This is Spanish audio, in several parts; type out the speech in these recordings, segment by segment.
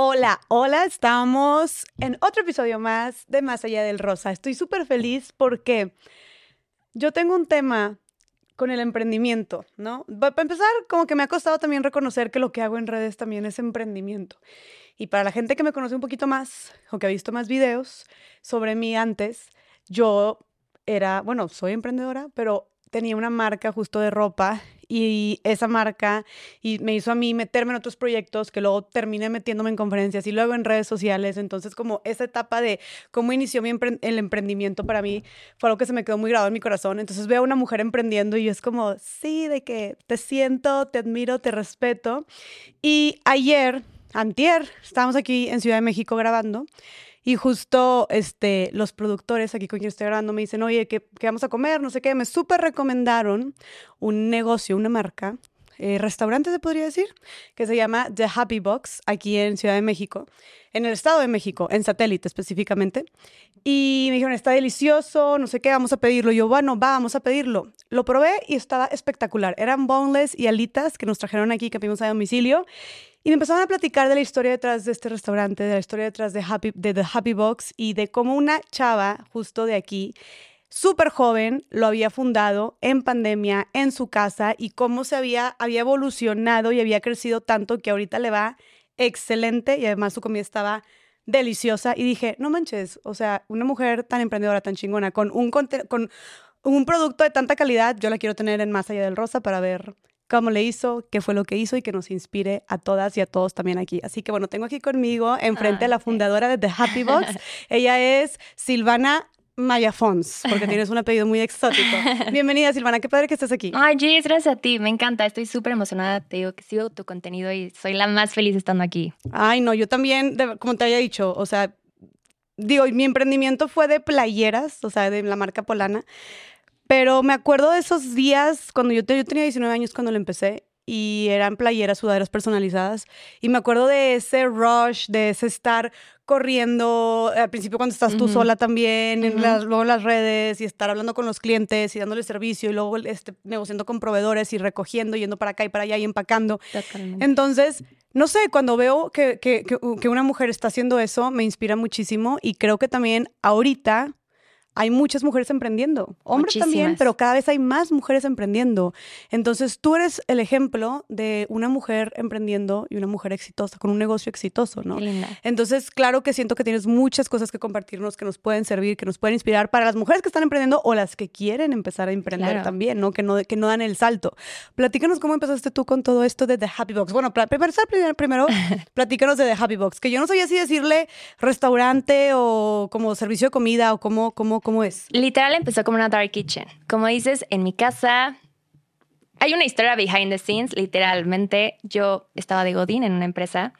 Hola, hola, estamos en otro episodio más de Más allá del Rosa. Estoy súper feliz porque yo tengo un tema con el emprendimiento, ¿no? Para empezar, como que me ha costado también reconocer que lo que hago en redes también es emprendimiento. Y para la gente que me conoce un poquito más o que ha visto más videos sobre mí antes, yo era, bueno, soy emprendedora, pero tenía una marca justo de ropa y esa marca y me hizo a mí meterme en otros proyectos que luego terminé metiéndome en conferencias y luego en redes sociales. Entonces, como esa etapa de cómo inició mi el emprendimiento para mí fue algo que se me quedó muy grabado en mi corazón. Entonces veo a una mujer emprendiendo y es como, sí, de que te siento, te admiro, te respeto. Y ayer, antier, estábamos aquí en Ciudad de México grabando y justo este, los productores aquí con quien estoy hablando me dicen, oye, ¿qué, vamos a comer? No sé qué. Me súper recomendaron un negocio, una marca, eh, restaurante se podría decir, que se llama The Happy Box, aquí en Ciudad de México, en el Estado de México, en satélite específicamente. Y me dijeron, está delicioso, no sé qué, vamos a pedirlo. yo, bueno, va, vamos a pedirlo. Lo probé y estaba espectacular. Eran boneless y alitas que nos trajeron aquí, que pedimos a domicilio. Y me empezaron a platicar de la historia detrás de este restaurante, de la historia detrás de, Happy, de The Happy Box y de cómo una chava justo de aquí, súper joven, lo había fundado en pandemia, en su casa, y cómo se había, había evolucionado y había crecido tanto que ahorita le va excelente y además su comida estaba deliciosa. Y dije, no manches, o sea, una mujer tan emprendedora, tan chingona, con un, con un producto de tanta calidad, yo la quiero tener en Más Allá del Rosa para ver cómo le hizo, qué fue lo que hizo y que nos inspire a todas y a todos también aquí. Así que bueno, tengo aquí conmigo enfrente a la fundadora de The Happy Box. Ella es Silvana Maya Fons, porque tienes un apellido muy exótico. Bienvenida, Silvana, qué padre que estés aquí. Ay, Gis, gracias a ti, me encanta, estoy súper emocionada, te digo que sigo tu contenido y soy la más feliz estando aquí. Ay, no, yo también, como te había dicho, o sea, digo, mi emprendimiento fue de playeras, o sea, de la marca Polana, pero me acuerdo de esos días cuando yo, yo tenía 19 años cuando lo empecé y eran playeras, sudaderas personalizadas. Y me acuerdo de ese rush, de ese estar corriendo, al principio cuando estás tú sola también, en las, luego en las redes, y estar hablando con los clientes y dándole servicio, y luego este, negociando con proveedores y recogiendo, yendo para acá y para allá y empacando. Entonces, no sé, cuando veo que, que, que una mujer está haciendo eso, me inspira muchísimo y creo que también ahorita hay muchas mujeres emprendiendo, hombres también, pero cada vez hay más mujeres emprendiendo. Entonces tú eres el ejemplo de una mujer emprendiendo y una mujer exitosa, con un negocio exitoso, ¿no? Entonces, claro que siento que tienes muchas cosas que compartirnos que nos pueden servir, que nos pueden inspirar para las mujeres que están emprendiendo o las que quieren empezar a emprender también, ¿no? Que, ¿no? que no dan el salto. Platícanos cómo empezaste tú con todo esto de The Happy Box. Bueno, primero, primero platícanos de The Happy Box, que yo no sabía si decirle restaurante o como servicio de comida o cómo, cómo ¿Cómo es? Literal empezó como una dark kitchen. Como dices, en mi casa hay una historia behind the scenes. Literalmente, yo estaba de Godín en una empresa.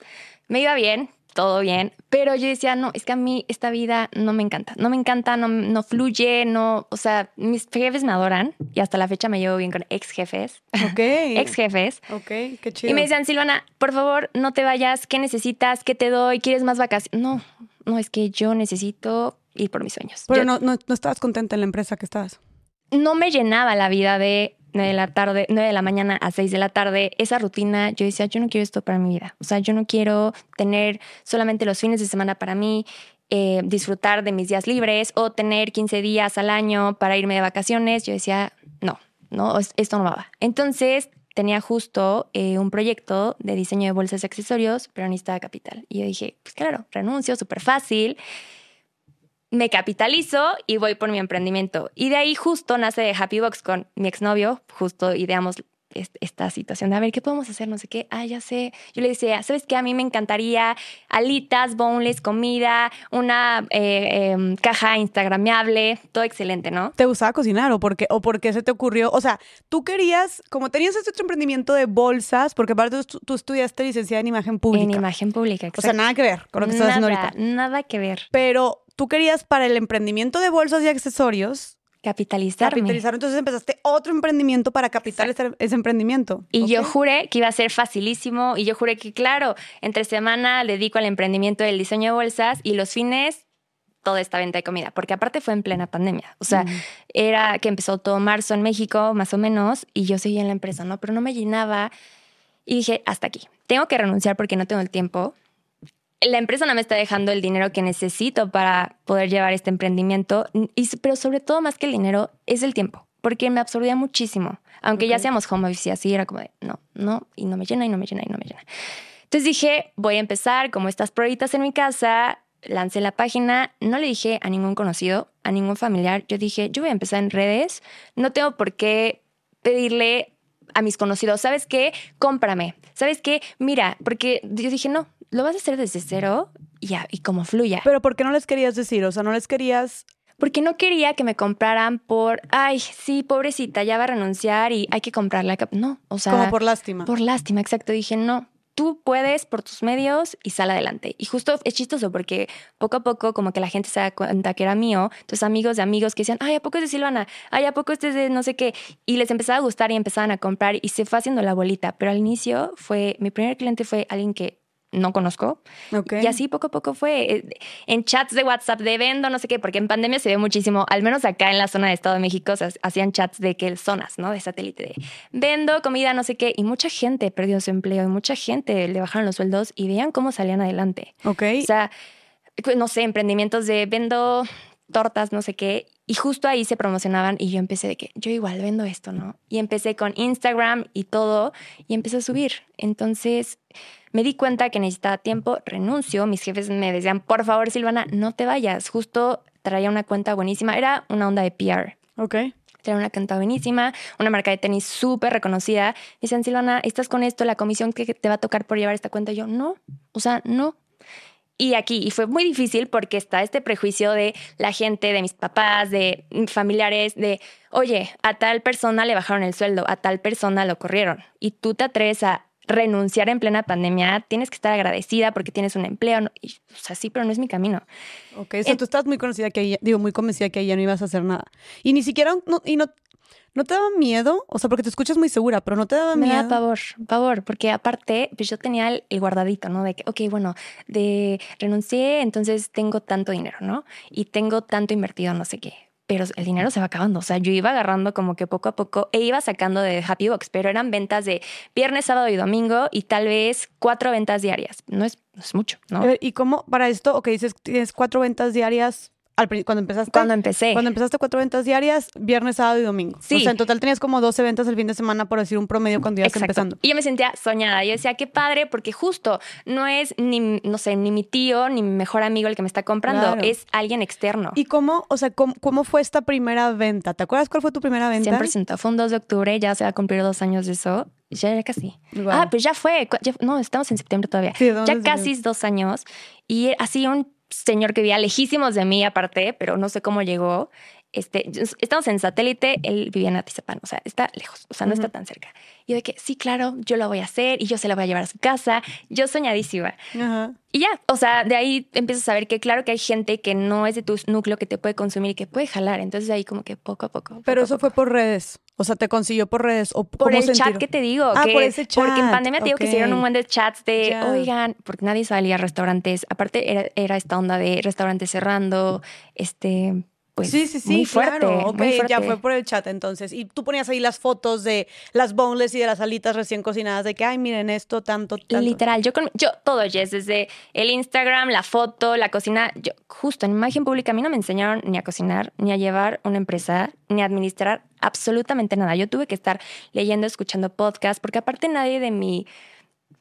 Me iba bien, todo bien, pero yo decía, no, es que a mí esta vida no me encanta, no me encanta, no, no fluye, no, o sea, mis jefes me adoran y hasta la fecha me llevo bien con ex jefes. Ok. ex jefes. Ok, qué chido. Y me decían, Silvana, por favor, no te vayas, ¿qué necesitas? ¿Qué te doy? ¿Quieres más vacaciones? No, no, es que yo necesito y por mis sueños. Pero no, no, estabas contenta en la empresa que estabas. No me llenaba la vida de 9 de la tarde, 9 de la mañana a 6 de la tarde, esa rutina, yo decía, yo no quiero esto para mi vida. O sea, yo no quiero tener solamente los fines de semana para mí, eh, disfrutar de mis días libres o tener 15 días al año para irme de vacaciones. Yo decía, no, no, esto no va. Entonces tenía justo eh, un proyecto de diseño de bolsas y accesorios, pero necesitaba capital. Y yo dije, pues claro, renuncio, súper fácil me capitalizo y voy por mi emprendimiento. Y de ahí justo nace Happy Box con mi exnovio, justo ideamos esta situación de a ver qué podemos hacer, no sé qué. Ah, ya sé. Yo le decía, ¿sabes qué? A mí me encantaría alitas, boneless, comida, una eh, em, caja instagrameable, todo excelente, ¿no? ¿Te gustaba cocinar o por, qué, o por qué se te ocurrió? O sea, tú querías, como tenías este otro emprendimiento de bolsas, porque aparte tú, estudiaste licenciada en imagen pública. En imagen pública, exacto. O sea, nada que ver con lo que estás haciendo ahorita. Nada que ver. Pero tú querías para el emprendimiento de bolsas y accesorios capitalizar. Capitalizar. Entonces empezaste otro emprendimiento para capitalizar ese emprendimiento. Y yo juré que iba a ser facilísimo y yo juré que, claro, entre semana dedico al emprendimiento del diseño de bolsas y los fines toda esta venta de comida, porque aparte fue en plena pandemia. O sea, era que empezó todo marzo en México, más o menos, y yo seguía en la empresa, ¿no? Pero no me llenaba. Y dije, hasta aquí. Tengo que renunciar porque no tengo el tiempo la empresa no me está dejando el dinero que necesito para poder llevar este emprendimiento, y, pero sobre todo más que el dinero es el tiempo, porque me absorbía muchísimo. Aunque ya seamos home office y así, era como de, no, no, y no me llena, y no me llena, y no me llena. Entonces dije, voy a empezar como estas pruebitas en mi casa, lancé la página, no le dije a ningún conocido, a ningún familiar, yo dije, yo voy a empezar en redes, no tengo por qué pedirle a mis conocidos, ¿sabes qué? Cómprame, ¿sabes qué? Mira, porque yo dije, no, lo vas a hacer desde cero y ya, y como fluya. Pero ¿por qué no les querías decir? O sea, no les querías porque no quería que me compraran por, ay, sí, pobrecita, ya va a renunciar y hay que comprarla. No, o sea. Como por lástima. Por lástima, exacto. Dije, no, tú puedes por tus medios y sal adelante. Y justo es chistoso porque poco a poco como que la gente se da cuenta que era mío, entonces amigos de amigos que decían, ay, ¿a poco es de Silvana? Ay, ¿a poco este es de no sé qué? Y les empezaba a gustar y empezaban a comprar y se fue haciendo la bolita. Pero al inicio fue, mi primer cliente fue alguien que no conozco. Y así poco a poco fue eh, en chats de WhatsApp de vendo, no sé qué, porque en pandemia se ve muchísimo, al menos acá en la zona de Estado de México, se hacían chats de que zonas, ¿no? De satélite, de vendo comida, no sé qué, y mucha gente perdió su empleo y mucha gente le bajaron los sueldos y veían cómo salían adelante. Ok. O sea, no sé, emprendimientos de vendo tortas, no sé qué, y justo ahí se promocionaban y yo empecé de que yo igual vendo esto, ¿no? Y empecé con Instagram y todo y empecé a subir. Entonces me di cuenta que necesitaba tiempo, renuncio, mis jefes me decían, por favor Silvana, no te vayas. Justo traía una cuenta buenísima, era una onda de PR. Ok. Traía una cuenta buenísima, una marca de tenis súper reconocida. Me decían, Silvana, estás con esto, la comisión que te va a tocar por llevar esta cuenta. Y yo, no, o sea, no, y aquí, y fue muy difícil porque está este prejuicio de la gente, de mis papás, de familiares, de, oye, a tal persona le bajaron el sueldo, a tal persona lo corrieron, y tú te atreves a renunciar en plena pandemia, tienes que estar agradecida porque tienes un empleo. Y, o sea, sí, pero no es mi camino. Ok, o sea, tú estás muy conocida que digo, muy convencida que ahí ya no ibas a hacer nada. Y ni siquiera, y no, ¿No te daba miedo? O sea, porque te escuchas muy segura, pero no te daba miedo. Me da pavor, pavor, porque aparte, pues yo tenía el, guardadito, ¿no? De que, ok, bueno, de renuncié, entonces tengo tanto dinero, ¿no? Y tengo tanto invertido, no sé qué. Pero el dinero se va acabando. O sea, yo iba agarrando como que poco a poco e iba sacando de Happy Box, pero eran ventas de viernes, sábado y domingo y tal vez cuatro ventas diarias. No es, mucho, ¿no? ¿Y cómo para esto, ok, dices, tienes cuatro ventas diarias cuando empezaste. Cuando empecé. Cuando empezaste cuatro ventas diarias, viernes, sábado y domingo. Sí. O sea, en total tenías como 12 ventas el fin de semana, por decir un promedio cuando ibas empezando. Y yo me sentía soñada. Yo decía, qué padre, porque justo no es ni, no sé, ni mi tío, ni mi mejor amigo el que me está comprando, es alguien externo. ¿Y cómo, o sea, cómo, fue esta primera venta? ¿Te acuerdas cuál fue tu primera venta? 100%. Fue un 2 de octubre, ya se va a cumplir dos años de eso. Ya casi. Ah, pues ya fue. no, estamos en septiembre todavía. ya casi dos años. Y así un señor que vivía lejísimos de mí aparte, pero no sé cómo llegó. Este, estamos en satélite, él vivía en Atizapán, o sea, está lejos, o sea, no está tan cerca. Y yo de que, sí, claro, yo lo voy a hacer y yo se la voy a llevar a su casa, yo soñadísima. Y ya, o sea, de ahí empiezas a ver que claro que hay gente que no es de tu núcleo que te puede consumir y que puede jalar, entonces ahí como que poco a poco. Pero eso fue por redes. O sea, te consiguió por redes o por el chat que te digo. Ah, por ese chat. Porque en pandemia te digo que se dieron un buen de chats de, oigan, porque nadie salía a restaurantes. Aparte era, era esta onda de restaurantes cerrando, este, pues, sí, sí, sí, muy fuerte, claro. ya fue por el chat entonces. Y tú ponías ahí las fotos de las boneless y de las alitas recién cocinadas, de que, ay, miren esto, tanto, tanto. Literal, yo, con, yo todo, Jess, desde el Instagram, la foto, la cocina. Yo, justo en imagen pública, a mí no me enseñaron ni a cocinar, ni a llevar una empresa, ni a administrar absolutamente nada. Yo tuve que estar leyendo, escuchando podcasts, porque aparte nadie de mi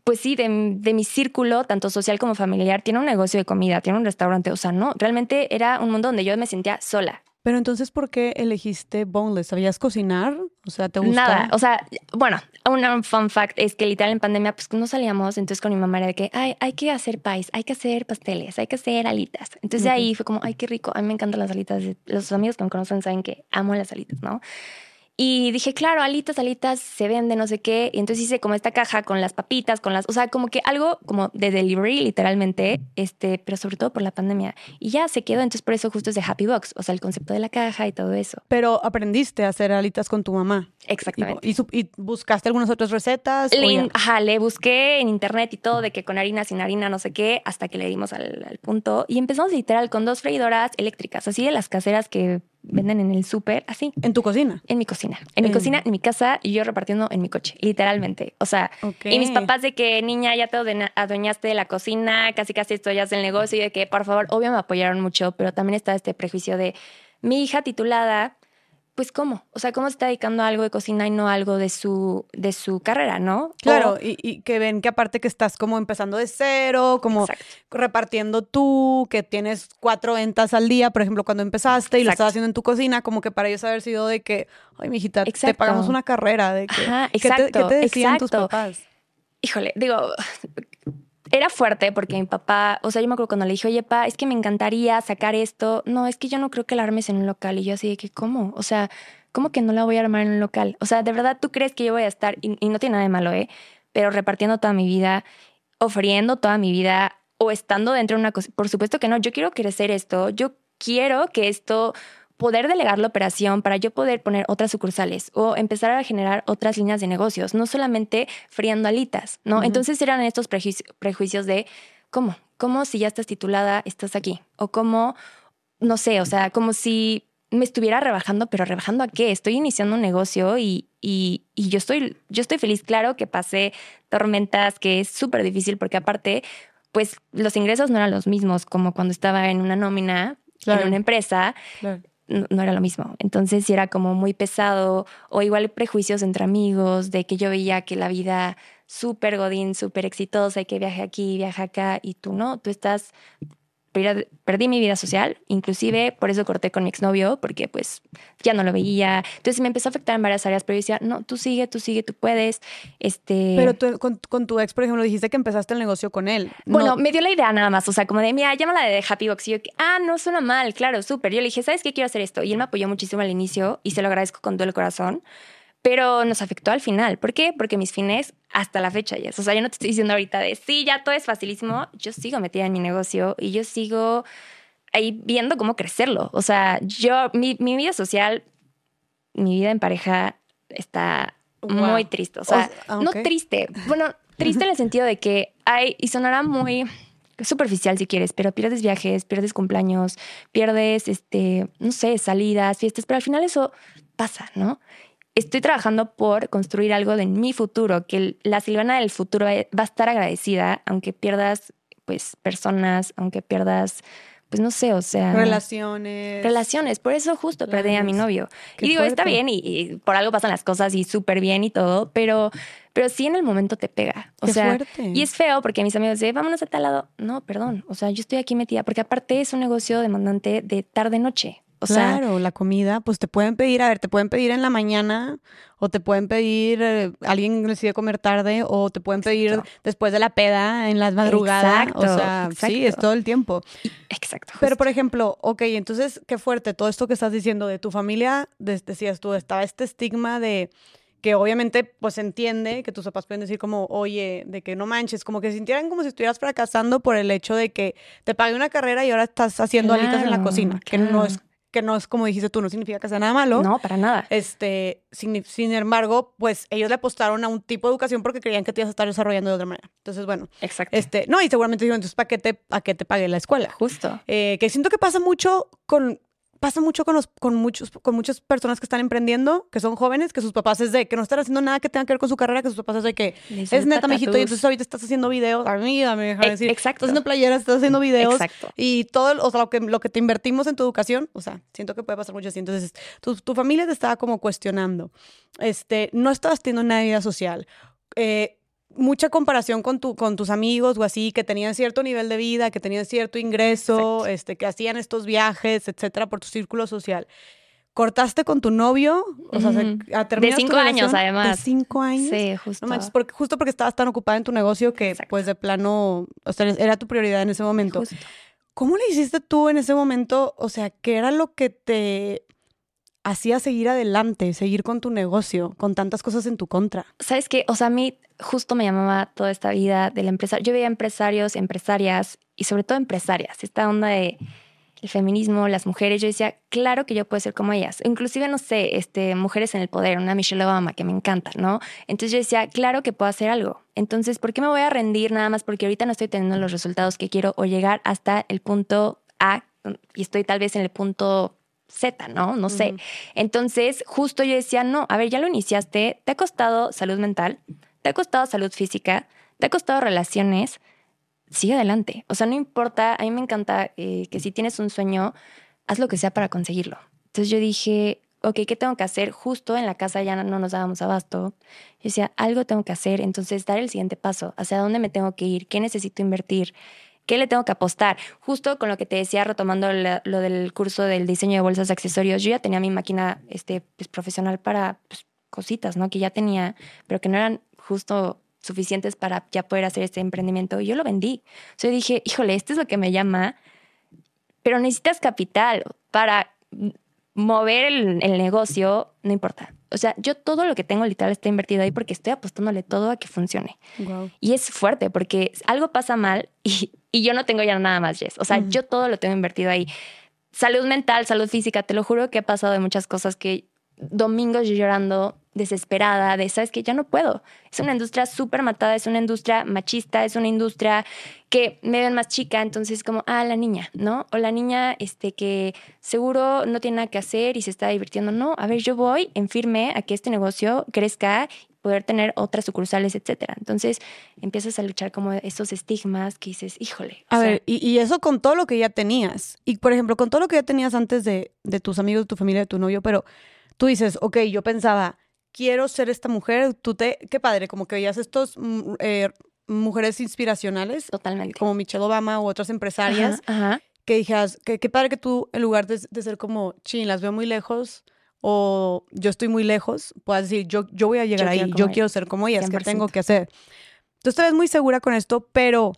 pues sí, de, mi círculo, tanto social como familiar, tiene un negocio de comida, tiene un restaurante. O sea, no, realmente era un mundo donde yo me sentía sola. Pero entonces, ¿por qué elegiste boneless? ¿Sabías cocinar? O sea, ¿te gustaba? Nada, o sea, bueno, un fun fact es que literal en pandemia pues no salíamos, entonces con mi mamá era de que, ay, hay que hacer pais, hay que hacer pasteles, hay que hacer alitas. Entonces ahí fue como, ay, qué rico, a mí me encantan las alitas. Los amigos que me conocen saben que amo las alitas, ¿no? Y dije, claro, alitas, alitas, se vende, no sé qué. Y entonces hice como esta caja con las papitas, con las, o sea, como que algo como de delivery, literalmente, este, pero sobre todo por la pandemia. Y ya se quedó, entonces por eso justo es de Happy Box, o sea, el concepto de la caja y todo eso. Pero aprendiste a hacer alitas con tu mamá. Exactamente. ¿Y, buscaste algunas otras recetas? Le, ajá, le busqué en internet y todo de que con harina, sin harina, no sé qué, hasta que le dimos al, al punto. Y empezamos literal con dos freidoras eléctricas, así de las caseras que venden en el súper, así. ¿En tu cocina? En mi cocina. En mi cocina, en mi casa y yo repartiendo en mi coche, literalmente. O sea, y mis papás de que, niña, ya te adueñaste de la cocina, casi casi esto ya es el negocio y de que, por favor, obvio me apoyaron mucho, pero también está este prejuicio de mi hija titulada, pues cómo, o sea, cómo se está dedicando a algo de cocina y no a algo de su, de su carrera, ¿no? Claro, O- y, y que ven que aparte que estás como empezando de cero, como Exacto. repartiendo tú, que tienes cuatro ventas al día, por ejemplo, cuando empezaste y lo estabas haciendo en tu cocina, como que para ellos haber sido de que, ay, mijita, te Exacto. pagamos una carrera, de que, Ajá, ¿qué te- ¿qué te, decían tus papás? híjole, digo, era fuerte porque mi papá, o sea, yo me acuerdo cuando le dije, oye, pa, es que me encantaría sacar esto. No, es que yo no creo que la armes en un local. Y yo así de que, ¿cómo? O sea, ¿cómo que no la voy a armar en un local? O sea, ¿de verdad tú crees que yo voy a estar, y, y no tiene nada de malo, ¿eh? Pero repartiendo toda mi vida, ofriendo toda mi vida o estando dentro de una cosa. Por supuesto que no, yo quiero crecer esto, yo quiero que esto poder delegar la operación para yo poder poner otras sucursales o empezar a generar otras líneas de negocios, no solamente friando alitas, ¿no? Entonces eran estos prejuici- prejuicios de cómo, cómo si ya estás titulada, estás aquí, o cómo, no sé, o sea, como si me estuviera rebajando, pero rebajando a qué? Estoy iniciando un negocio y, y, y yo, estoy, yo estoy feliz, claro que pasé tormentas, que es súper difícil porque aparte, pues los ingresos no eran los mismos como cuando estaba en una nómina, Claro. en una empresa, Claro. No, era lo mismo. Entonces sí era como muy pesado o igual prejuicios entre amigos de que yo veía que la vida súper godín, súper exitosa y que viaje aquí, viaje acá y tú no, tú estás... per- Perdí mi vida social, inclusive por eso corté con mi exnovio, porque pues ya no lo veía. Entonces me empezó a afectar en varias áreas, pero yo decía, no, tú sigue, tú sigue, tú puedes. Este, Pero tú, con, con tu ex, por ejemplo, dijiste que empezaste el negocio con él. bueno, No- me dio la idea nada más, o sea, como de, mira, llámala de Happy Box. Y yo, ah, no suena mal, claro, súper. Yo le dije, ¿sabes qué? Quiero hacer esto. Y él me apoyó muchísimo al inicio y se lo agradezco con todo el corazón, pero nos afectó al final. ¿Por qué? Porque mis fines hasta la fecha ya. O sea, yo no te estoy diciendo ahorita de, sí, ya todo es facilísimo. Yo sigo metida en mi negocio y yo sigo ahí viendo cómo crecerlo. O sea, yo, mi, mi vida social, mi vida en pareja está Wow. muy triste. O sea, no triste. Bueno, triste en el sentido de que hay, y sonará muy superficial si quieres, pero pierdes viajes, pierdes cumpleaños, pierdes, este, no sé, salidas, fiestas, pero al final eso pasa, ¿no? Estoy trabajando por construir algo de mi futuro, que la Silvana del futuro va a estar agradecida, aunque pierdas, pues, personas, aunque pierdas, pues, no sé, o sea... relaciones. Relaciones, por eso justo perdí a mi novio. Qué y digo, está bien y, y por algo pasan las cosas y súper bien y todo, pero, pero sí en el momento te pega. O Qué sea, fuerte. y es feo porque mis amigos dicen, vámonos a tal lado. No, perdón. O sea, yo estoy aquí metida porque aparte es un negocio demandante de tarde-noche. O sea, claro, la comida, pues te pueden pedir, a ver, te pueden pedir en la mañana o te pueden pedir, eh, alguien decide comer tarde o te pueden pedir Exacto. después de la peda en las madrugadas. o Exacto, sea, sí, es todo el tiempo. exacto. Pero, por ejemplo, ok, entonces, qué fuerte todo esto que estás diciendo de tu familia, de- decías tú, estaba este estigma de que obviamente pues entiende que tus papás pueden decir como, oye, de que no manches, como que sintieran como si estuvieras fracasando por el hecho de que te pagué una carrera y ahora estás haciendo alitas en la Claro, cocina, que no es que no es como dijiste tú, no significa que sea nada malo. no, para nada. Este, sin, sin embargo, pues ellos le apostaron a un tipo de educación porque creían que te ibas a estar desarrollando de otra manera. Entonces, bueno, Exacto. este, no, y seguramente dijeron, entonces, ¿para qué te, para qué te pagué la escuela? Justo. Eh, que siento que pasa mucho con pasa mucho con los con muchos con muchas personas que están emprendiendo que son jóvenes que sus papás es de que no están haciendo nada que tenga que ver con su carrera que sus papás es de que Les es neta mijito y entonces ahorita estás haciendo videos a mí me dejan E- decir exacto. estás haciendo playeras estás haciendo videos Exacto. y todo o sea lo que lo que te invertimos en tu educación o sea siento que puede pasar mucho así. Entonces tu, tu familia te estaba como cuestionando. Este no estabas teniendo una vida social. Eh, mucha comparación con, tu, con tus amigos o así, que tenían cierto nivel de vida, que tenían cierto ingreso, Exacto. este, que hacían estos viajes, etcétera, por tu círculo social. ¿Cortaste con tu novio? O sea, se- Ujú. ah, ¿terminas tu cinco años, además. De cinco años. Sí, justo. No manches, porque, justo porque estabas tan ocupada en tu negocio que, Exacto. pues, de plano, o sea, era tu prioridad en ese momento. Justo. ¿Cómo le hiciste tú en ese momento? O sea, ¿qué era lo que te hacía seguir adelante, seguir con tu negocio, con tantas cosas en tu contra? ¿Sabes qué? O sea, a mí justo me llamaba toda esta vida de la empresa. Yo veía empresarios, empresarias y sobre todo empresarias. Esta onda de feminismo, las mujeres. Yo decía, claro que yo puedo ser como ellas. Inclusive, no sé, este, mujeres en el poder, una Michelle Obama que me encanta, ¿no? Entonces yo decía, claro que puedo hacer algo. Entonces, ¿por qué me voy a rendir nada más porque ahorita no estoy teniendo los resultados que quiero o llegar hasta el punto A y estoy tal vez en el punto Z, ¿no? No sé. Entonces, justo yo decía, no, a ver, ya lo iniciaste, te ha costado salud mental, te ha costado salud física, te ha costado relaciones, sigue adelante. O sea, no importa, a mí me encanta eh, que si tienes un sueño, haz lo que sea para conseguirlo. Entonces yo dije, ok, ¿qué tengo que hacer? Justo en la casa ya no nos dábamos abasto. Yo decía, algo tengo que hacer, entonces dar el siguiente paso, hacia dónde me tengo que ir, qué necesito invertir. ¿Qué le tengo que apostar? Justo con lo que te decía, retomando lo del curso del diseño de bolsas y accesorios, yo ya tenía mi máquina este, pues, profesional para pues, cositas, ¿no? Que ya tenía, pero que no eran justo suficientes para ya poder hacer este emprendimiento. Y yo lo vendí. Yo dije, híjole, esto es lo que me llama, pero necesitas capital para mover el negocio, no importa. O sea, yo todo lo que tengo literal está invertido ahí porque estoy apostándole todo a que funcione. Wow. Y es fuerte porque algo pasa mal y, y yo no tengo ya nada más, Jess. O sea, yo todo lo tengo invertido ahí. Salud mental, salud física, te lo juro que he pasado de muchas cosas que domingos yo llorando, desesperada, de, sabes que ya no puedo. Es una industria súper matada, es una industria machista, es una industria que me ven más chica, entonces como, ah, la niña, ¿no? O la niña este, que seguro no tiene nada que hacer y se está divirtiendo. No, a ver, yo voy en firme a que este negocio crezca poder tener otras sucursales, etcétera. Entonces empiezas a luchar como esos estigmas que dices, híjole. A sea, ver, y, y eso con todo lo que ya tenías. Y por ejemplo, con todo lo que ya tenías antes de, de tus amigos, de tu familia, de tu novio, pero tú dices, ok, yo pensaba, quiero ser esta mujer, tú te, qué padre, como que veías estos mm, eh, mujeres inspiracionales, totalmente. como Michelle Obama u otras empresarias, Ajá, ajá. que dijeras, que qué padre que tú, en lugar de, de ser como, chin, las veo muy lejos, o yo estoy muy lejos, puedas decir, yo, yo voy a llegar Yo ahí, yo quiero ser como ellas, ¿qué 100%. tengo que hacer? Te ves muy segura con esto, pero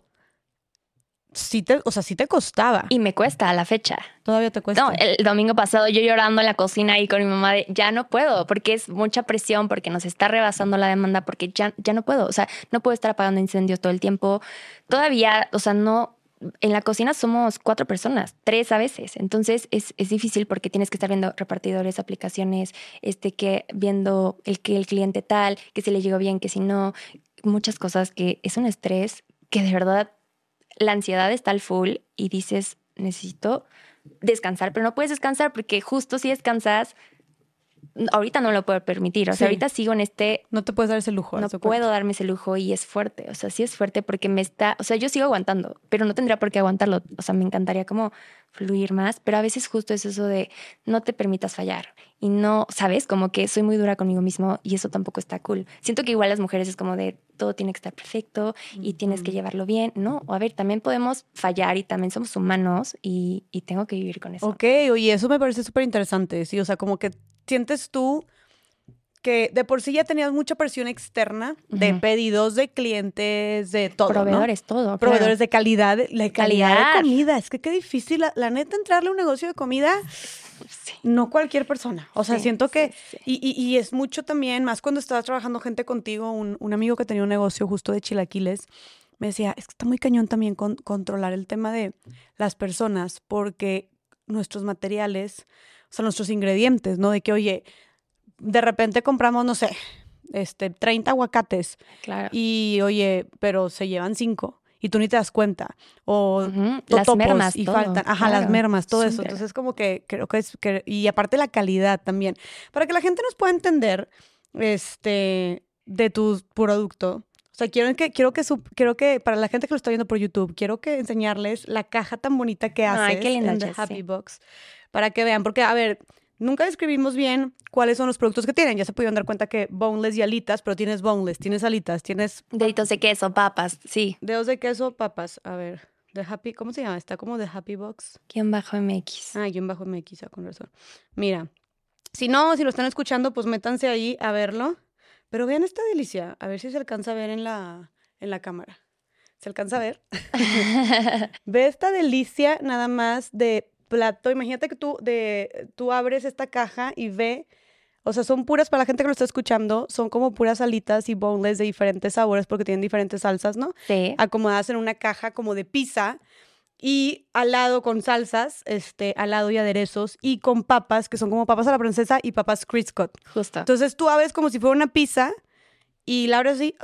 sí te, o sea, sí te costaba. Y me cuesta a la fecha. Todavía te cuesta. No, el domingo pasado yo llorando en la cocina ahí con mi mamá de ya no puedo, porque es mucha presión, porque nos está rebasando la demanda, porque ya, ya no puedo. O sea, no puedo estar apagando incendios todo el tiempo. Todavía, o sea, no. En la cocina somos cuatro personas, tres a veces. Entonces es, es difícil porque tienes que estar viendo repartidores, aplicaciones, este, que viendo el que el cliente tal, que si le llegó bien, que si no, muchas cosas que es un estrés que de verdad la ansiedad está al full y dices, necesito descansar, pero no puedes descansar porque justo si descansas, ahorita no lo puedo permitir. O sea, Sí. ahorita sigo en este, no te puedes dar ese lujo. no puedo cuenta. darme ese lujo y es fuerte. O sea, sí es fuerte porque me está, o sea, yo sigo aguantando, pero no tendría por qué aguantarlo. O sea, me encantaría como fluir más, pero a veces justo es eso de no te permitas fallar y no, sabes, como que soy muy dura conmigo mismo y eso tampoco está cool. Siento que igual las mujeres es como de todo tiene que estar perfecto y tienes que llevarlo bien. No, o a ver, también podemos fallar y también somos humanos y, y tengo que vivir con eso. Ok, oye, eso me parece súper interesante, sí, o sea, como que sientes tú que de por sí ya tenías mucha presión externa de pedidos de clientes, de todo, ¿no? Proveedores, todo. claro. Proveedores de calidad, la calidad de comida. Es que qué difícil, la, la neta, entrarle a un negocio de comida, Sí. no cualquier persona. O sea, Sí, siento sí, que, y, y- y es mucho también, más cuando estaba trabajando gente contigo, un, un amigo que tenía un negocio justo de chilaquiles, me decía, es que está muy cañón también con- controlar el tema de las personas, porque nuestros materiales, sea, nuestros ingredientes, ¿no? De que, oye, de repente compramos, no sé, este, 30 aguacates Claro. y, oye, pero se llevan 5 y tú ni te das cuenta. O Ujú, Las mermas, y todo, faltan, ajá, las mermas, todo eso. Entonces, como que creo que es, que- y aparte la calidad también. Para que la gente nos pueda entender, este, de tu producto. O sea, quiero que, quiero que, su- quiero que, para la gente que lo está viendo por YouTube, quiero que enseñarles la caja tan bonita que haces Ay, qué linda, en The Happy. Box. Para que vean, porque, a ver, nunca describimos bien cuáles son los productos que tienen. Ya se pudieron dar cuenta que boneless y alitas, pero tienes boneless, tienes alitas, tienes Deditos de queso, papas, sí. dedos de queso, papas. A ver, The Happy, ¿cómo se llama? Está como The Happy Box. Guión bajo MX. Ah, en bajo MX, ah, con razón. Mira, si no, si lo están escuchando, pues métanse ahí a verlo. Pero vean esta delicia, a ver si se alcanza a ver en la, en la cámara. ¿Se alcanza a ver? Ve esta delicia nada más de plato. Imagínate que tú, de, tú abres esta caja y ve, o sea, son puras, para la gente que lo está escuchando, son como puras alitas y boneless de diferentes sabores porque tienen diferentes salsas, ¿no? sí. acomodadas en una caja como de pizza y al lado con salsas, este, al lado y aderezos y con papas que son como papas a la francesa y papas Criscott. Justo. Entonces tú abres como si fuera una pizza y la abres así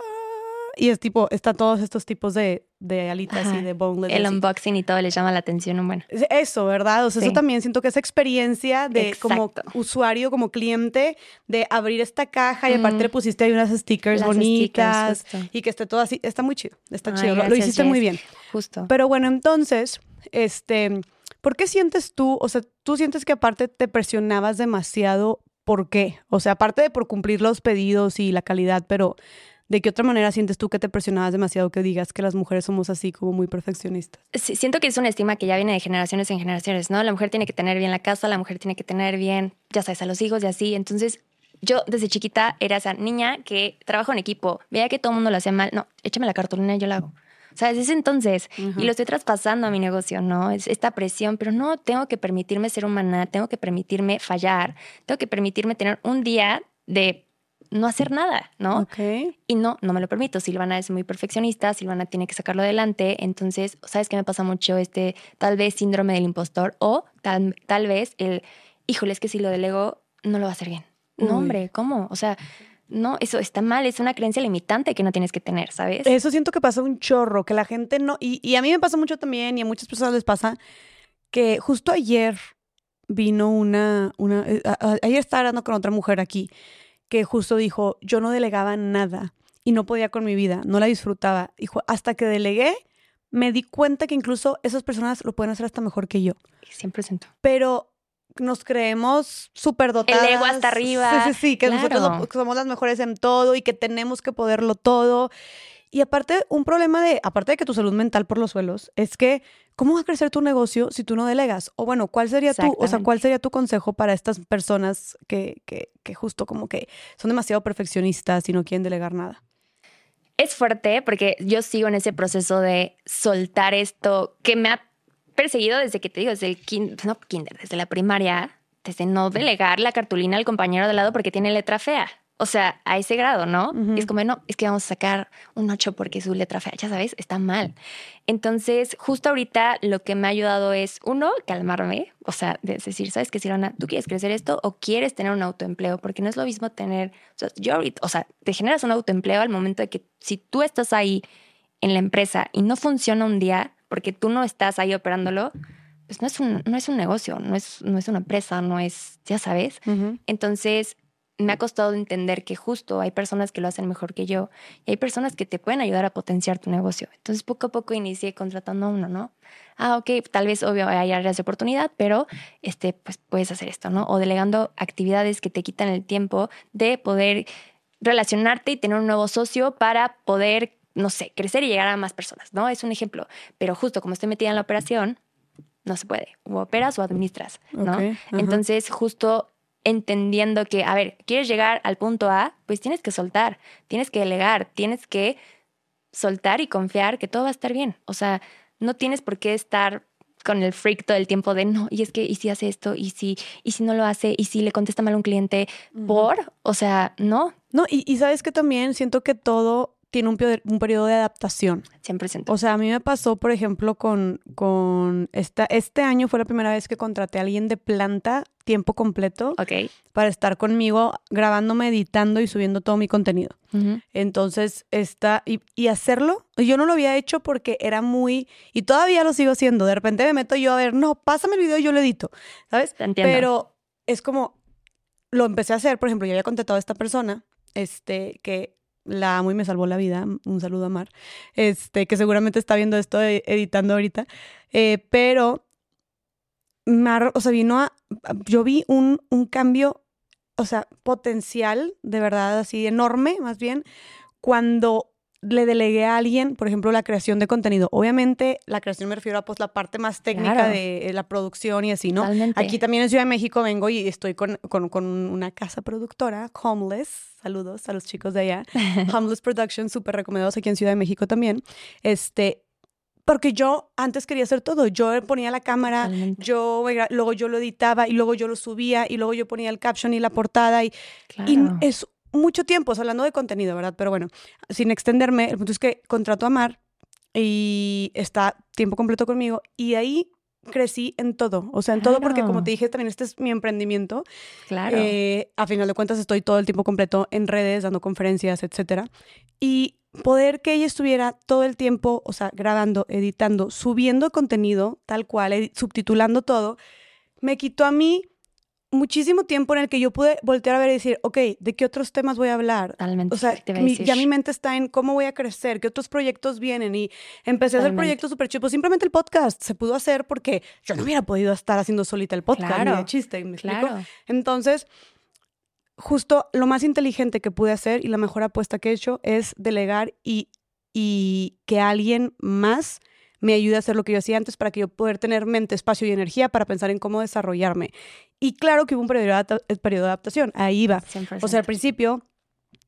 y es tipo, está todos estos tipos de, de alitas y de boneless. El unboxing y todo le llama la atención, bueno. Eso, ¿verdad? O sea, eso también siento que esa experiencia de como usuario, como cliente, de abrir esta caja y aparte le pusiste ahí unas stickers bonitas y que esté todo así, está muy chido, está chido, lo, hiciste muy bien. Justo. Pero bueno, entonces, este, ¿por qué sientes tú, o sea, tú sientes que aparte te presionabas demasiado ¿por qué? O sea, aparte de por cumplir los pedidos y la calidad, pero ¿de qué otra manera sientes tú que te presionabas demasiado que digas que las mujeres somos así como muy perfeccionistas? Sí, siento que es un estima que ya viene de generaciones en generaciones, ¿no? La mujer tiene que tener bien la casa, la mujer tiene que tener bien, ya sabes, a los hijos y así. Entonces, yo desde chiquita era esa niña que trabajo en equipo, veía que todo el mundo lo hacía mal. No, échame la cartulina y yo la hago. O sea, desde entonces, y lo estoy traspasando a mi negocio, ¿no? Es esta presión, pero no, tengo que permitirme ser humana, tengo que permitirme fallar, tengo que permitirme tener un día de no hacer nada, ¿no? Ok. Y no, no me lo permito. Silvana es muy perfeccionista, Silvana tiene que sacarlo adelante. Entonces, ¿sabes qué me pasa mucho? Este, tal vez síndrome del impostor o tal, tal vez el, híjole, es que si lo delego, no lo va a hacer bien. No, hombre, ¿cómo? O sea, no, eso está mal, es una creencia limitante que no tienes que tener, ¿sabes? Eso siento que pasa un chorro, que la gente no, y, a mí me pasa mucho también, y a muchas personas les pasa, que justo ayer vino una, una eh, ayer estaba hablando con otra mujer aquí, que justo dijo, yo no delegaba nada y no podía con mi vida, no la disfrutaba. Dijo, hasta que delegué, me di cuenta que incluso esas personas lo pueden hacer hasta mejor que yo. 100%. Pero nos creemos súper dotadas. El ego hasta arriba. Sí, sí, sí, que nosotros somos las mejores en todo y que tenemos que poderlo todo. Y aparte, un problema de, aparte de que tu salud mental por los suelos, es que, ¿cómo va a crecer tu negocio si tú no delegas? O bueno, ¿cuál sería tu, o sea, cuál sería tu consejo para estas personas que, que, que justo como que son demasiado perfeccionistas y no quieren delegar nada? Es fuerte porque yo sigo en ese proceso de soltar esto que me ha perseguido desde que te digo, desde el no, kinder, desde la primaria, desde no delegar la cartulina al compañero de lado porque tiene letra fea. O sea, a ese grado, ¿no? Es como, no, es que vamos a sacar un 8 porque su letra fea, ya sabes, está mal. Entonces, justo ahorita lo que me ha ayudado es, uno, calmarme, o sea, de decir, ¿sabes qué, Silvana? ¿Tú quieres crecer esto o quieres tener un autoempleo? Porque no es lo mismo tener, o sea, yo ahorita, o sea, te generas un autoempleo al momento de que si tú estás ahí en la empresa y no funciona un día, porque tú no estás ahí operándolo, pues no es un, no es un negocio, no es, no es una empresa, no es, ya sabes. Entonces, me ha costado entender que justo hay personas que lo hacen mejor que yo y hay personas que te pueden ayudar a potenciar tu negocio. Entonces, poco a poco inicié contratando a uno, ¿no? Ah, ok, tal vez obvio hay áreas de oportunidad, pero este, pues puedes hacer esto, ¿no? O delegando actividades que te quitan el tiempo de poder relacionarte y tener un nuevo socio para poder no sé, crecer y llegar a más personas, ¿no? Es un ejemplo. Pero justo como estoy metida en la operación, no se puede. O operas o administras, ¿no? Entonces, justo entendiendo que, a ver, quieres llegar al punto A, pues tienes que soltar, tienes que delegar, tienes que soltar y confiar que todo va a estar bien. O sea, no tienes por qué estar con el freak todo el tiempo de no, y es que, y si hace esto, y si, y si no lo hace, y si le contesta mal a un cliente, por, o sea, no. No, y, y sabes que también siento que todo tiene un, un, periodo de adaptación. 100%. O sea, a mí me pasó, por ejemplo, con, con esta, este año fue la primera vez que contraté a alguien de planta tiempo completo para estar conmigo grabándome, editando y subiendo todo mi contenido. Entonces, está, y, y, hacerlo, yo no lo había hecho porque era muy, y todavía lo sigo haciendo. De repente me meto yo a ver, no, pásame el video y yo lo edito, ¿sabes? Pero es como, lo empecé a hacer, por ejemplo, yo había contratado a esta persona, este, que la amo y me salvó la vida. Un saludo a Mar, este, que seguramente está viendo esto e, editando ahorita. Eh, pero Mar, o sea, vino a. Yo vi un, un cambio, o sea, potencial, de verdad, así enorme, más bien, cuando le delegué a alguien, por ejemplo, la creación de contenido. Obviamente, la creación me refiero a pues la parte más técnica de eh, la producción y así, ¿no? Aquí también en Ciudad de México vengo y estoy con, con, con una casa productora, Homeless. Saludos a los chicos de allá. Homeless Production, súper recomendados aquí en Ciudad de México también. Este, porque yo antes quería hacer todo. Yo ponía la cámara, yo luego yo lo editaba y luego yo lo subía y luego yo ponía el caption y la portada y, y es mucho tiempo, hablando de contenido, ¿verdad? Pero bueno, sin extenderme, el punto es que contrato a Mar y está tiempo completo conmigo y ahí crecí en todo, o sea, en todo porque como te dije, también este es mi emprendimiento. Claro. Eh, a final de cuentas estoy todo el tiempo completo en redes, dando conferencias, etcétera. Y poder que ella estuviera todo el tiempo, o sea, grabando, editando, subiendo contenido tal cual, subtitulando todo, me quitó a mí muchísimo tiempo en el que yo pude voltear a ver y decir, ok, ¿de qué otros temas voy a hablar? Totalmente. O sea, mi- ya mi mente está en cómo voy a crecer, qué otros proyectos vienen y empecé a hacer proyectos súper chicos. Simplemente el podcast se pudo hacer porque yo no hubiera podido estar haciendo solita el podcast ni Claro, de chiste, ¿me explico? Claro. Entonces, justo lo más inteligente que pude hacer y la mejor apuesta que he hecho es delegar y, y que alguien más me ayude a hacer lo que yo hacía antes para que yo poder tener mente, espacio y energía para pensar en cómo desarrollarme. Y claro que hubo un periodo de, periodo de adaptación, ahí va. 100%. O sea, al principio,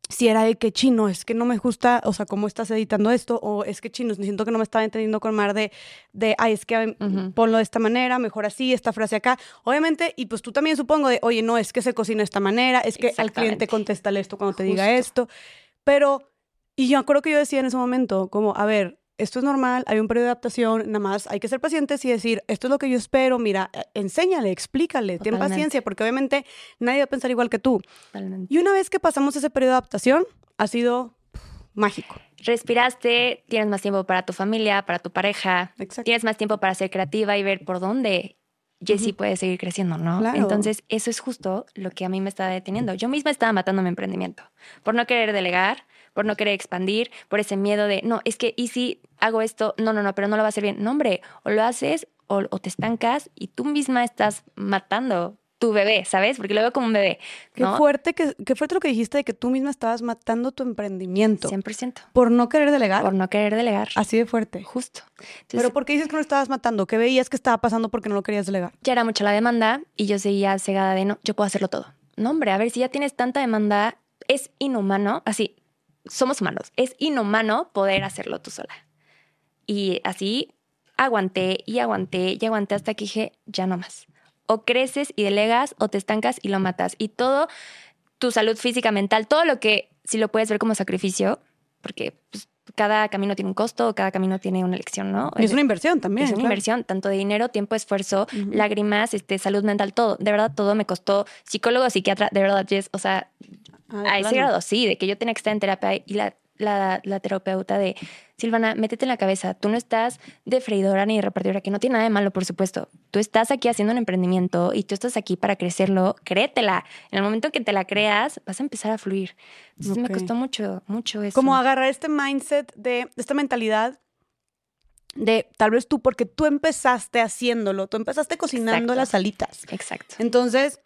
si era de que chino, es que no me gusta, o sea, cómo estás editando esto, o es que chino, siento que no me estaba entendiendo con mar de, de ay, es que Ujú. ponlo de esta manera, mejor así, esta frase acá. Obviamente, y pues tú también supongo de, oye, no, es que se cocina de esta manera, es que al cliente contéstale esto cuando te diga esto. Pero, y yo creo que yo decía en ese momento, como, a ver, esto es normal, hay un periodo de adaptación, nada más hay que ser pacientes y decir, esto es lo que yo espero, mira, eh, enséñale, explícale, ten paciencia, porque obviamente nadie va a pensar igual que tú. Totalmente. Y una vez que pasamos ese periodo de adaptación, ha sido pff, mágico. Respiraste, tienes más tiempo para tu familia, para tu pareja, Exacto. tienes más tiempo para ser creativa y ver por dónde Jessie puede seguir creciendo, ¿no? Claro. Entonces, eso es justo lo que a mí me estaba deteniendo. Yo misma estaba matando mi emprendimiento por no querer delegar, por no querer expandir, por ese miedo de, no, es que, ¿y si hago esto? No, no, no, pero no lo va a hacer bien. No, hombre, o lo haces o, o te estancas y tú misma estás matando tu bebé, ¿sabes? Porque lo veo como un bebé, Qué fuerte, que, qué fuerte lo que dijiste de que tú misma estabas matando tu emprendimiento 100%. por no querer delegar. Por no querer delegar. Así de fuerte. Justo. Entonces, Pero ¿por qué dices que no lo estabas matando? ¿Qué veías que estaba pasando porque no lo querías delegar? ya era mucha la demanda y yo seguía cegada de no, yo puedo hacerlo todo. No, hombre, a ver, si ya tienes tanta demanda, es inhumano, así, somos humanos, es inhumano poder hacerlo tú sola. Y así aguanté y aguanté y aguanté hasta que dije, ya no más. O creces y delegas o te estancas y lo matas. Y todo, tu salud física, mental, todo lo que, si lo puedes ver como sacrificio, porque pues, cada camino tiene un costo, cada camino tiene una elección, ¿no? Es una inversión también. es una claro. inversión, tanto de dinero, tiempo, esfuerzo, lágrimas, este, salud mental, todo. De verdad, todo me costó. Psicólogo, psiquiatra, de verdad, Jess, o sea, Ah, a ese grado sí, de que yo tenía que estar en terapia y la, la, la terapeuta de, Silvana, métete en la cabeza, tú no estás de freidora ni de repartidora, que no tiene nada de malo, por supuesto. Tú estás aquí haciendo un emprendimiento y tú estás aquí para crecerlo, créetela. En el momento que te la creas, vas a empezar a fluir. Entonces Ok. me costó mucho, mucho eso. Como agarrar este mindset de esta mentalidad de tal vez tú, porque tú empezaste haciéndolo, tú empezaste cocinando Exacto. las alitas. Exacto. Entonces,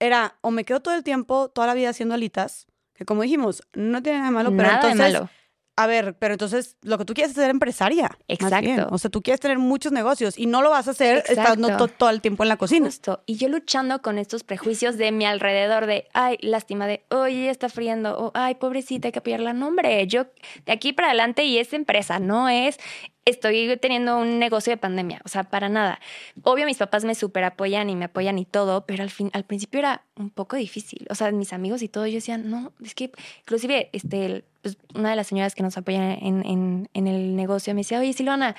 era o me quedo todo el tiempo, toda la vida haciendo alitas, que como dijimos, no tiene nada de malo, pero nada entonces, de malo. a ver, pero entonces lo que tú quieres es ser empresaria. Exacto. O sea, tú quieres tener muchos negocios y no lo vas a hacer estando to- todo el tiempo en la cocina. Justo. Y yo luchando con estos prejuicios de mi alrededor de, ay, lástima de, oye, está friendo, o ay, pobrecita, hay que apoyarla. No, hombre, yo de aquí para adelante y es empresa, no es, estoy teniendo un negocio de pandemia, o sea, para nada. Obvio, mis papás me súper apoyan y me apoyan y todo, pero al, fin, al principio era un poco difícil. O sea, mis amigos y todo, yo decía, no, es que, inclusive, este, pues, una de las señoras que nos apoyan en, en, en el negocio me decía, oye, Silvana,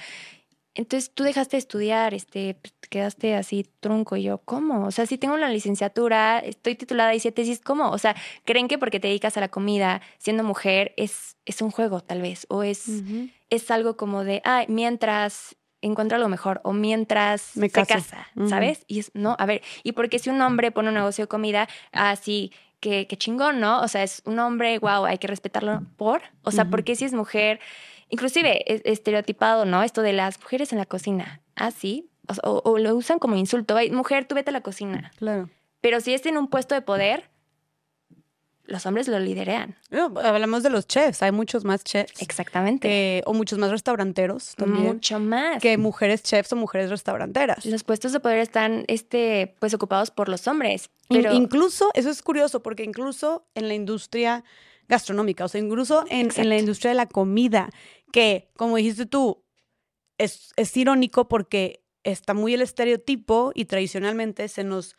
entonces tú dejaste de estudiar, este, pues, te quedaste así trunco. Y yo, ¿cómo? O sea, si tengo una licenciatura, estoy titulada y hice tesis, ¿cómo? O sea, creen que porque te dedicas a la comida siendo mujer es, es un juego, tal vez, o es, es algo como de, ay, mientras encuentra lo mejor o mientras Me se casa. ¿sabes? Y es, no, a ver, y porque si un hombre pone un negocio de comida, así, que, que chingón, ¿no? O sea, es un hombre, wow, hay que respetarlo por, o sea, Ujú. porque si es mujer, inclusive es- estereotipado, ¿no? Esto de las mujeres en la cocina, o, sea, o- o lo usan como insulto, mujer, tú vete a la cocina, Claro. pero si es en un puesto de poder, los hombres lo liderean, No, hablamos de los chefs, hay muchos más chefs. exactamente, o muchos más restauranteros también. mucho más. que mujeres chefs o mujeres restauranteras. los puestos de poder están este, pues ocupados por los hombres. In- Pero incluso, eso es curioso, porque incluso en la industria gastronómica, o sea, incluso en, en la industria de la comida, que, como dijiste tú, es, es irónico porque está muy el estereotipo y tradicionalmente se nos,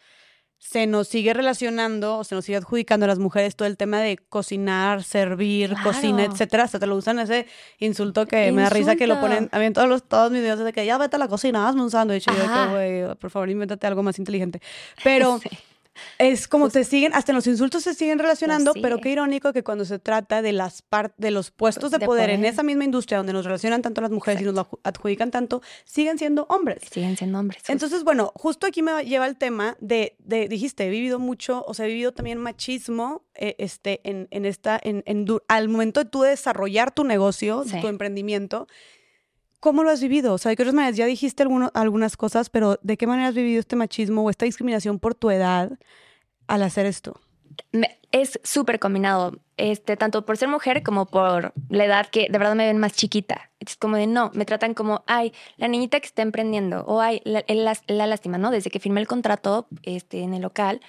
se nos sigue relacionando o se nos sigue adjudicando a las mujeres todo el tema de cocinar, servir, cocina, etcétera. Hasta te lo usan ese insulto que me da risa que lo ponen a mí en todos, los, todos mis videos de que ya vete a la cocina, hazme un sándwich. Y yo de que, Ajá. güey, por favor, invéntate algo más inteligente. Pero Sí. Es como te siguen, hasta en los insultos se siguen relacionando, pero qué irónico que cuando se trata de las de los puestos de, poder, en esa misma industria donde nos relacionan tanto las mujeres y nos lo adjudican tanto, siguen siendo hombres. Siguen siendo hombres. Entonces, bueno, justo aquí me lleva el tema de, de dijiste, he vivido mucho, o sea, he vivido también machismo eh, este, en, en esta, en, en, al momento de tú desarrollar tu negocio, tu emprendimiento. ¿Cómo lo has vivido? O sea, de qué otras maneras, ya dijiste algunas cosas, pero ¿de qué manera has vivido este machismo o esta discriminación por tu edad al hacer esto? es súper combinado, este, tanto por ser mujer como por la edad que de verdad me ven más chiquita. Es como de no, me tratan como, ay, la niñita que está emprendiendo, o ay, la, la, lástima, ¿no? Desde que firmé el contrato este, en el local,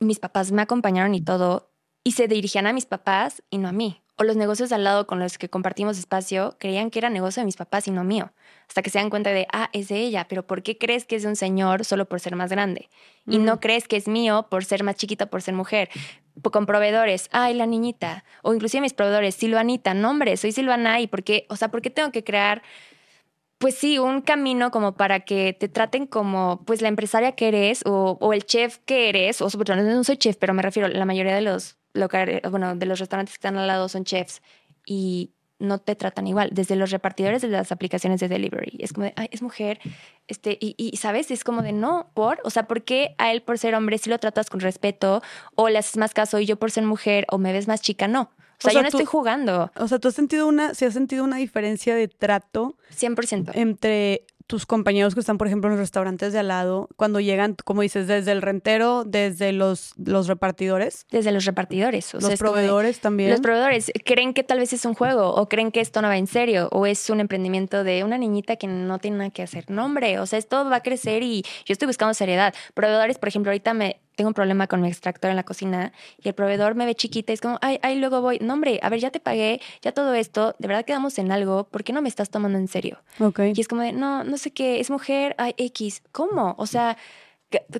mis papás me acompañaron y todo, y se dirigían a mis papás y no a mí o los negocios al lado con los que compartimos espacio creían que era negocio de mis papás y no mío. Hasta que se dan cuenta de, ah, es de ella, pero ¿por qué crees que es de un señor solo por ser más grande? Y no crees que es mío por ser más chiquita, por ser mujer. Con proveedores, ay, la niñita. O inclusive mis proveedores, Silvanita, nombre, soy Silvana y por qué, o sea, ¿por qué tengo que crear pues sí, un camino como para que te traten como pues la empresaria que eres o, o el chef que eres, o sobre todo no soy chef, pero me refiero, la mayoría de los locales, bueno, de los restaurantes que están al lado son chefs y no te tratan igual, desde los repartidores de las aplicaciones de delivery. Es como de, ay, es mujer, este, y, y, ¿sabes? Es como de, no, por, o sea, ¿por qué a él por ser hombre si lo tratas con respeto o le haces más caso y yo por ser mujer o me ves más chica? No. O sea, yo no estoy jugando. O sea, ¿tú has sentido una, si has sentido una diferencia de trato? 100%. Entre tus compañeros que están, por ejemplo, en los restaurantes de al lado, cuando llegan, como dices, desde el rentero, desde los, los repartidores. Desde los repartidores. los proveedores también. Los proveedores creen que tal vez es un juego o creen que esto no va en serio o es un emprendimiento de una niñita que no tiene nada que hacer. No, hombre, o sea, esto va a crecer y yo estoy buscando seriedad. Proveedores, por ejemplo, ahorita me tengo un problema con mi extractor en la cocina y el proveedor me ve chiquita y es como, ay, ay, luego voy. No, hombre, a ver, ya te pagué, ya todo esto, de verdad quedamos en algo, ¿por qué no me estás tomando en serio? Ok. Y es como de, no, no sé qué, es mujer, ay, X. ¿Cómo? O sea,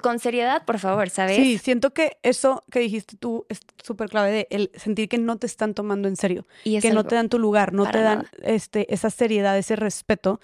con seriedad, por favor, ¿sabes? Sí, siento que eso que dijiste tú es súper clave de el sentir que no te están tomando en serio, y que no te dan tu lugar, no te dan este, esa seriedad, ese respeto,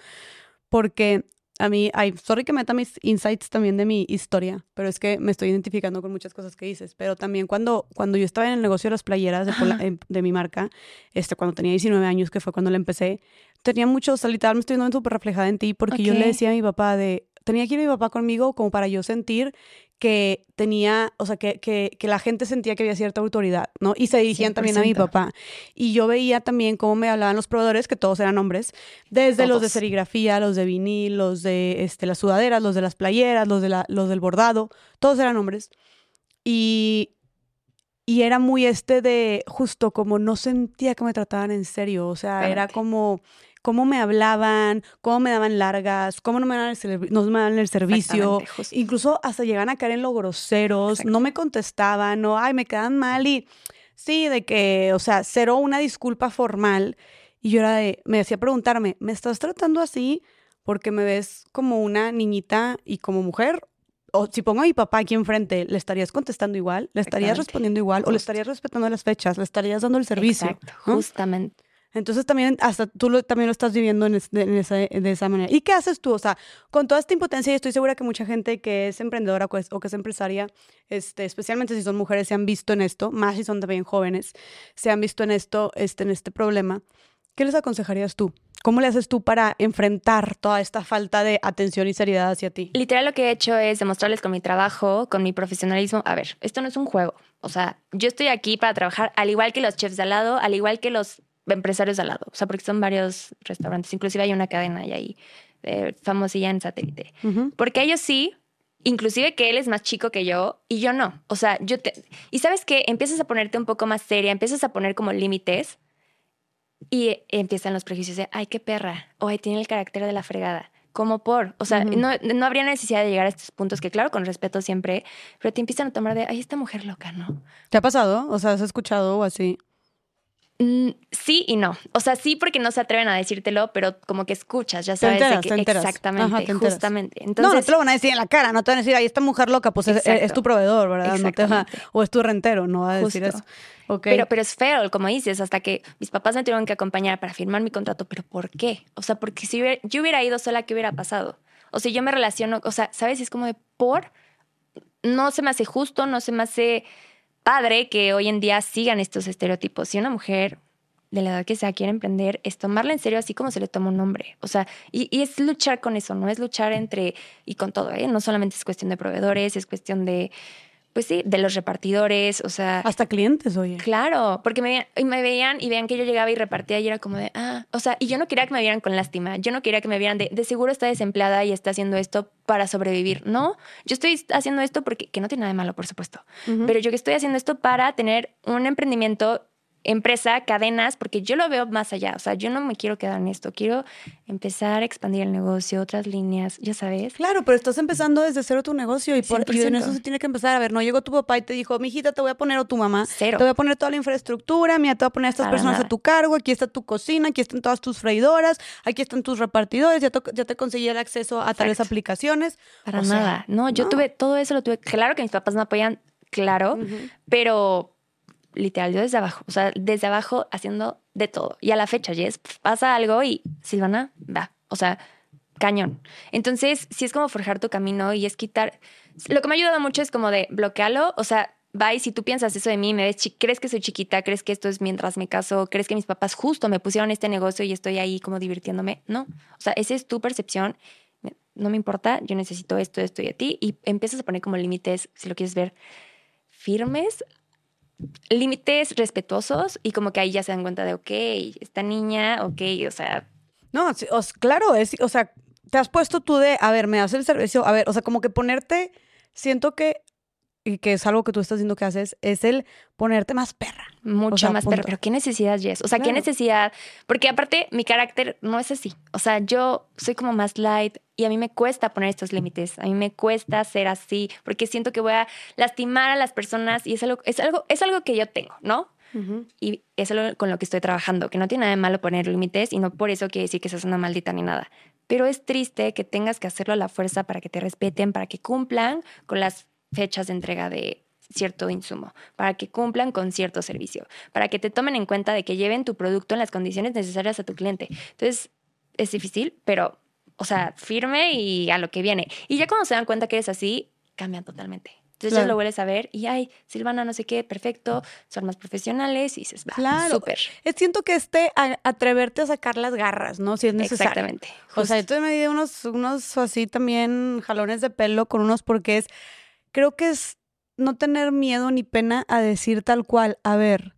porque a mí, ay, sorry que meta mis insights también de mi historia, pero es que me estoy identificando con muchas cosas que dices. Pero también cuando, cuando yo estaba en el negocio de las playeras de, em, de mi marca, este, cuando tenía 19 años, que fue cuando la empecé, tenía mucho, o sea, literal me estoy viendo súper reflejada en ti, porque yo le decía a mi papá de, tenía que ir mi papá conmigo como para yo sentir que tenía, o sea, que, que, que, la gente sentía que había cierta autoridad, ¿no? Y se dirigían también a mi papá. Y yo veía también cómo me hablaban los proveedores, que todos eran hombres, desde los de serigrafía, los de vinil, los de este, las sudaderas, los de las playeras, los, de la, los del bordado, todos eran hombres. Y, y era muy este de, justo como no sentía que me trataban en serio, o sea, era como cómo me hablaban, cómo me daban largas, cómo no me daban el, no me daban el servicio, incluso hasta llegan a caer en lo groseros, no me contestaban, no, ay, me quedan mal y sí, de que, o sea, cero una disculpa formal. Y yo era de, me hacía preguntarme, ¿me estás tratando así porque me ves como una niñita y como mujer? O si pongo a mi papá aquí enfrente, ¿le estarías contestando igual? ¿Le estarías respondiendo igual? ¿O le estarías respetando las fechas? ¿Le estarías dando el servicio? Exacto, justamente. Entonces también, hasta tú lo, también lo estás viviendo en, esa, de esa manera. ¿Y qué haces tú? O sea, con toda esta impotencia, y estoy segura que mucha gente que es emprendedora o que es empresaria, este, especialmente si son mujeres, se han visto en esto, más si son también jóvenes, se han visto en esto, este, en este problema. ¿Qué les aconsejarías tú? ¿Cómo le haces tú para enfrentar toda esta falta de atención y seriedad hacia ti? Literal lo que he hecho es demostrarles con mi trabajo, con mi profesionalismo, a ver, esto no es un juego. O sea, yo estoy aquí para trabajar al igual que los chefs de al lado, al igual que los empresarios al lado, o sea, porque son varios restaurantes, inclusive hay una cadena ahí eh, famosilla en satélite, porque ellos sí, inclusive que él es más chico que yo y yo no, o sea, yo te... Y sabes que empiezas a ponerte un poco más seria, empiezas a poner como límites y empiezan los prejuicios de, ay, qué perra, o ay, tiene el carácter de la fregada. Como por, o sea, no, no habría necesidad de llegar a estos puntos que, claro, con respeto siempre, pero te empiezan a tomar de, ay, esta mujer loca, ¿no? ¿Te ha pasado? O sea, ¿has escuchado o así? Mm, sí y no. O sea, sí porque no se atreven a decírtelo, pero como que escuchas, ya sabes. que, exactamente, justamente. Entonces, no, no te lo van a decir en la cara, no te van a decir, ay, esta mujer loca, pues es, tu proveedor, ¿verdad? No te o es tu rentero, no va a decir eso. Pero, pero es feo, como dices, hasta que mis papás me tuvieron que acompañar para firmar mi contrato. ¿Pero por qué? O sea, porque si yo hubiera ido sola, ¿qué hubiera pasado? O sea, yo me relaciono, o sea, ¿sabes? Es como de por no se me hace justo, no se me hace padre que hoy en día sigan estos estereotipos. Si una mujer de la edad que sea quiere emprender, es tomarla en serio así como se le toma un hombre. O sea, y, es luchar con eso, no es luchar entre y con todo, ¿eh? No solamente es cuestión de proveedores, es cuestión de pues sí, de los repartidores, o sea... Hasta clientes, oye. Claro, porque me, me veían y veían que yo llegaba y repartía y era como de, ah, o sea, y yo no quería que me vieran con lástima, yo no quería que me vieran de, de seguro está desempleada y está haciendo esto para sobrevivir. No, yo estoy haciendo esto porque, que no tiene nada de malo, por supuesto, pero yo que estoy haciendo esto para tener un emprendimiento empresa, cadenas, porque yo lo veo más allá. O sea, yo no me quiero quedar en esto. Quiero empezar a expandir el negocio, otras líneas, ya sabes. Claro, pero estás empezando desde cero tu negocio y, por, y en eso se tiene que empezar. A ver, no llegó tu papá y te dijo, mijita, te voy a poner o tu mamá. Cero. Te voy a poner toda la infraestructura, mira, te voy a poner a estas Para personas nada. a tu cargo, aquí está tu cocina, aquí están todas tus freidoras, aquí están tus repartidores, ya te, ya te conseguí el acceso a tales Exacto. aplicaciones. Para O sea, nada. no, yo no. tuve todo eso, lo tuve. Claro que mis papás me apoyan, claro, pero literal, yo desde abajo, o sea, desde abajo haciendo de todo. Y a la fecha, Jess, pasa algo y Silvana, va, o sea, cañón. Entonces, sí es como forjar tu camino y es quitar. Lo que me ha ayudado mucho es como de bloquearlo, o sea, va y si tú piensas eso de mí, me ves, crees que soy chiquita, crees que esto es mientras me caso, crees que mis papás justo me pusieron este negocio y estoy ahí como divirtiéndome. No, o sea, esa es tu percepción. No me importa, yo necesito esto, esto y a ti. Y empiezas a poner como límites, si lo quieres ver, firmes, límites respetuosos y como que ahí ya se dan cuenta de, ok, esta niña, ok, o sea, No, claro, es, o sea, te has puesto tú de, a ver, me das el servicio, a ver, o sea, como que ponerte, siento que, y que es algo que tú estás diciendo que haces, es el ponerte más perra. mucho O sea, más, punto. pero, pero ¿qué necesidad, Jess? O sea, ¿qué necesidad? Porque aparte, mi carácter no es así. O sea, yo soy como más light y a mí me cuesta poner estos límites. A mí me cuesta ser así porque siento que voy a lastimar a las personas y es algo, es algo, es algo que yo tengo, ¿no? Y es algo con lo que estoy trabajando, que no tiene nada de malo poner límites y no por eso quiere decir que seas una maldita ni nada. Pero es triste que tengas que hacerlo a la fuerza para que te respeten, para que cumplan con las fechas de entrega de cierto insumo, para que cumplan con cierto servicio, para que te tomen en cuenta de que lleven tu producto en las condiciones necesarias a tu cliente. Entonces, es difícil, pero, o sea, firme y a lo que viene. Y ya cuando se dan cuenta que eres así, cambian totalmente. Entonces ya Claro. lo vuelves a ver y, ay, Silvana, no sé qué, perfecto, son más profesionales y dices, va, Claro. súper. Es, siento que este a- atreverte a sacar las garras, ¿no? Si es necesario. Exactamente. O sea, yo justo. me di unos, unos así también jalones de pelo con unos porque es, creo que es no tener miedo ni pena a decir tal cual, a ver,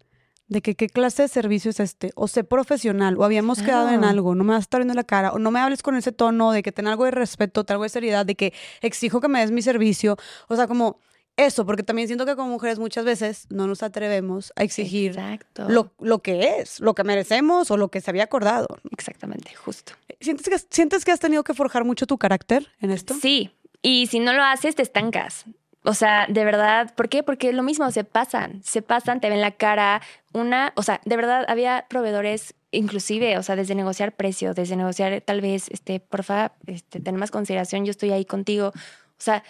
de que qué clase de servicio es este, o sé profesional, o habíamos quedado en algo, no me vas a estar viendo la cara, o no me hables con ese tono de que ten algo de respeto, ten algo de seriedad, de que exijo que me des mi servicio, o sea, como eso, porque también siento que como mujeres muchas veces no nos atrevemos a exigir lo, lo que es, lo que merecemos o lo que se había acordado. Exactamente, justo. ¿Sientes que, ¿Sientes que has tenido que forjar mucho tu carácter en esto? Sí, y si no lo haces, te estancas. O sea, de verdad, ¿por qué? Porque lo mismo, se pasan, se pasan, te ven la cara. Una, o sea, de verdad, había proveedores, inclusive, o sea, desde negociar precio, desde negociar tal vez, este, porfa, este, ten más consideración, yo estoy ahí contigo. O sea,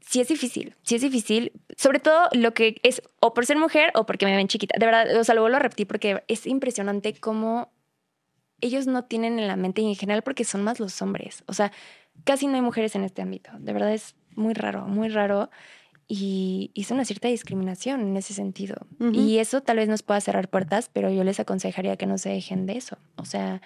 sí es difícil, sí es difícil, sobre todo lo que es o por ser mujer o porque me ven chiquita. De verdad, o sea, lo vuelvo a repetir porque es impresionante cómo ellos no tienen en la mente y en general porque son más los hombres. O sea, casi no hay mujeres en este ámbito. De verdad es muy raro, muy raro. Y es una cierta discriminación en ese sentido. Ujú. Y eso tal vez nos pueda cerrar puertas, pero yo les aconsejaría que no se dejen de eso. O sea,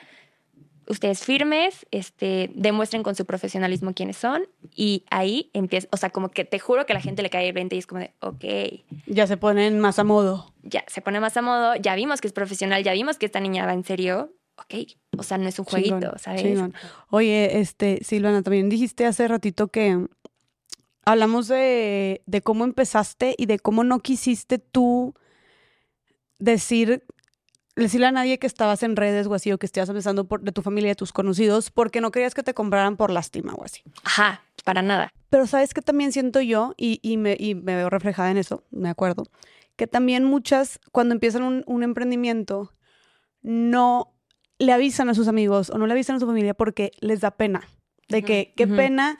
ustedes firmes, este, demuestren con su profesionalismo quiénes son y ahí empieza, o sea, como que te juro que a la gente le cae el 20 y es como de, ok, Ya se ponen más a modo. ya se pone más a modo, ya vimos que es profesional, ya vimos que esta niña va en serio, ok, o sea, no es un jueguito, Chingón, ¿sabes? chingón. Oye, este, Silvana, también dijiste hace ratito que hablamos de, de cómo empezaste y de cómo no quisiste tú decir, decirle a nadie que estabas en redes o así, o que estabas empezando por, de tu familia, de tus conocidos, porque no querías que te compraran por lástima o así. Ajá, para nada. Pero sabes que también siento yo, y, y me, y me veo reflejada en eso, me acuerdo, que también muchas, cuando empiezan un, un emprendimiento, no le avisan a sus amigos o no le avisan a su familia porque les da pena. De que, qué pena.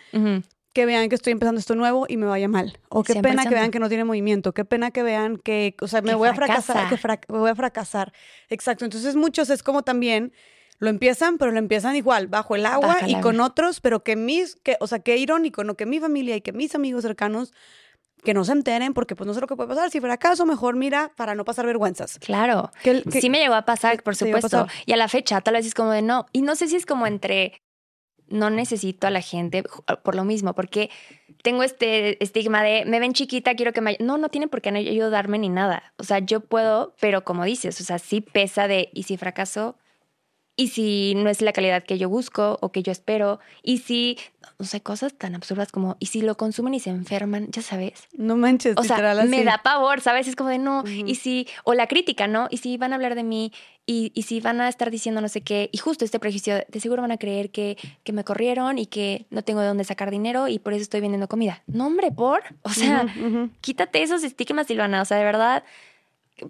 Que vean que estoy empezando esto nuevo y me vaya mal. O qué pena que 100%. vean que no tiene movimiento. Qué pena que vean que, o sea, me Que voy a fracasar. fracasa. Que me voy a fracasar. Exacto. Entonces muchos es como también lo empiezan, pero lo empiezan igual, bajo el agua el y agua. con otros, pero que mis, que, o sea, qué irónico, ¿no? Que mi familia y que mis amigos cercanos que no se enteren, porque pues no sé lo que puede pasar. Si fuera caso, mejor mira para no pasar vergüenzas. Claro. Que sí me llegó a pasar, por a supuesto. pasar. Y a la fecha, tal vez es como de no. Y no sé si es como entre no necesito a la gente ju- por lo mismo, porque tengo este estigma de me ven chiquita, quiero que me... ay-". No, no tienen por qué ayudarme ni nada. O sea, yo puedo, pero como dices, o sea, sí pesa de, ¿y si fracaso? ¿Y si no es la calidad que yo busco o que yo espero? ¿Y si, no sé, cosas tan absurdas como, ¿y si lo consumen y se enferman? Ya sabes. No manches, O sea, me da pavor, ¿sabes? Es como de no, y si, o la crítica, ¿no? Y si van a hablar de mí, y, y si van a estar diciendo no sé qué, y justo este prejuicio, de seguro van a creer que, que me corrieron y que no tengo de dónde sacar dinero y por eso estoy vendiendo comida. No, hombre, por. O sea, Ujú, ujú. quítate esos estigmas, Silvana. O sea, de verdad,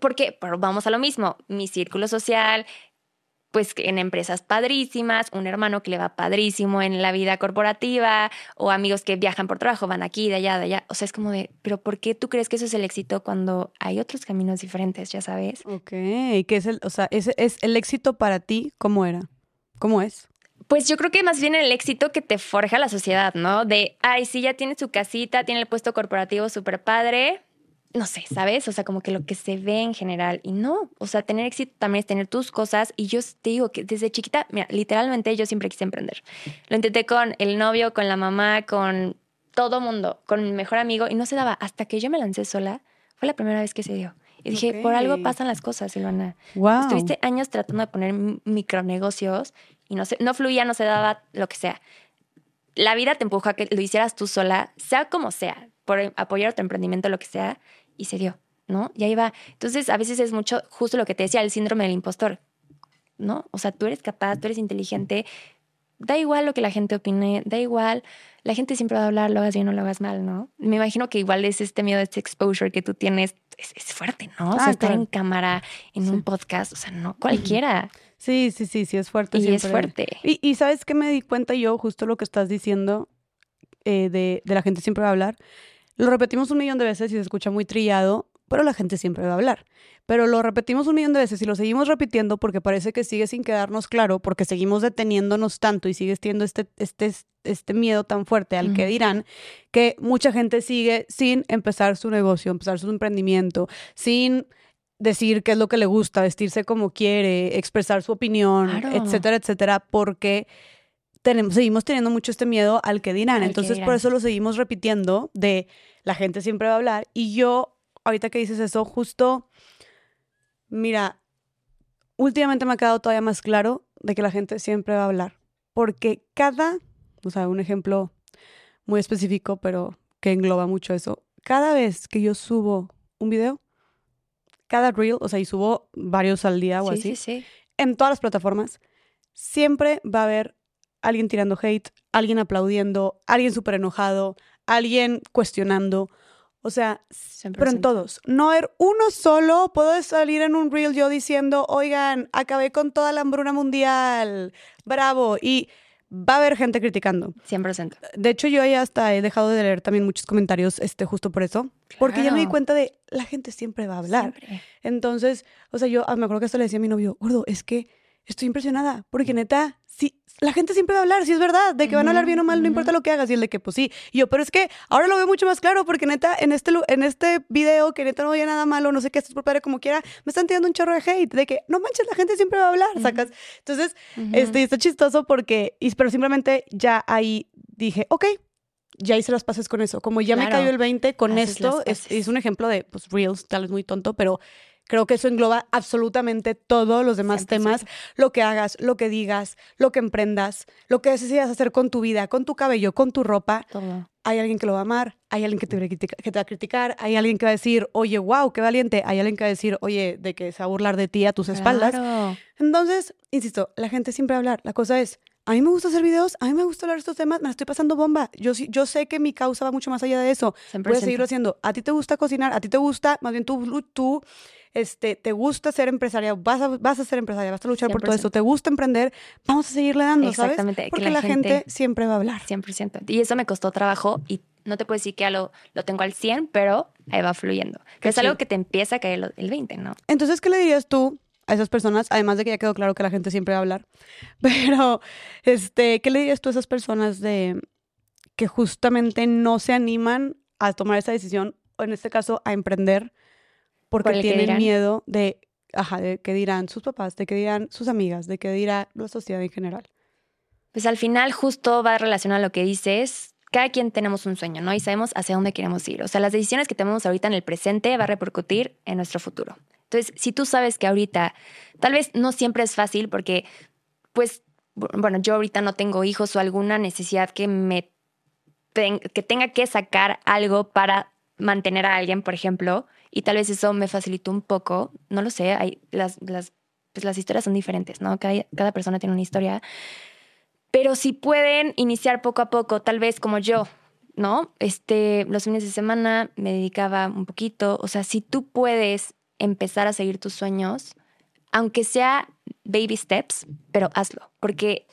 porque pero vamos a lo mismo. Mi círculo social, pues en empresas padrísimas, un hermano que le va padrísimo en la vida corporativa, o amigos que viajan por trabajo, van aquí, de allá, de allá. O sea, es como de, pero ¿por qué tú crees que eso es el éxito cuando hay otros caminos diferentes, ya sabes? Ok, ¿qué es el, o sea, ese es el éxito para ti? ¿Cómo era? ¿Cómo es? Pues yo creo que más bien el éxito que te forja la sociedad, ¿no? De, ay, sí, ya tiene su casita, tiene el puesto corporativo súper padre. No sé, ¿sabes? O sea, como que lo que se ve en general. Y no, o sea, tener éxito también es tener tus cosas. Y yo te digo que desde chiquita, mira, literalmente yo siempre quise emprender. Lo intenté con el novio, con la mamá, con todo mundo, con mi mejor amigo. Y no se daba. Hasta que yo me lancé sola, fue la primera vez que se dio. Y dije, por algo pasan las cosas, Silvana. Wow. Estuviste años tratando de poner micronegocios y no, se, no fluía, no se daba, lo que sea. La vida te empuja a que lo hicieras tú sola, sea como sea, por apoyar tu emprendimiento, lo que sea, y se dio, ¿no? Y ahí va. Entonces, a veces es mucho justo lo que te decía, el síndrome del impostor, ¿no? O sea, tú eres capaz, tú eres inteligente, da igual lo que la gente opine, da igual, la gente siempre va a hablar, lo hagas bien o lo hagas mal, ¿no? Me imagino que igual es este miedo, este exposure que tú tienes, es, es fuerte, ¿no? O sea, Ah, estar claro. en cámara, en Sí. un podcast, o sea, no cualquiera. Sí, sí, sí, sí, es fuerte. Y es siempre. fuerte. Y, y sabes qué me di cuenta yo, justo lo que estás diciendo eh, de, de la gente siempre va a hablar. Lo repetimos un millón de veces y se escucha muy trillado, pero la gente siempre va a hablar. Pero lo repetimos un millón de veces y lo seguimos repitiendo porque parece que sigue sin quedarnos claro, porque seguimos deteniéndonos tanto y sigues teniendo este, este, este miedo tan fuerte al que Ujú. dirán, que mucha gente sigue sin empezar su negocio, empezar su emprendimiento, sin decir qué es lo que le gusta, vestirse como quiere, expresar su opinión, Claro. etcétera, etcétera, porque tenemos, seguimos teniendo mucho este miedo al que dirán. Al que Entonces, por eso lo seguimos repitiendo de la gente siempre va a hablar. Y yo, ahorita que dices eso, justo, mira, últimamente me ha quedado todavía más claro de que la gente siempre va a hablar. Porque cada, o sea, un ejemplo muy específico, pero que engloba mucho eso. Cada vez que yo subo un video, cada reel, o sea, y subo varios al día o Sí, así, sí, sí. en todas las plataformas, siempre va a haber alguien tirando hate, alguien aplaudiendo, alguien súper enojado, alguien cuestionando. O sea, pero en 100%. todos. No haber uno solo. Puedo salir en un reel yo diciendo, oigan, acabé con toda la hambruna mundial. Bravo. Y va a haber gente criticando. 100%. De hecho, yo ya hasta he dejado de leer también muchos comentarios este, justo por eso. Porque ya me di cuenta de, la gente siempre va a hablar. Siempre. Entonces, o sea, yo ah, me acuerdo que hasta le decía a mi novio, gordo, es que estoy impresionada, porque neta, la gente siempre va a hablar, sí es verdad, de que van a hablar bien o mal, no importa lo que hagas, y el de que, pues sí, y yo, pero es que ahora lo veo mucho más claro, porque neta, en este, en este video, que neta no había nada malo, no sé qué, estás por padre como quiera, me están tirando un chorro de hate, de que, no manches, la gente siempre va a hablar, sacas. Entonces, Ujú. este, está chistoso porque, y- pero simplemente ya ahí dije, ok, ya hice las paces con eso. Como ya me cayó el 20 con Haces esto, es un ejemplo de, pues, Reels, tal vez muy tonto, pero creo que eso engloba absolutamente todos los demás 100%. temas. Lo que hagas, lo que digas, lo que emprendas, lo que decidas hacer con tu vida, con tu cabello, con tu ropa. Todo. Hay alguien que lo va a amar, hay alguien que te, va a critica- que te va a criticar, hay alguien que va a decir, oye, wow, qué valiente. Hay alguien que va a decir, oye, de que se va a burlar de ti a tus espaldas. Entonces, insisto, la gente siempre va a hablar. La cosa es, a mí me gusta hacer videos, a mí me gusta hablar de estos temas, me la estoy pasando bomba. Yo, sí- yo sé que mi causa va mucho más allá de eso. Voy a 100%. seguirlo haciendo. A ti te gusta cocinar, a ti te gusta, más bien tú, tú este, te gusta ser empresaria, vas a, vas a ser empresaria, vas a luchar por todo 100%. esto, te gusta emprender, vamos a seguirle dando, ¿sabes? Exactamente, que Porque la la, gente, gente- siempre va a hablar. 100%. Y eso me costó trabajo y no te puedo decir que ya lo, lo tengo al 100, pero ahí va fluyendo. Que es algo que te empieza a caer el 20, ¿no? Entonces, ¿qué le dirías tú a esas personas? Además de que ya quedó claro que la gente siempre va a hablar. Pero, este, ¿qué le dirías tú a esas personas de que justamente no se animan a tomar esa decisión, o en este caso a emprender, porque tienen miedo de, ajá, de que dirán sus papás, de que dirán sus amigas, de que dirá la sociedad en general? Pues al final justo va relacionado a lo que dices. Cada quien tenemos un sueño, ¿no? Y sabemos hacia dónde queremos ir. O sea, las decisiones que tenemos ahorita en el presente va a repercutir en nuestro futuro. Entonces, si tú sabes que ahorita, tal vez no siempre es fácil porque, pues, bueno, yo ahorita no tengo hijos o alguna necesidad que me que tenga que sacar algo para mantener a alguien, por ejemplo, y tal vez eso me facilitó un poco, no lo sé, hay, las, las, pues las historias son diferentes, ¿no? Cada, cada persona tiene una historia, pero si pueden iniciar poco a poco, tal vez como yo, ¿no? Este, los fines de semana me dedicaba un poquito, o sea, si tú puedes empezar a seguir tus sueños, aunque sea baby steps, pero hazlo, porque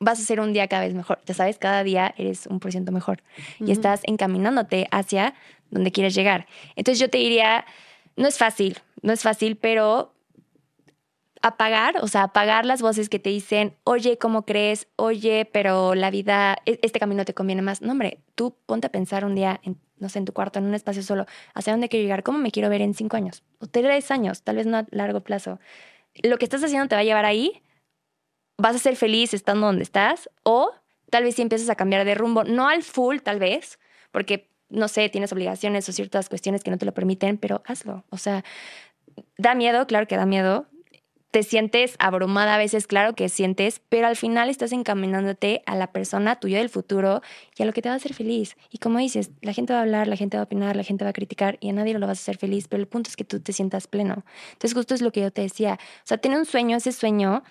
vas a ser un día cada vez mejor. Ya sabes, cada día eres un por ciento mejor y estás encaminándote hacia donde quieres llegar. Entonces yo te diría, no es fácil, no es fácil, pero apagar, o sea, apagar las voces que te dicen, oye, ¿cómo crees? Oye, pero la vida, e, este camino te conviene más. No, hombre, tú ponte a pensar un día, en, no sé, en tu cuarto, en un espacio solo, hacia dónde quiero llegar, cómo me quiero ver en cinco años, o tres años, tal vez no a largo plazo. Lo que estás haciendo te va a llevar ahí, vas a ser feliz estando donde estás, o tal vez si empiezas a cambiar de rumbo, no al full, tal vez, porque, no sé, tienes obligaciones o ciertas cuestiones que no te lo permiten, pero hazlo. O sea, da miedo, claro que da miedo, te sientes abrumada a veces, claro que sientes, pero al final estás encaminándote a la persona tuya del futuro y a lo que te va a hacer feliz. Y como dices, la gente va a hablar, la gente va a opinar, la gente va a criticar y a nadie lo vas a hacer feliz, pero el punto es que tú te sientas pleno. Entonces, justo es lo que yo te decía. O sea, tiene un sueño, ese sueño,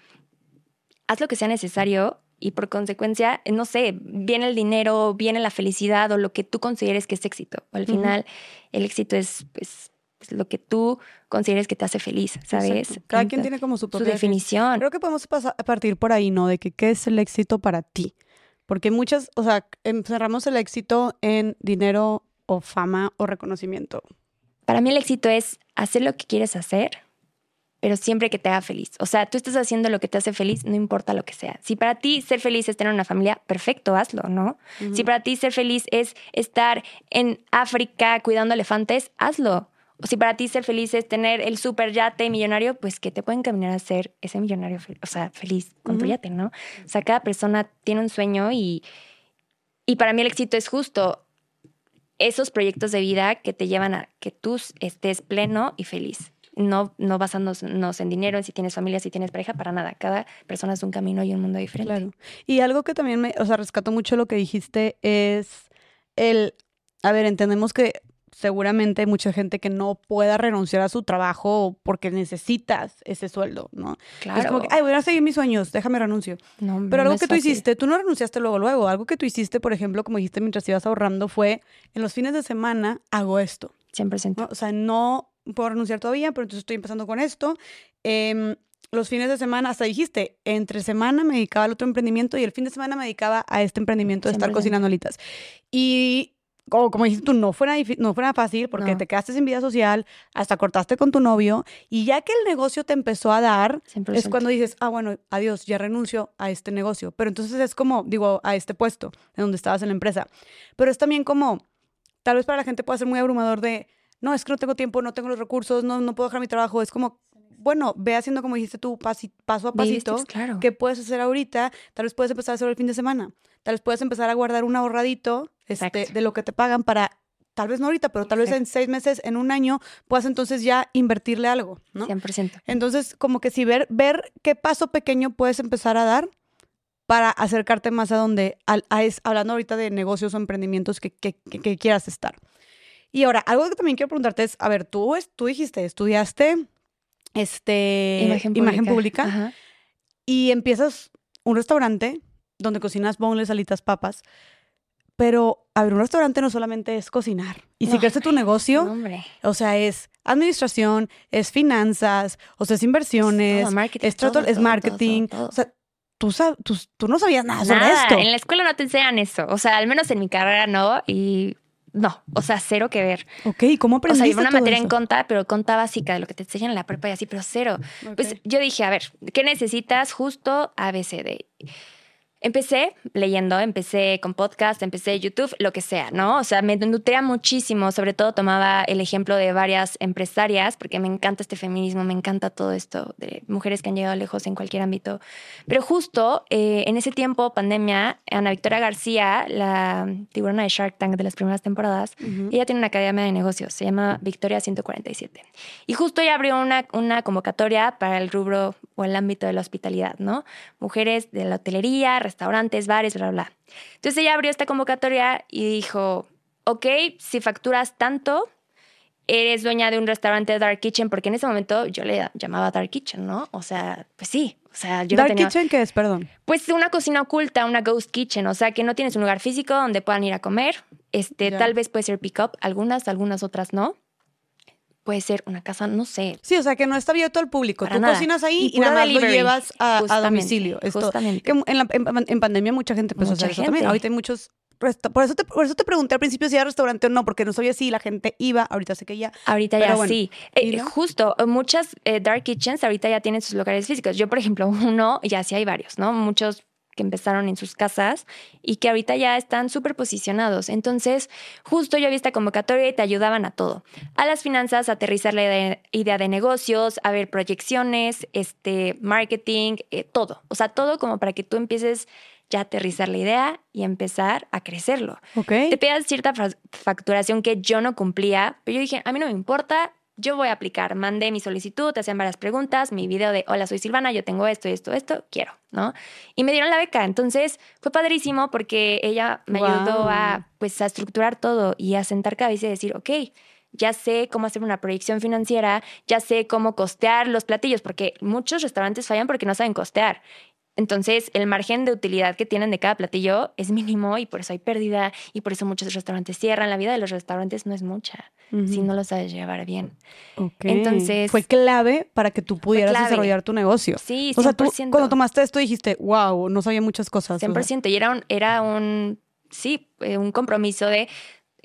haz lo que sea necesario y por consecuencia, no sé, viene el dinero, viene la felicidad o lo que tú consideres que es éxito. al final, el éxito es, pues, lo que tú consideres que te hace feliz, ¿sabes? Cada quien tiene como su propia definición. Creo que podemos pasar, partir por ahí, ¿no? De que qué es el éxito para ti. Porque muchas, o sea, encerramos el éxito en dinero o fama o reconocimiento. Para mí el éxito es hacer lo que quieres hacer, pero siempre que te haga feliz. O sea, tú estás haciendo lo que te hace feliz, no importa lo que sea. Si para ti ser feliz es tener una familia, perfecto, hazlo, ¿no? Si para ti ser feliz es estar en África cuidando elefantes, hazlo si para ti ser feliz es tener el super yate millonario, pues que te pueden caminar a ser ese millonario, o sea, feliz con tu yate, ¿no? O sea, cada persona tiene un sueño y, y para mí el éxito es justo esos proyectos de vida que te llevan a que tú estés pleno y feliz. No, no basándonos en dinero, en si tienes familia, si tienes pareja, para nada. Cada persona es un camino y un mundo diferente. Claro. Y algo que también me, o sea, rescato mucho lo que dijiste es el, a ver, entendemos que seguramente hay mucha gente que no pueda renunciar a su trabajo porque necesitas ese sueldo, ¿no? Claro. Es como que, ay, voy a seguir mis sueños, déjame renuncio. No, Pero algo que tú hiciste, tú no renunciaste luego, luego. Algo que tú hiciste, por ejemplo, como dijiste mientras ibas ahorrando, fue en los fines de semana hago esto. 100%. O sea, no puedo renunciar todavía, pero entonces estoy empezando con esto. Em, los fines de semana, hasta dijiste, entre semana me dedicaba al otro emprendimiento y el fin de semana me dedicaba a este emprendimiento de estar cocinando alitas. Y como, como dijiste tú, no fuera, no fuera fácil porque te quedaste sin vida social, hasta cortaste con tu novio y ya que el negocio te empezó a dar, es cuando dices, ah, bueno, adiós, ya renuncio a este negocio. Pero entonces es como, digo, a este puesto en donde estabas en la empresa. Pero es también como, tal vez para la gente puede ser muy abrumador de, no, es que no tengo tiempo, no tengo los recursos, no, no puedo dejar mi trabajo. Es como, bueno, ve haciendo como dijiste tú, paso a pasito, claro. ¿qué puedes hacer ahorita? Tal vez puedes empezar a hacerlo el fin de semana. Tal vez puedes empezar a guardar un ahorradito este, de lo que te pagan para, tal vez no ahorita, pero tal vez en seis meses, en un año, puedas entonces ya invertirle algo, ¿no? 100%. Entonces, como que si ver, ver qué paso pequeño puedes empezar a dar para acercarte más a donde, a, es, hablando ahorita de negocios o emprendimientos que, que, que, quieras estar. Y ahora, algo que también quiero preguntarte es, a ver, tú, tú dijiste, estudiaste este, imagen pública, y empiezas un restaurante donde cocinas boneless, alitas, papas, pero a ver, un restaurante no solamente es cocinar. Y si crees tu negocio, o sea, es administración, es finanzas, o sea, es inversiones, es, es marketing. o sea, tú, tú, tú, no sabías nada, sobre esto. En la escuela no te enseñan eso. O sea, al menos en mi carrera no. Y no, o sea, cero que ver. Ok, ¿cómo O aprendiste sea, iba una todo materia eso? en conta, pero conta básica de lo que te enseñan en la prepa y así, pero cero. Pues yo dije, a ver, ¿qué necesitas? Justo ABCD. Empecé leyendo, empecé con podcast, empecé YouTube, lo que sea, ¿no? O sea, me nutría muchísimo, sobre todo tomaba el ejemplo de varias empresarias, porque me encanta este feminismo, me encanta todo esto de mujeres que han llegado lejos en cualquier ámbito. Pero justo eh, en ese tiempo, pandemia, Ana Victoria García, la tiburona de Shark Tank de las primeras temporadas, Ujú. ella tiene una academia de negocios, se llama Victoria 147. Y justo ella abrió una, una convocatoria para el rubro o el ámbito de la hospitalidad, ¿no? Mujeres de la hotelería, restaurantes, bares, bla, bla. Entonces ella abrió esta convocatoria y dijo, ok, si facturas tanto, eres dueña de un restaurante Dark Kitchen, porque en ese momento yo le llamaba Dark Kitchen, ¿no? O sea, pues sí. O sea, yo no Dark tenía... Kitchen, ¿qué es? Perdón. Pues una cocina oculta, una ghost kitchen, o sea que no tienes un lugar físico donde puedan ir a comer. Este, tal vez puede ser pick up, algunas, algunas otras no. Puede ser una casa, no sé. Sí, o sea, que no está abierto al público. Para Tú nada. cocinas ahí y, Y nada más lo llevas a, a domicilio. Esto, justamente. que en, la- en- en pandemia mucha gente empezó Mucha a hacer eso también. Ahorita hay muchos... Por eso, te, por eso te pregunté al principio si era restaurante o no, porque no sabía si la gente iba. Ahorita sé que ya. Ahorita ya bueno, sí. ¿y Eh, no? justo, muchas eh, dark kitchens ahorita ya tienen sus locales físicos. Yo, por ejemplo, uno, ya sí hay varios, ¿no? Muchos que empezaron en sus casas y que ahorita ya están súper posicionados. Entonces, justo yo vi esta convocatoria y te ayudaban a todo. A las finanzas, a aterrizar la idea, de negocios, a ver proyecciones, este, marketing, eh, todo. O sea, todo como para que tú empieces ya a aterrizar la idea y empezar a crecerlo Ok. te pedían cierta fa- facturación que yo no cumplía, pero yo dije, a mí no me importa, yo voy a aplicar. Mandé mi solicitud, te hacían varias preguntas, mi video de, hola, soy Silvana, yo tengo esto, esto, esto, quiero, ¿no? Y me dieron la beca. Entonces fue padrísimo porque ella me ayudó a, pues, a estructurar todo y a sentar cabeza y decir, ok, ya sé cómo hacer una proyección financiera, ya sé cómo costear los platillos, porque muchos restaurantes fallan porque no saben costear. Entonces, el margen de utilidad que tienen de cada platillo es mínimo y por eso hay pérdida y por eso muchos restaurantes cierran. La vida de los restaurantes no es mucha si no lo sabes llevar bien. Entonces- Fue clave para que tú pudieras desarrollar tu negocio. Sí, 100%. O sea, tú cuando tomaste esto dijiste, wow, no sabía muchas cosas. o sea, 100%. Y era un, era un sí, eh, un compromiso de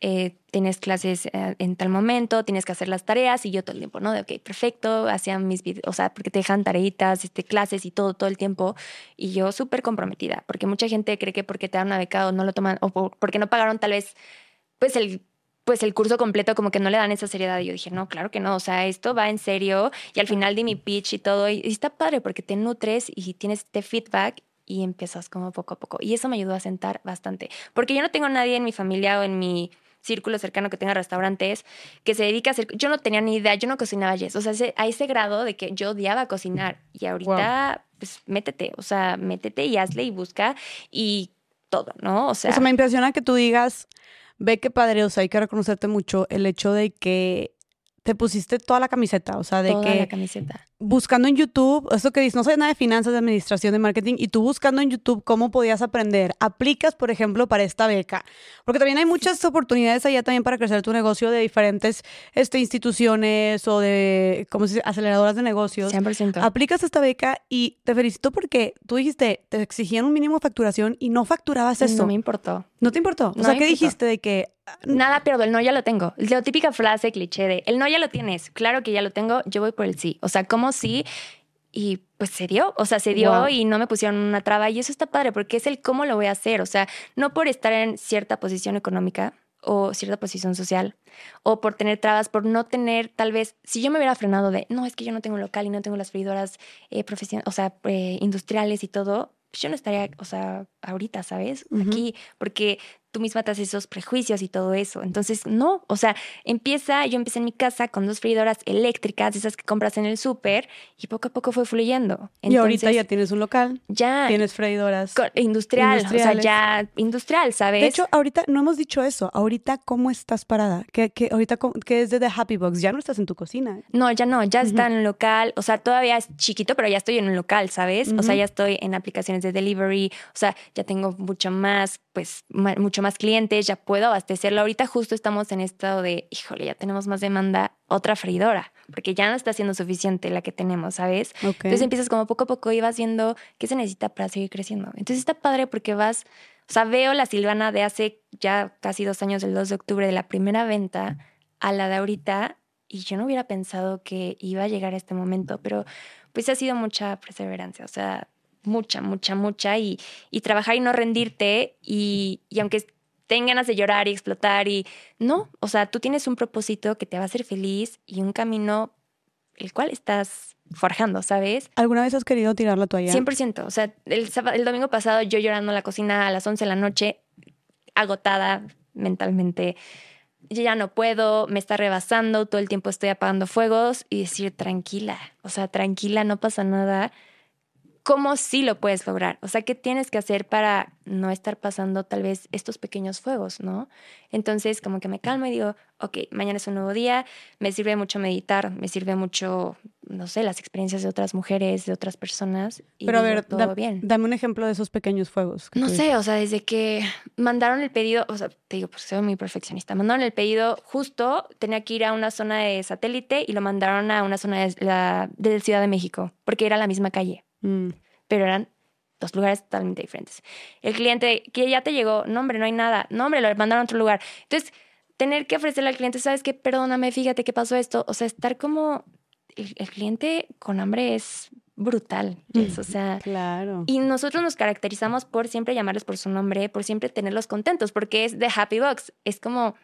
eh, tienes clases eh, en tal momento, tienes que hacer las tareas y yo todo el tiempo, ¿no? De, ok, perfecto, hacían mis videos, o sea, porque te dejan tareitas, este, clases y todo, todo el tiempo. Y yo súper comprometida, porque mucha gente cree que porque te dan una beca o no lo toman, o por- porque no pagaron tal vez, pues el pues el curso completo como que no le dan esa seriedad y yo dije, no, claro que no, o sea, esto va en serio y al final di mi pitch y todo y, y está padre porque te nutres y tienes este feedback y empiezas como poco a poco y eso me ayudó a sentar bastante, porque yo no tengo nadie en mi familia o en mi círculo cercano que tenga restaurantes que se dedica a hacer, yo no tenía ni idea, yo no cocinaba yes, o sea, a ese grado de que yo odiaba cocinar y ahorita pues métete, o sea, métete y hazle y busca y todo, ¿no? O sea, O sea, me impresiona que tú digas, ve qué padre, o sea, hay que reconocerte mucho el hecho de que te pusiste toda la camiseta, o sea, de toda que la camiseta. buscando en YouTube, eso que dices, no sé nada de finanzas, de administración, de marketing, y tú buscando en YouTube cómo podías aprender, aplicas, por ejemplo, para esta beca, porque también hay muchas oportunidades allá también para crecer tu negocio de diferentes este, instituciones o de, ¿cómo se dice?, aceleradoras de negocios. 100%. Aplicas esta beca y te felicito porque tú dijiste, te exigían un mínimo de facturación y no facturabas eso. No me importó. ¿No te importó? O No sea, ¿qué importó. dijiste de que Nada pierdo, el no ya lo tengo. La típica frase cliché de el no ya lo tienes. Claro que ya lo tengo, yo voy por el sí. O sea, ¿cómo sí? Y pues se dio, o sea, se dio Wow. y no me pusieron una traba y eso está padre porque es el cómo lo voy a hacer. O sea, no por estar en cierta posición económica o cierta posición social o por tener trabas, por no tener tal vez, si yo me hubiera frenado de, no, es que yo no tengo un local y no tengo las freidoras eh, profesion- o sea, eh, industriales y todo, yo no estaría, o sea, ahorita, ¿sabes? Aquí, porque tú misma te haces esos prejuicios y todo eso. Entonces, no, o sea, empieza, yo empecé en mi casa con dos freidoras eléctricas, esas que compras en el súper, y poco a poco fue fluyendo. y ahorita ya tienes un local, ya tienes freidoras? industrial, o sea, ya industrial, ¿sabes? De hecho, ahorita no hemos dicho eso. Ahorita, ¿cómo estás parada? ¿Qué, qué, ahorita, qué es de The Happy Box? Ya no estás en tu cocina. No, ya no, ya está en un local, o sea, todavía es chiquito, pero ya estoy en un local, ¿sabes? O sea, ya estoy en aplicaciones de delivery, o sea, ya tengo mucho más, pues, ma- mucho más clientes, ya puedo abastecerlo. Ahorita justo estamos en estado de, híjole, ya tenemos más demanda, otra freidora, porque ya no está siendo suficiente la que tenemos, ¿sabes? Ok. Entonces empiezas como poco a poco y vas viendo qué se necesita para seguir creciendo. Entonces está padre porque vas, O sea, veo la Silvana de hace ya casi dos años, el 2 de octubre, de la primera venta a la de ahorita, y yo no hubiera pensado que iba a llegar a este momento, pero pues ha sido mucha perseverancia, o sea, mucha, mucha, mucha, y, y trabajar y no rendirte, y, y aunque tengan ganas de llorar y explotar, y no, o sea, tú tienes un propósito que te va a hacer feliz y un camino el cual estás forjando, ¿sabes? ¿Alguna vez has querido tirar la toalla? 100%. O sea, el, el domingo pasado yo llorando en la cocina a las 11 de la noche, agotada mentalmente. Yo ya no puedo, me está rebasando, todo el tiempo estoy apagando fuegos y decir tranquila, o sea, tranquila, no pasa nada cómo sí lo puedes lograr. O sea, ¿qué tienes que hacer para no estar pasando tal vez estos pequeños fuegos, no? Entonces, como que me calmo y digo, ok, mañana es un nuevo día, me sirve mucho meditar, me sirve mucho, no sé, las experiencias de otras mujeres, de otras personas. Y Pero a ver, todo bien. dame un ejemplo de esos pequeños fuegos. No sé, o sea, desde que mandaron el pedido, o sea, te digo, porque soy muy perfeccionista, mandaron el pedido justo, tenía que ir a una zona de satélite y lo mandaron a una zona de, la, de Ciudad de México, porque era la misma calle. Mm. Pero eran dos lugares totalmente diferentes. El cliente que ya te llegó, no hombre, no hay nada, no hombre, lo mandaron a otro lugar. Entonces, tener que ofrecerle al cliente, ¿sabes qué? Perdóname, fíjate qué pasó esto. O sea, estar como el, cliente con hambre es brutal. o sea, claro. Y nosotros nos caracterizamos por siempre llamarles por su nombre, por siempre tenerlos contentos, porque es de happy box. Es como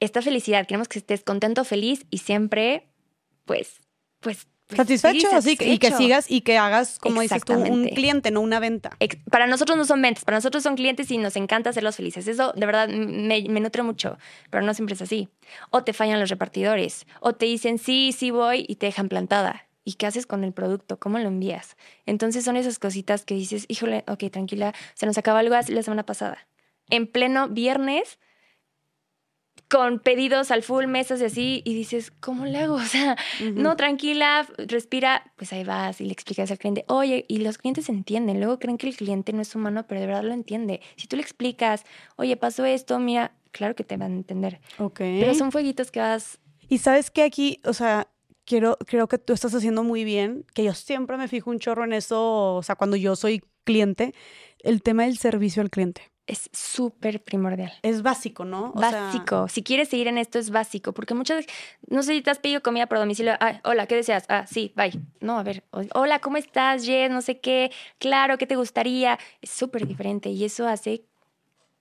esta felicidad. Queremos que estés contento, feliz y siempre, pues, pues pues satisfecho, así y que sigas y que hagas, como dices tú, un cliente, no una venta. Para nosotros no son ventas, para nosotros son clientes y nos encanta hacerlos felices. Eso de verdad me, me, nutre mucho, pero no siempre es así. O te fallan los repartidores, o te dicen sí, sí voy y te dejan plantada. ¿Y qué haces con el producto? ¿Cómo lo envías? Entonces son esas cositas que dices, híjole, ok, tranquila, se nos acaba algo la semana pasada. En pleno viernes con pedidos al full, mesas y así, y dices, ¿cómo le hago? O sea, no, tranquila, respira, pues ahí vas y le explicas al cliente, oye, y los clientes entienden, luego creen que el cliente no es humano, pero de verdad lo entiende. Si tú le explicas, oye, pasó esto, mira, claro que te van a entender. Ok. Pero son fueguitos que vas... Y sabes que aquí, o sea, quiero, creo que tú estás haciendo muy bien, que yo siempre me fijo un chorro en eso, o sea, cuando yo soy cliente, el tema del servicio al cliente es súper primordial. Es básico, ¿no? básico. Si quieres seguir en esto, es básico. Porque muchas veces, no sé si te has pedido comida por domicilio. Ah, hola, ¿qué deseas? Ah, sí, bye. No, a ver. Hola, ¿cómo estás, Jess? No sé qué. Claro, ¿qué te gustaría? Es súper diferente y eso hace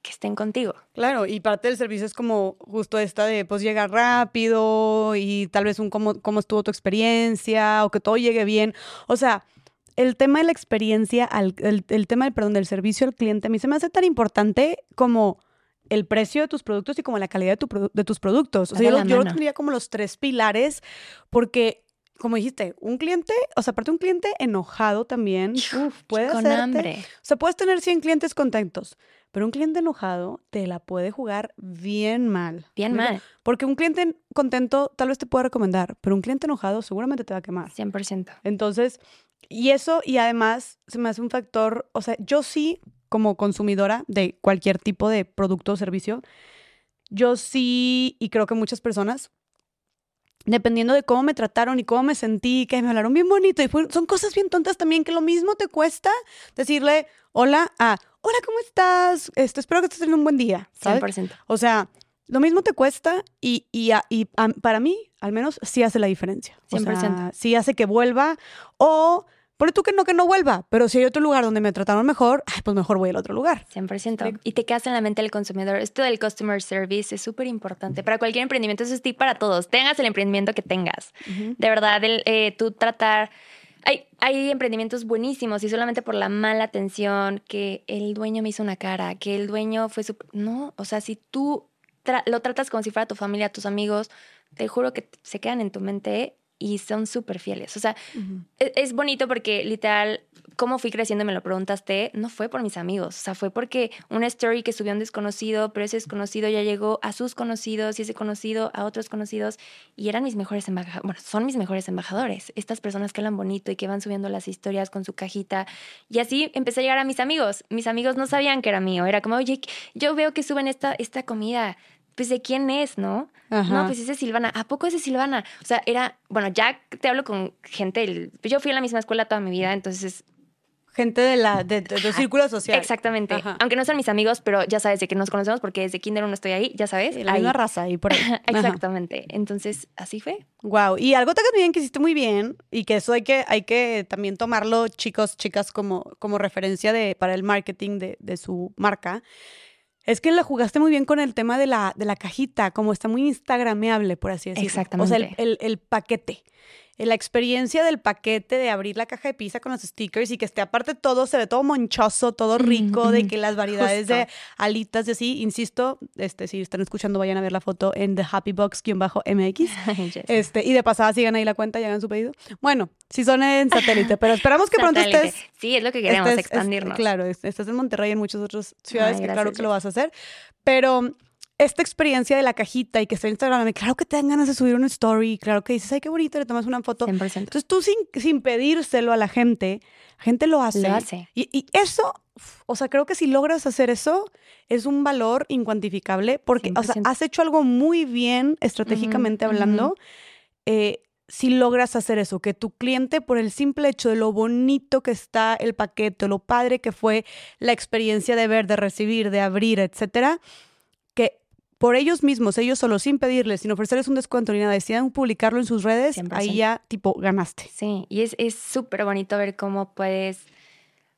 que estén contigo. Claro, y parte del servicio es como justo esta de pues llegar rápido y tal vez un cómo, cómo estuvo tu experiencia o que todo llegue bien. O sea, el tema de la experiencia, el, tema del, perdón, del servicio al cliente, a mí se me hace tan importante como el precio de tus productos y como la calidad de, tus productos. O sea, yo, yo lo tendría como los tres pilares porque como dijiste, un cliente, o sea, aparte un cliente enojado también, uf, puede Con hambre. O sea, puedes tener 100 clientes contentos, pero un cliente enojado te la puede jugar bien mal. Bien mal. Porque un cliente contento tal vez te pueda recomendar, pero un cliente enojado seguramente te va a quemar. 100%. Entonces, y eso, y además se me hace un factor, o sea, yo sí, como consumidora de cualquier tipo de producto o servicio, yo sí, y creo que muchas personas, dependiendo de cómo me trataron y cómo me sentí, que me hablaron bien bonito, y son cosas bien tontas también, que lo mismo te cuesta decirle hola a, hola, ¿cómo estás? Esto, espero que estés teniendo un buen día. 100%. O sea, lo mismo te cuesta y, y, y para mí, al menos, sí hace la diferencia. 100%. sí hace que vuelva o Pone tú que no, que no vuelva, pero si hay otro lugar donde me trataron mejor, pues mejor voy al otro lugar. 100%. Y te quedas en la mente del consumidor. Esto del customer service es súper importante para cualquier emprendimiento. Eso es tip para todos. Tengas el emprendimiento que tengas. De verdad, el, eh, tú tratar... Hay, hay emprendimientos buenísimos y solamente por la mala atención, que el dueño me hizo una cara, que el dueño fue su... No, o sea, si tú lo tratas como si fuera tu familia, tus amigos, te juro que se quedan en tu mente y son súper fieles. O sea, e-, es, bonito porque literal, cómo fui creciendo, me lo preguntaste, no fue por mis amigos, o sea, fue porque una story que subió un desconocido, pero ese desconocido ya llegó a sus conocidos y ese conocido a otros conocidos y eran mis mejores embajadores, bueno, son mis mejores embajadores, estas personas que hablan bonito y que van subiendo las historias con su cajita. Y así empecé a llegar a mis amigos. Mis amigos no sabían que era mío, era como, oye, yo veo que suben esta, esta comida pues de quién es, ¿no? No, pues es de Silvana. ¿A poco es de Silvana? O sea, era, bueno, ya te hablo con gente, yo fui a la misma escuela toda mi vida, entonces gente de la de, de círculo social. Exactamente. Ajá. Aunque no sean mis amigos, pero ya sabes de que nos conocemos porque desde kinder uno estoy ahí, ya sabes. La ahí. misma raza y por ahí. Exactamente. Entonces, así fue. Wow. Y algo también que hiciste muy bien y que eso hay que, hay que también tomarlo, chicos, chicas, como, como referencia de, para el marketing de, de su marca. Es que la jugaste muy bien con el tema de la, de la cajita, como está muy instagrameable, por así decirlo. O sea, el, Exactamente. el- el paquete. La experiencia del paquete de abrir la caja de pizza con los stickers y que esté aparte todo, se ve todo monchoso, todo rico, de que las variedades de alitas y así, insisto, este, si están escuchando, vayan a ver la foto en The Happy Box-MX. Este, y de pasada sigan ahí la cuenta y hagan su pedido. Bueno, si son en satélite, pero esperamos que pronto estés. Sí, es lo que queremos, estés- es- expandirnos. claro, es- estás en Monterrey y en muchas otras ciudades, Ay, que claro que lo vas a hacer. Pero esta experiencia de la cajita y que está en Instagram, claro que te dan ganas de subir una story, claro que dices, ay, qué bonito, le tomas una foto. 100%. Entonces tú sin, sin pedírselo a la gente, la gente lo hace. Lo hace. Y, y eso, o sea, creo que si logras hacer eso, es un valor incuantificable porque, o sea, 100%. has hecho algo muy bien estratégicamente hablando. eh, si logras hacer eso, que tu cliente, por el simple hecho de lo bonito que está el paquete, lo padre que fue la experiencia de ver, de recibir, de abrir, etcétera, por ellos mismos, ellos solo sin pedirles, sin ofrecerles un descuento ni nada, decidan publicarlo en sus redes, 100%. ahí ya, tipo, ganaste. Sí, y es es súper bonito ver cómo puedes,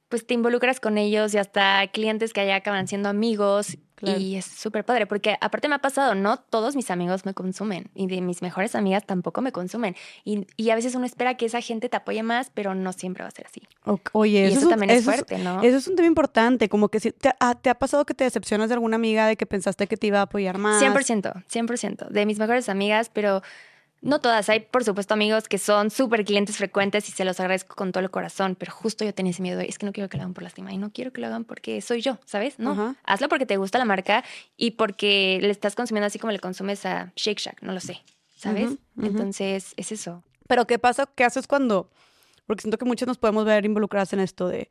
pues te involucras con ellos y hasta clientes que allá acaban siendo amigos. Claro. Y es súper padre, porque aparte me ha pasado, no todos mis amigos me consumen y de mis mejores amigas tampoco me consumen. Y, y a veces uno espera que esa gente te apoye más, pero no siempre va a ser así. Oye, y eso, eso, es un- también es eso fuerte, ¿no? Eso es un tema importante, como que si te, ¿te ha pasado que te decepcionas de alguna amiga de que pensaste que te iba a apoyar más. 100%, 100%. De mis mejores amigas, pero no todas. Hay, por supuesto, amigos que son súper clientes frecuentes y se los agradezco con todo el corazón, pero justo yo tenía ese miedo. de, Es que no quiero que lo hagan por lástima y no quiero que lo hagan porque soy yo, ¿sabes? No. Hazlo porque te gusta la marca y porque le estás consumiendo así como le consumes a Shake Shack, no lo sé, ¿sabes? Entonces, es eso. Pero ¿qué pasa? ¿Qué haces cuando? Porque siento que muchos nos podemos ver involucradas en esto de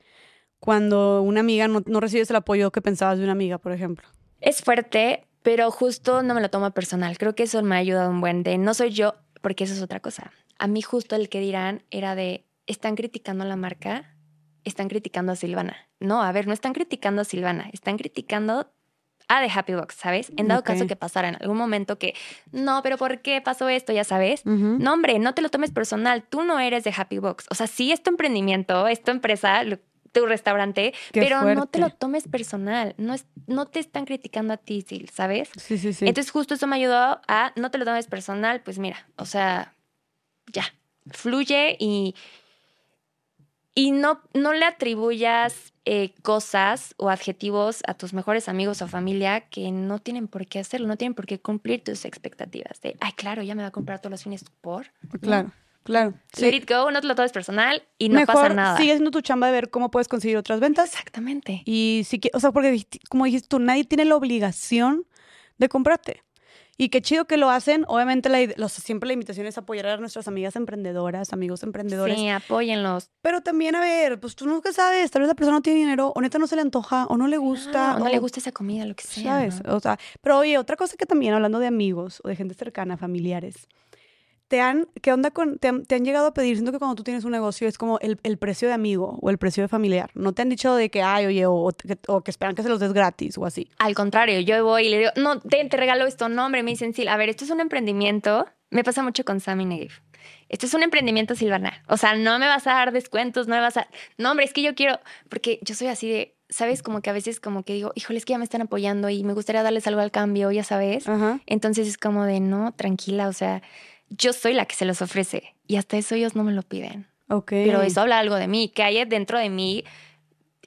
cuando una amiga no, no recibes el apoyo que pensabas de una amiga, por ejemplo. Es fuerte, pero justo no me lo tomo personal. Creo que eso me ha ayudado un buen de no soy yo, porque eso es otra cosa. A mí justo el que dirán era de están criticando la marca, están criticando a Silvana. No, a ver, no están criticando a Silvana, están criticando a The Happy Box, ¿sabes? En dado caso que pasara en algún momento que, no, pero ¿por qué pasó esto? Ya sabes. No, hombre, no te lo tomes personal. Tú no eres de Happy Box. O sea, sí es tu emprendimiento, es tu empresa, lo- tu restaurante, Qué pero no te lo tomes personal. No, es, no te están criticando a ti, ¿sabes? Sí, sí, sí. Entonces, justo eso me ayudó a no te lo tomes personal. Pues mira, o sea, ya, fluye y, y no, no le atribuyas eh, cosas o adjetivos a tus mejores amigos o familia que no tienen por qué hacerlo, no tienen por qué cumplir tus expectativas. De, ay, claro, ya me va a comprar todos los fines por. claro, claro. Let it go, no te lo tomes personal y no Mejor pasa nada. sigue haciendo tu chamba de ver cómo puedes conseguir otras ventas. Exactamente. Y sí que, o sea, porque como dijiste tú, nadie tiene la obligación de comprarte. Y qué chido que lo hacen. Obviamente, la, los, siempre la invitación es apoyar a nuestras amigas emprendedoras, amigos emprendedores. Sí, apóyenlos. Pero también, a ver, pues tú nunca sabes, tal vez la persona no tiene dinero, o neta no se le antoja, o no le gusta. Ah, o no le gusta esa comida, lo que sea. ¿Sabes? ¿no? O sea, pero oye, otra cosa que también, hablando de amigos o de gente cercana, familiares, te han, ¿qué onda con, te han, te han llegado a pedir? Siento que cuando tú tienes un negocio es como el, el precio de amigo o el precio de familiar. No te han dicho de que, ay, oye, o, o que, o que esperan que se los des gratis o así. Al contrario, yo voy y le digo, no, te, te regalo esto. No, hombre, me dicen, sí, a ver, esto es un emprendimiento. Me pasa mucho con Sammy Negev. Esto es un emprendimiento, Silvana. O sea, no me vas a dar descuentos, no me vas a... No, hombre, es que yo quiero... Porque yo soy así de... ¿Sabes? Como que a veces como que digo, híjole, es que ya me están apoyando y me gustaría darles algo al cambio, ya sabes. Ajá. Entonces es como de, no, tranquila, o sea, yo soy la que se los ofrece. Y hasta eso ellos no me lo piden. Pero eso habla algo de mí, que hay dentro de mí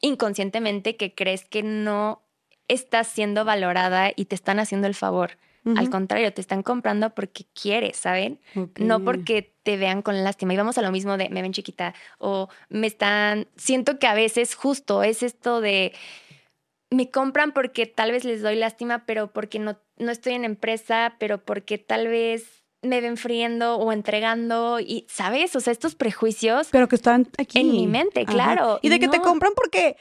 inconscientemente que crees que no estás siendo valorada y te están haciendo el favor. Al contrario, te están comprando porque quieres, ¿saben? No porque te vean con lástima. Y vamos a lo mismo de me ven chiquita o me están... Siento que a veces justo es esto de... Me compran porque tal vez les doy lástima, pero porque no, no estoy en empresa, pero porque tal vez me ven friendo o entregando y, ¿sabes? O sea, estos prejuicios Pero que están aquí. En mi mente, Ajá. claro, Y de que te compran porque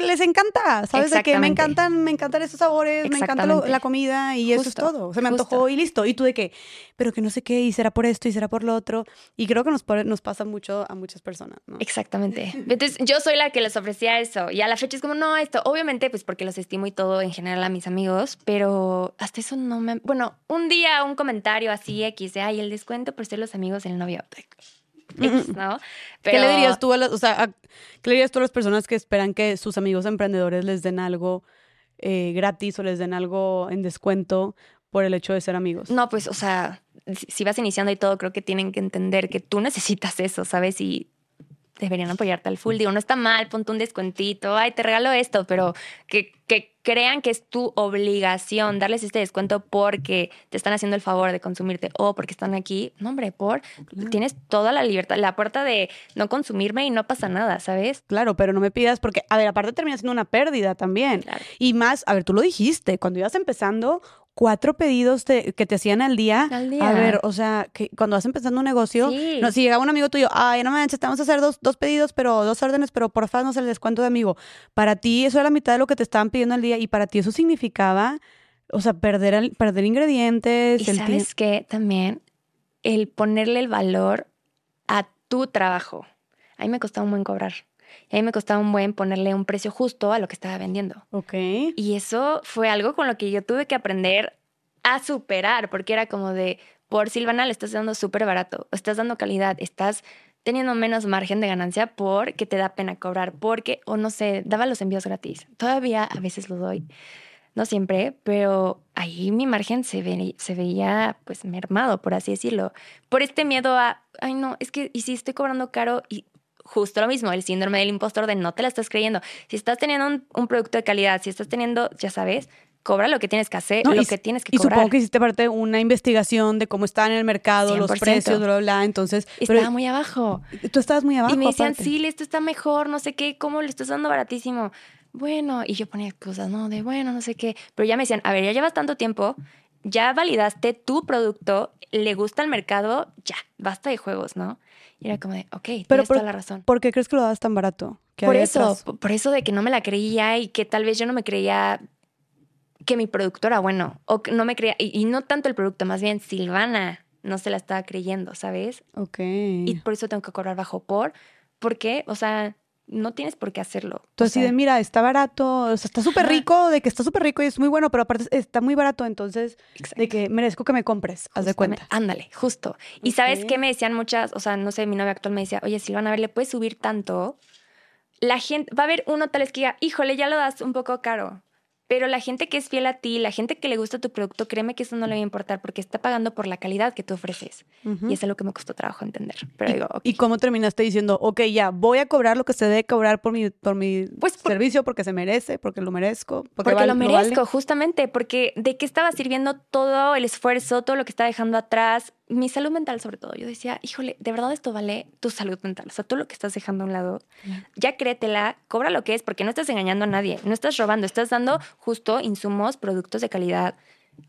les encanta, ¿sabes? De que me encantan, me encantan esos sabores, me encanta la comida y eso es todo. Se me antojó y listo. Y tú de que, pero que no sé qué, y será por esto y será por lo otro. Y creo que nos, nos pasa mucho a muchas personas, ¿no? Exactamente. Entonces, yo soy la que les ofrecía eso. Y a la fecha es como, no, esto, obviamente, pues porque los estimo y todo en general a mis amigos, pero hasta eso no me. Bueno, un día un comentario así X de, ay, el descuento por ser los amigos del novio. ¿No? ¿Qué le dirías tú a las, o sea, ¿qué le dirías tú a las personas que esperan que sus amigos emprendedores les den algo eh, gratis o les den algo en descuento por el hecho de ser amigos? No, pues, o sea, si vas iniciando y todo, creo que tienen que entender que tú necesitas eso, ¿sabes? Y deberían apoyarte al full. Digo, no está mal, ponte un descuentito, ay, te regalo esto, pero que, que crean que es tu obligación darles este descuento porque te están haciendo el favor de consumirte o porque están aquí. No, hombre, por tienes toda la libertad, la puerta de no consumirme y no pasa nada, ¿sabes? Claro, pero no me pidas porque, a ver, aparte termina siendo una pérdida también. Y más, a ver, tú lo dijiste, cuando ibas empezando, cuatro pedidos que te hacían al día. A ver, o sea, que cuando vas empezando un negocio, no, si llegaba un amigo tuyo, ay, no manches, te vamos a hacer dos, dos pedidos, pero dos órdenes, pero por favor no se el descuento de amigo. Para ti eso era la mitad de lo que te estaban pidiendo al día y para ti eso significaba, o sea, perder, perder ingredientes. Y sabes qué, también el ponerle el valor a tu trabajo. A mí me costaba un buen cobrar. Y a mí me costaba un buen ponerle un precio justo a lo que estaba vendiendo. Ok. Y eso fue algo con lo que yo tuve que aprender a superar, porque era como de, por Silvana le estás dando súper barato, estás dando calidad, estás teniendo menos margen de ganancia porque te da pena cobrar, porque, o no sé, daba los envíos gratis. Todavía a veces lo doy, no siempre, pero ahí mi margen se, ve, se veía pues mermado, por así decirlo, por este miedo a, ay no, es que, y si estoy cobrando caro y justo lo mismo, el síndrome del impostor de no te la estás creyendo. Si estás teniendo un, producto de calidad, si estás teniendo, ya sabes, cobra lo que tienes que hacer, lo que tienes que cobrar. Y supongo que hiciste parte de una investigación de cómo está en el mercado, los precios, bla, bla, bla. Entonces. Estaba muy abajo. Tú estabas muy abajo. Y me decían, sí, esto está mejor, no sé qué, ¿cómo le estás dando baratísimo? Bueno, y yo ponía cosas, ¿no? De bueno, no sé qué. Pero ya me decían, a ver, ya llevas tanto tiempo, ya validaste tu producto, le gusta el mercado, ya, basta de juegos, ¿no? Y era como de, ok, tienes Pero toda la razón. ¿Por qué crees que lo das tan barato? Por eso, por eso de que no me la creía y que tal vez yo no me creía que mi producto era bueno. O que no me creía, y, no tanto el producto, más bien Silvana no se la estaba creyendo, ¿sabes? Ok. Y por eso tengo que cobrar bajo por, porque, o sea, no tienes por qué hacerlo. Entonces, así de, mira, está barato, o sea, está súper rico, de que está súper rico y es muy bueno, pero aparte está muy barato, entonces, de que merezco que me compres, haz de cuenta. Ándale, justo. Y sabes qué me decían muchas, o sea, no sé, mi novia actual me decía, oye, Silvana, a ver, ¿le puedes subir tanto? La gente, va a haber uno tal vez que diga, híjole, ya lo das un poco caro. Pero la gente que es fiel a ti, la gente que le gusta tu producto, créeme que eso no le va a importar porque está pagando por la calidad que tú ofreces. Y es lo que me costó trabajo entender. Pero ¿Y, digo, ¿Y cómo terminaste diciendo, ok, ya, voy a cobrar lo que se debe cobrar por mi, por mi pues servicio porque se merece, porque lo merezco? Porque, lo merezco, justamente, porque de qué estaba sirviendo todo el esfuerzo, todo lo que está dejando atrás, mi salud mental sobre todo. Yo decía, híjole, de verdad esto vale tu salud mental. O sea, tú lo que estás dejando a un lado, ya créetela, cobra lo que es, porque no estás engañando a nadie, no estás robando, estás dando justo insumos, productos de calidad.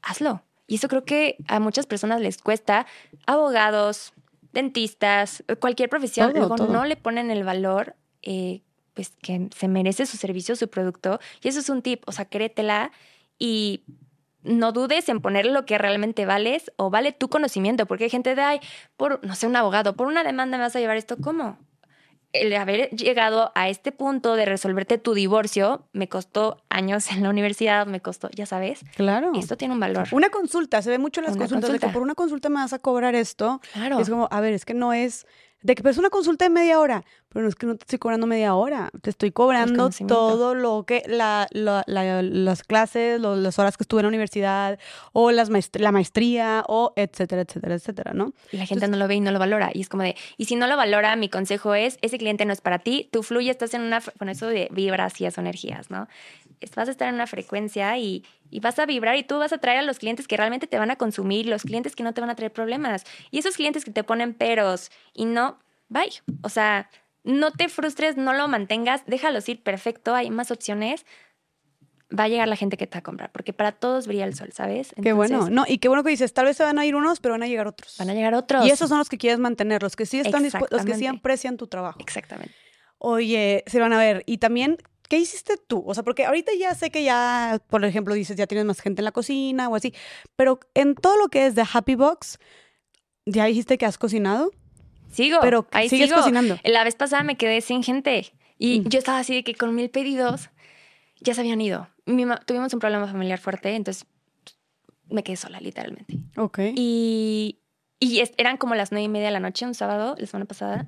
Hazlo. Y eso creo que a muchas personas les cuesta. Abogados, dentistas, cualquier profesión, luego no le ponen el valor eh, pues que se merece su servicio, su producto. Y eso es un tip, o sea, créetela y no dudes en poner lo que realmente vales o vale tu conocimiento, porque hay gente de, ay, por, no sé, un abogado, por una demanda me vas a llevar esto, ¿cómo? El haber llegado a este punto de resolverte tu divorcio me costó años en la universidad, me costó, ya sabes. Claro. esto tiene un valor. Una consulta, se ve mucho en las consultas de que por una consulta me vas a cobrar esto. Claro. Es como, a ver, es que no es de que pues una consulta de media hora, pero no es que no te estoy cobrando media hora, te estoy cobrando todo lo que, la, las clases, las horas que estuve en la universidad, o las la maestría, o etcétera, etcétera, etcétera, ¿no? Y la gente no lo ve y no lo valora, y es como de, y si no lo valora, mi consejo es, ese cliente no es para ti, tú fluye, estás en una, con eso de vibras o energías, ¿no? Vas a estar en una frecuencia y, y vas a vibrar y tú vas a traer a los clientes que realmente te van a consumir, los clientes que no te van a traer problemas. Y esos clientes que te ponen peros y no, bye. O sea, no te frustres, no lo mantengas, déjalos ir perfecto, hay más opciones. Va a llegar la gente que te va a comprar, porque para todos brilla el sol, ¿sabes? qué bueno, no, y qué bueno que dices, tal vez se van a ir unos, pero van a llegar otros. Van a llegar otros. Y esos son los que quieres mantener, los que sí están los que sí aprecian tu trabajo. Exactamente. Oye, se van a ver. Y también, ¿qué hiciste tú? O sea, porque ahorita ya sé que ya, por ejemplo, dices, ya tienes más gente en la cocina o así, pero en todo lo que es de Happy Box, ¿ya dijiste que has cocinado? Sigo. Pero ahí sigues sigo. cocinando. La vez pasada me quedé sin gente. Y Mm. yo estaba así de que con mil pedidos ya se habían ido. Mi tuvimos un problema familiar fuerte, entonces me quedé sola, literalmente. Ok. Y, y eran como las nueve y media de la noche, un sábado, la semana pasada.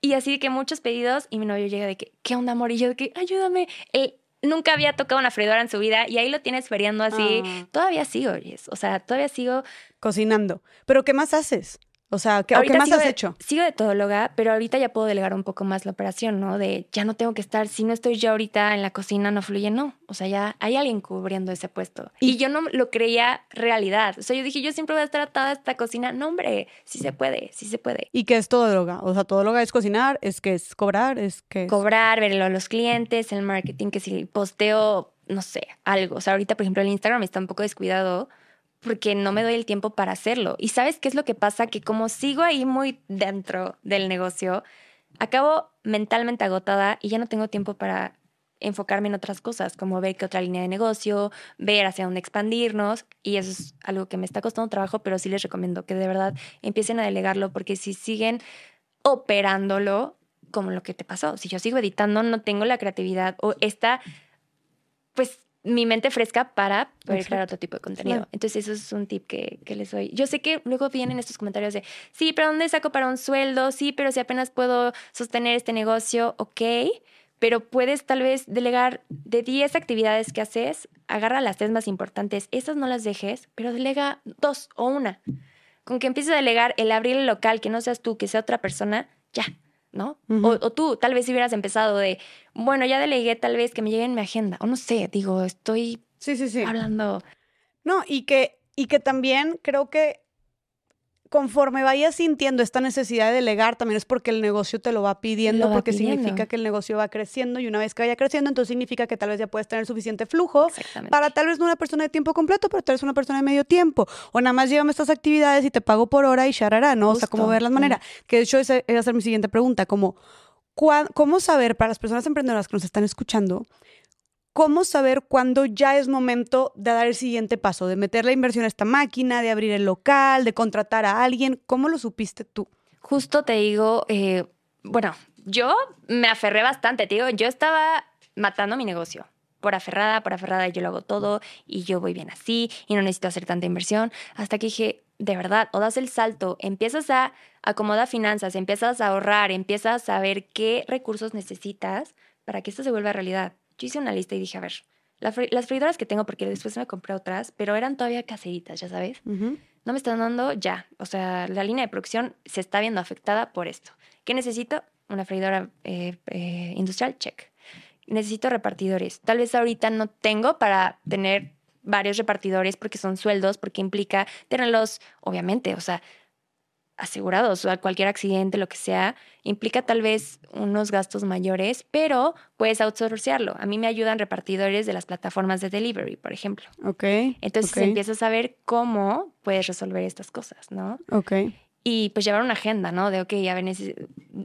Y así de que muchos pedidos y mi novio llega de que, ¿qué onda, amor? Y yo de que, ayúdame. Él nunca había tocado una freidora en su vida y ahí lo tienes feriando así. Ah. Todavía sigo, Jess. O sea, todavía sigo. Cocinando. ¿Pero qué más haces? O sea, ¿qué, o Ahorita qué más sigo has de- hecho? Sigo de todóloga, pero ahorita ya puedo delegar un poco más la operación, ¿no? De ya no tengo que estar, si no estoy yo ahorita en la cocina, no fluye, no. O sea, ya hay alguien cubriendo ese puesto. Y, Y- yo no lo creía realidad. O sea, yo dije, yo siempre voy a estar atada a esta cocina. No, hombre, sí se puede, sí se puede. ¿Y qué es todóloga? O sea, todóloga es cocinar, es que es cobrar, es que... es- Cobrar, verlo a los clientes, el marketing, que si posteo, no sé, algo. O sea, ahorita, por ejemplo, el Instagram está un poco descuidado porque no me doy el tiempo para hacerlo. Y sabes qué es lo que pasa? Que como sigo ahí muy dentro del negocio, acabo mentalmente agotada y ya no tengo tiempo para enfocarme en otras cosas, como ver qué otra línea de negocio, ver hacia dónde expandirnos. Y eso es algo que me está costando trabajo, pero sí les recomiendo que de verdad empiecen a delegarlo, porque si siguen operándolo, como lo que te pasó, si yo sigo editando, no tengo la creatividad o esta, pues mi mente fresca para poder crear otro tipo de contenido. Claro. Entonces eso es un tip que, que les doy. Yo sé que luego vienen estos comentarios de, sí, pero ¿dónde saco para un sueldo? Sí, pero si apenas puedo sostener este negocio, ok, pero puedes tal vez delegar de 10 actividades que haces, agarra las tres más importantes, esas no las dejes, pero delega dos o una. Con que empieces a delegar el abrir el local, que no seas tú, que sea otra persona, ya, ¿no? O, o tú, tal vez si hubieras empezado de, bueno, ya delegué tal vez que me llegue en mi agenda, o no sé, digo, estoy Sí, sí, sí. hablando. No, y que, y que también creo que conforme vayas sintiendo esta necesidad de delegar, también es porque el negocio te lo va pidiendo, Lo va porque pidiendo. significa que el negocio va creciendo y una vez que vaya creciendo, entonces significa que tal vez ya puedes tener suficiente flujo para tal vez no una persona de tiempo completo, pero tal vez una persona de medio tiempo. O nada más llévame estas actividades y te pago por hora y sharará, ¿no? O sea, como ver las maneras. Que de hecho esa iba a ser mi siguiente pregunta, como ¿cuá- ¿cómo saber para las personas emprendedoras que nos están escuchando? ¿Cómo saber cuándo ya es momento de dar el siguiente paso, de meter la inversión a esta máquina, de abrir el local, de contratar a alguien? ¿Cómo lo supiste tú? Justo te digo, eh, bueno, yo me aferré bastante, te digo, yo estaba matando mi negocio. Por aferrada, por aferrada, yo lo hago todo y yo voy bien así y no necesito hacer tanta inversión. Hasta que dije, de verdad, o das el salto, empiezas a acomodar finanzas, empiezas a ahorrar, empiezas a ver qué recursos necesitas para que esto se vuelva realidad. Yo hice una lista y dije, a ver, la las freidoras que tengo, porque después me compré otras, pero eran todavía caseritas, ya sabes no me están dando ya. O sea, la línea de producción se está viendo afectada por esto. ¿Qué necesito? Una freidora eh, eh, industrial, check. Necesito repartidores. Tal vez ahorita no tengo para tener varios repartidores porque son sueldos, porque implica tenerlos, obviamente, o sea, asegurados, o a cualquier accidente, lo que sea, implica tal vez unos gastos mayores, pero puedes outsourcearlo. A mí me ayudan repartidores de las plataformas de delivery, por ejemplo. Ok. Entonces ok, empiezas a ver cómo puedes resolver estas cosas, ¿no? Ok. Y pues llevar una agenda, ¿no? De, ok, ya ven,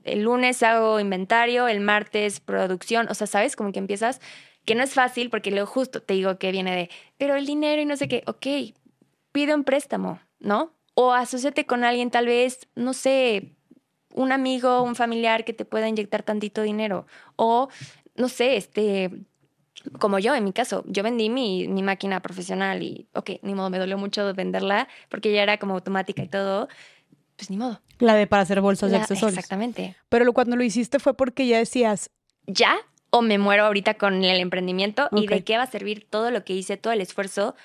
el lunes hago inventario, el martes producción, o sea, ¿sabes? Como que empiezas, que no es fácil porque luego justo te digo que viene de, pero el dinero y no sé qué, ok, pide un préstamo, ¿no? O asóciate con alguien tal vez, no sé, un amigo, un familiar que te pueda inyectar tantito dinero. O, no sé, este, como yo en mi caso, yo vendí mi, mi máquina profesional y, ok, ni modo, me dolió mucho venderla porque ya era como automática y todo. Pues ni modo. La de para hacer bolsas de accesorios. exactamente. Pero lo- cuando lo hiciste fue porque ya decías, Ya o me muero ahorita con el emprendimiento y de qué va a servir todo lo que hice, todo el esfuerzo.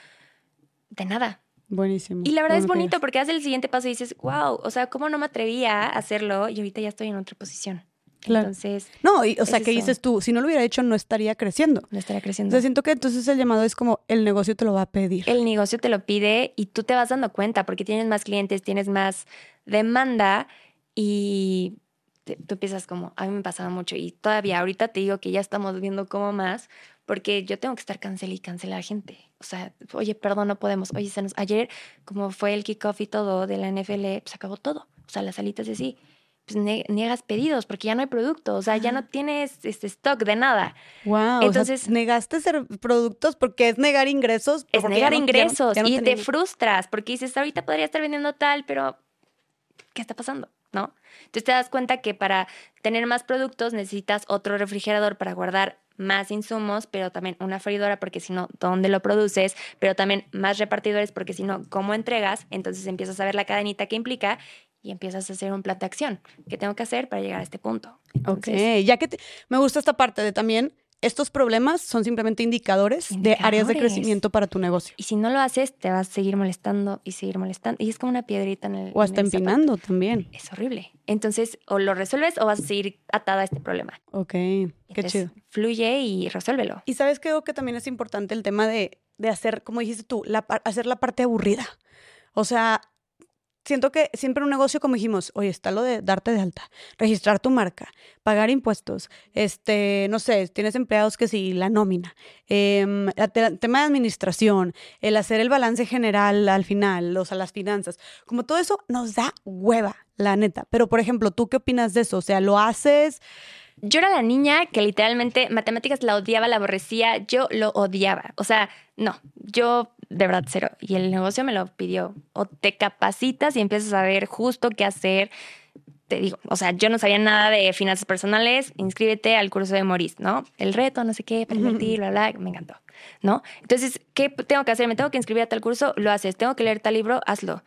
De nada. Buenísimo. Y la verdad es bonito porque haces el siguiente paso y dices, wow, o sea, ¿cómo no me atrevía a hacerlo? Y ahorita ya estoy en otra posición. Claro. Entonces, No, y, o sea, es que dices tú, si no lo hubiera hecho, no estaría creciendo. no estaría O creciendo. sea, siento que entonces el llamado es como el negocio te lo va a pedir. el negocio te lo pide y tú te vas dando cuenta porque tienes más clientes, tienes más demanda y te- tú empiezas como, a mí me pasaba mucho y todavía ahorita te digo que ya estamos viendo cómo más porque yo tengo que estar cancel y cancelar gente. O sea, oye, perdón, no podemos. Oye, se nos, ayer, como fue el kickoff y todo de la NFL, pues acabó todo. O sea, las salitas y así. Pues niegas pedidos porque ya no hay producto, o sea, ya no tienes este stock de nada. Wow. Entonces, negaste ser productos porque es negar ingresos. Es negar ingresos y te frustras porque dices, ahorita podría estar vendiendo tal, pero ¿qué está pasando? ¿No? Entonces te das cuenta que para tener más productos necesitas otro refrigerador para guardar más insumos, pero también una freidora, porque si no, ¿dónde lo produces? Pero también más repartidores, porque si no, ¿cómo entregas? Entonces empiezas a ver la cadenita que implica y empiezas a hacer un plan de acción. ¿Qué tengo que hacer para llegar a este punto? ok, ya que me gusta esta parte de también estos problemas son simplemente indicadores, de áreas de crecimiento para tu negocio. Y si no lo haces, te vas a seguir molestando y seguir molestando. Y es como una piedrita en el. O hasta empinando también. Es horrible. Entonces, o lo resuelves o vas a seguir atada a este problema. Ok, qué chido. Fluye y resuélvelo. Y sabes creo que también es importante el tema de, de hacer, como dijiste tú, la, hacer la parte aburrida. O sea, siento que siempre un negocio, como dijimos, oye, está lo de darte de alta, registrar tu marca, pagar impuestos, este, no sé, tienes empleados que sí, la nómina, em, el tema de administración, el hacer el balance general al final, o sea, las finanzas, como todo eso nos da hueva, la neta. Pero, por ejemplo, ¿tú qué opinas de eso? O sea, ¿lo haces? Yo era la niña que literalmente matemáticas la odiaba, la aborrecía, yo lo odiaba. O sea, no, yo de verdad cero. Y el negocio me lo pidió. O te capacitas y empiezas a ver justo qué hacer. Te digo, o sea, yo no sabía nada de finanzas personales, inscríbete al curso de Maurice, ¿no? El reto, no sé qué, para invertir, bla, bla, me encantó, ¿no? Entonces, ¿qué tengo que hacer? ¿Me tengo que inscribir a tal curso? Lo haces. ¿Tengo que leer tal libro? Hazlo.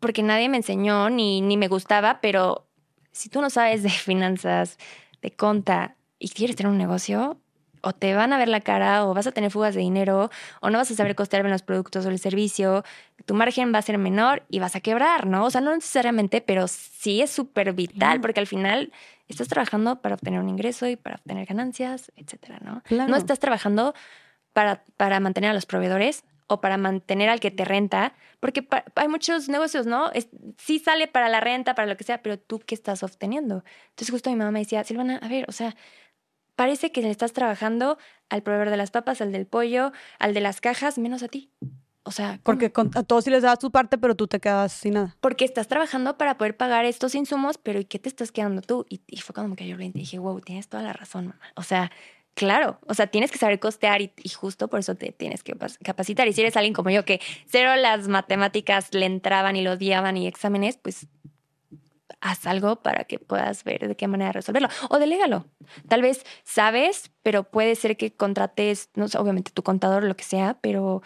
Porque nadie me enseñó ni, ni me gustaba, pero si tú no sabes de finanzas, de conta y quieres tener un negocio, o te van a ver la cara o vas a tener fugas de dinero o no vas a saber costear bien los productos o el servicio, tu margen va a ser menor y vas a quebrar, ¿no? O sea, no necesariamente, pero sí es súper vital porque al final estás trabajando para obtener un ingreso y para obtener ganancias, etcétera, ¿no? No estás trabajando para, para mantener a los proveedores o para mantener al que te renta, porque hay muchos negocios, ¿no? sí sale para la renta, para lo que sea, pero tú qué estás obteniendo. Entonces justo mi mamá me decía, Silvana, a ver, o sea, parece que le estás trabajando al proveedor de las papas, al del pollo, al de las cajas, menos a ti. O sea, porque a todos sí les das tu parte, pero tú te quedas sin nada. Porque estás trabajando para poder pagar estos insumos, pero ¿y qué te estás quedando tú? Y, fue cuando me cayó el y dije, wow, tienes toda la razón, mamá. O sea, claro, o sea, tienes que saber costear y, y, justo por eso te tienes que capacitar. Y si eres alguien como yo que cero las matemáticas le entraban y lo odiaban y exámenes, pues haz algo para que puedas ver de qué manera resolverlo. O delégalo. Tal vez sabes, pero puede ser que contrates, no sé, obviamente tu contador, lo que sea, pero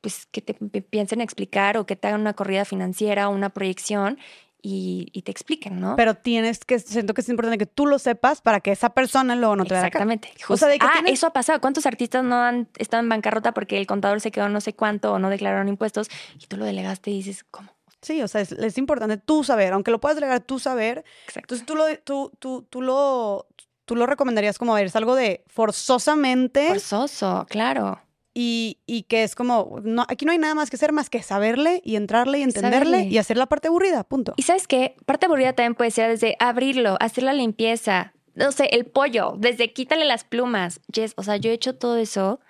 pues que te piensen explicar o que te hagan una corrida financiera o una proyección y, te expliquen, ¿no? Pero tienes que, siento que es importante que tú lo sepas para que esa persona luego no te vea Exactamente. O sea, de que ah, eso ha pasado. ¿Cuántos artistas no han estado en bancarrota porque el contador se quedó no sé cuánto o no declararon impuestos y tú lo delegaste y dices, ¿cómo? Sí, o sea, es, importante tú saber, aunque lo puedas delegar tú saber. Exacto. Entonces tú lo, tú, tú, tú lo, tú lo recomendarías como, a ver, es algo de forzosamente. Forzoso, claro. Y, y, que es como, no, aquí no hay nada más que hacer más que saberle y entrarle y entenderle y hacer la parte aburrida, punto. Y sabes qué, parte aburrida también puede ser desde abrirlo, hacer la limpieza, no sé, el pollo, desde quítale las plumas. Yes, o sea, yo he hecho todo eso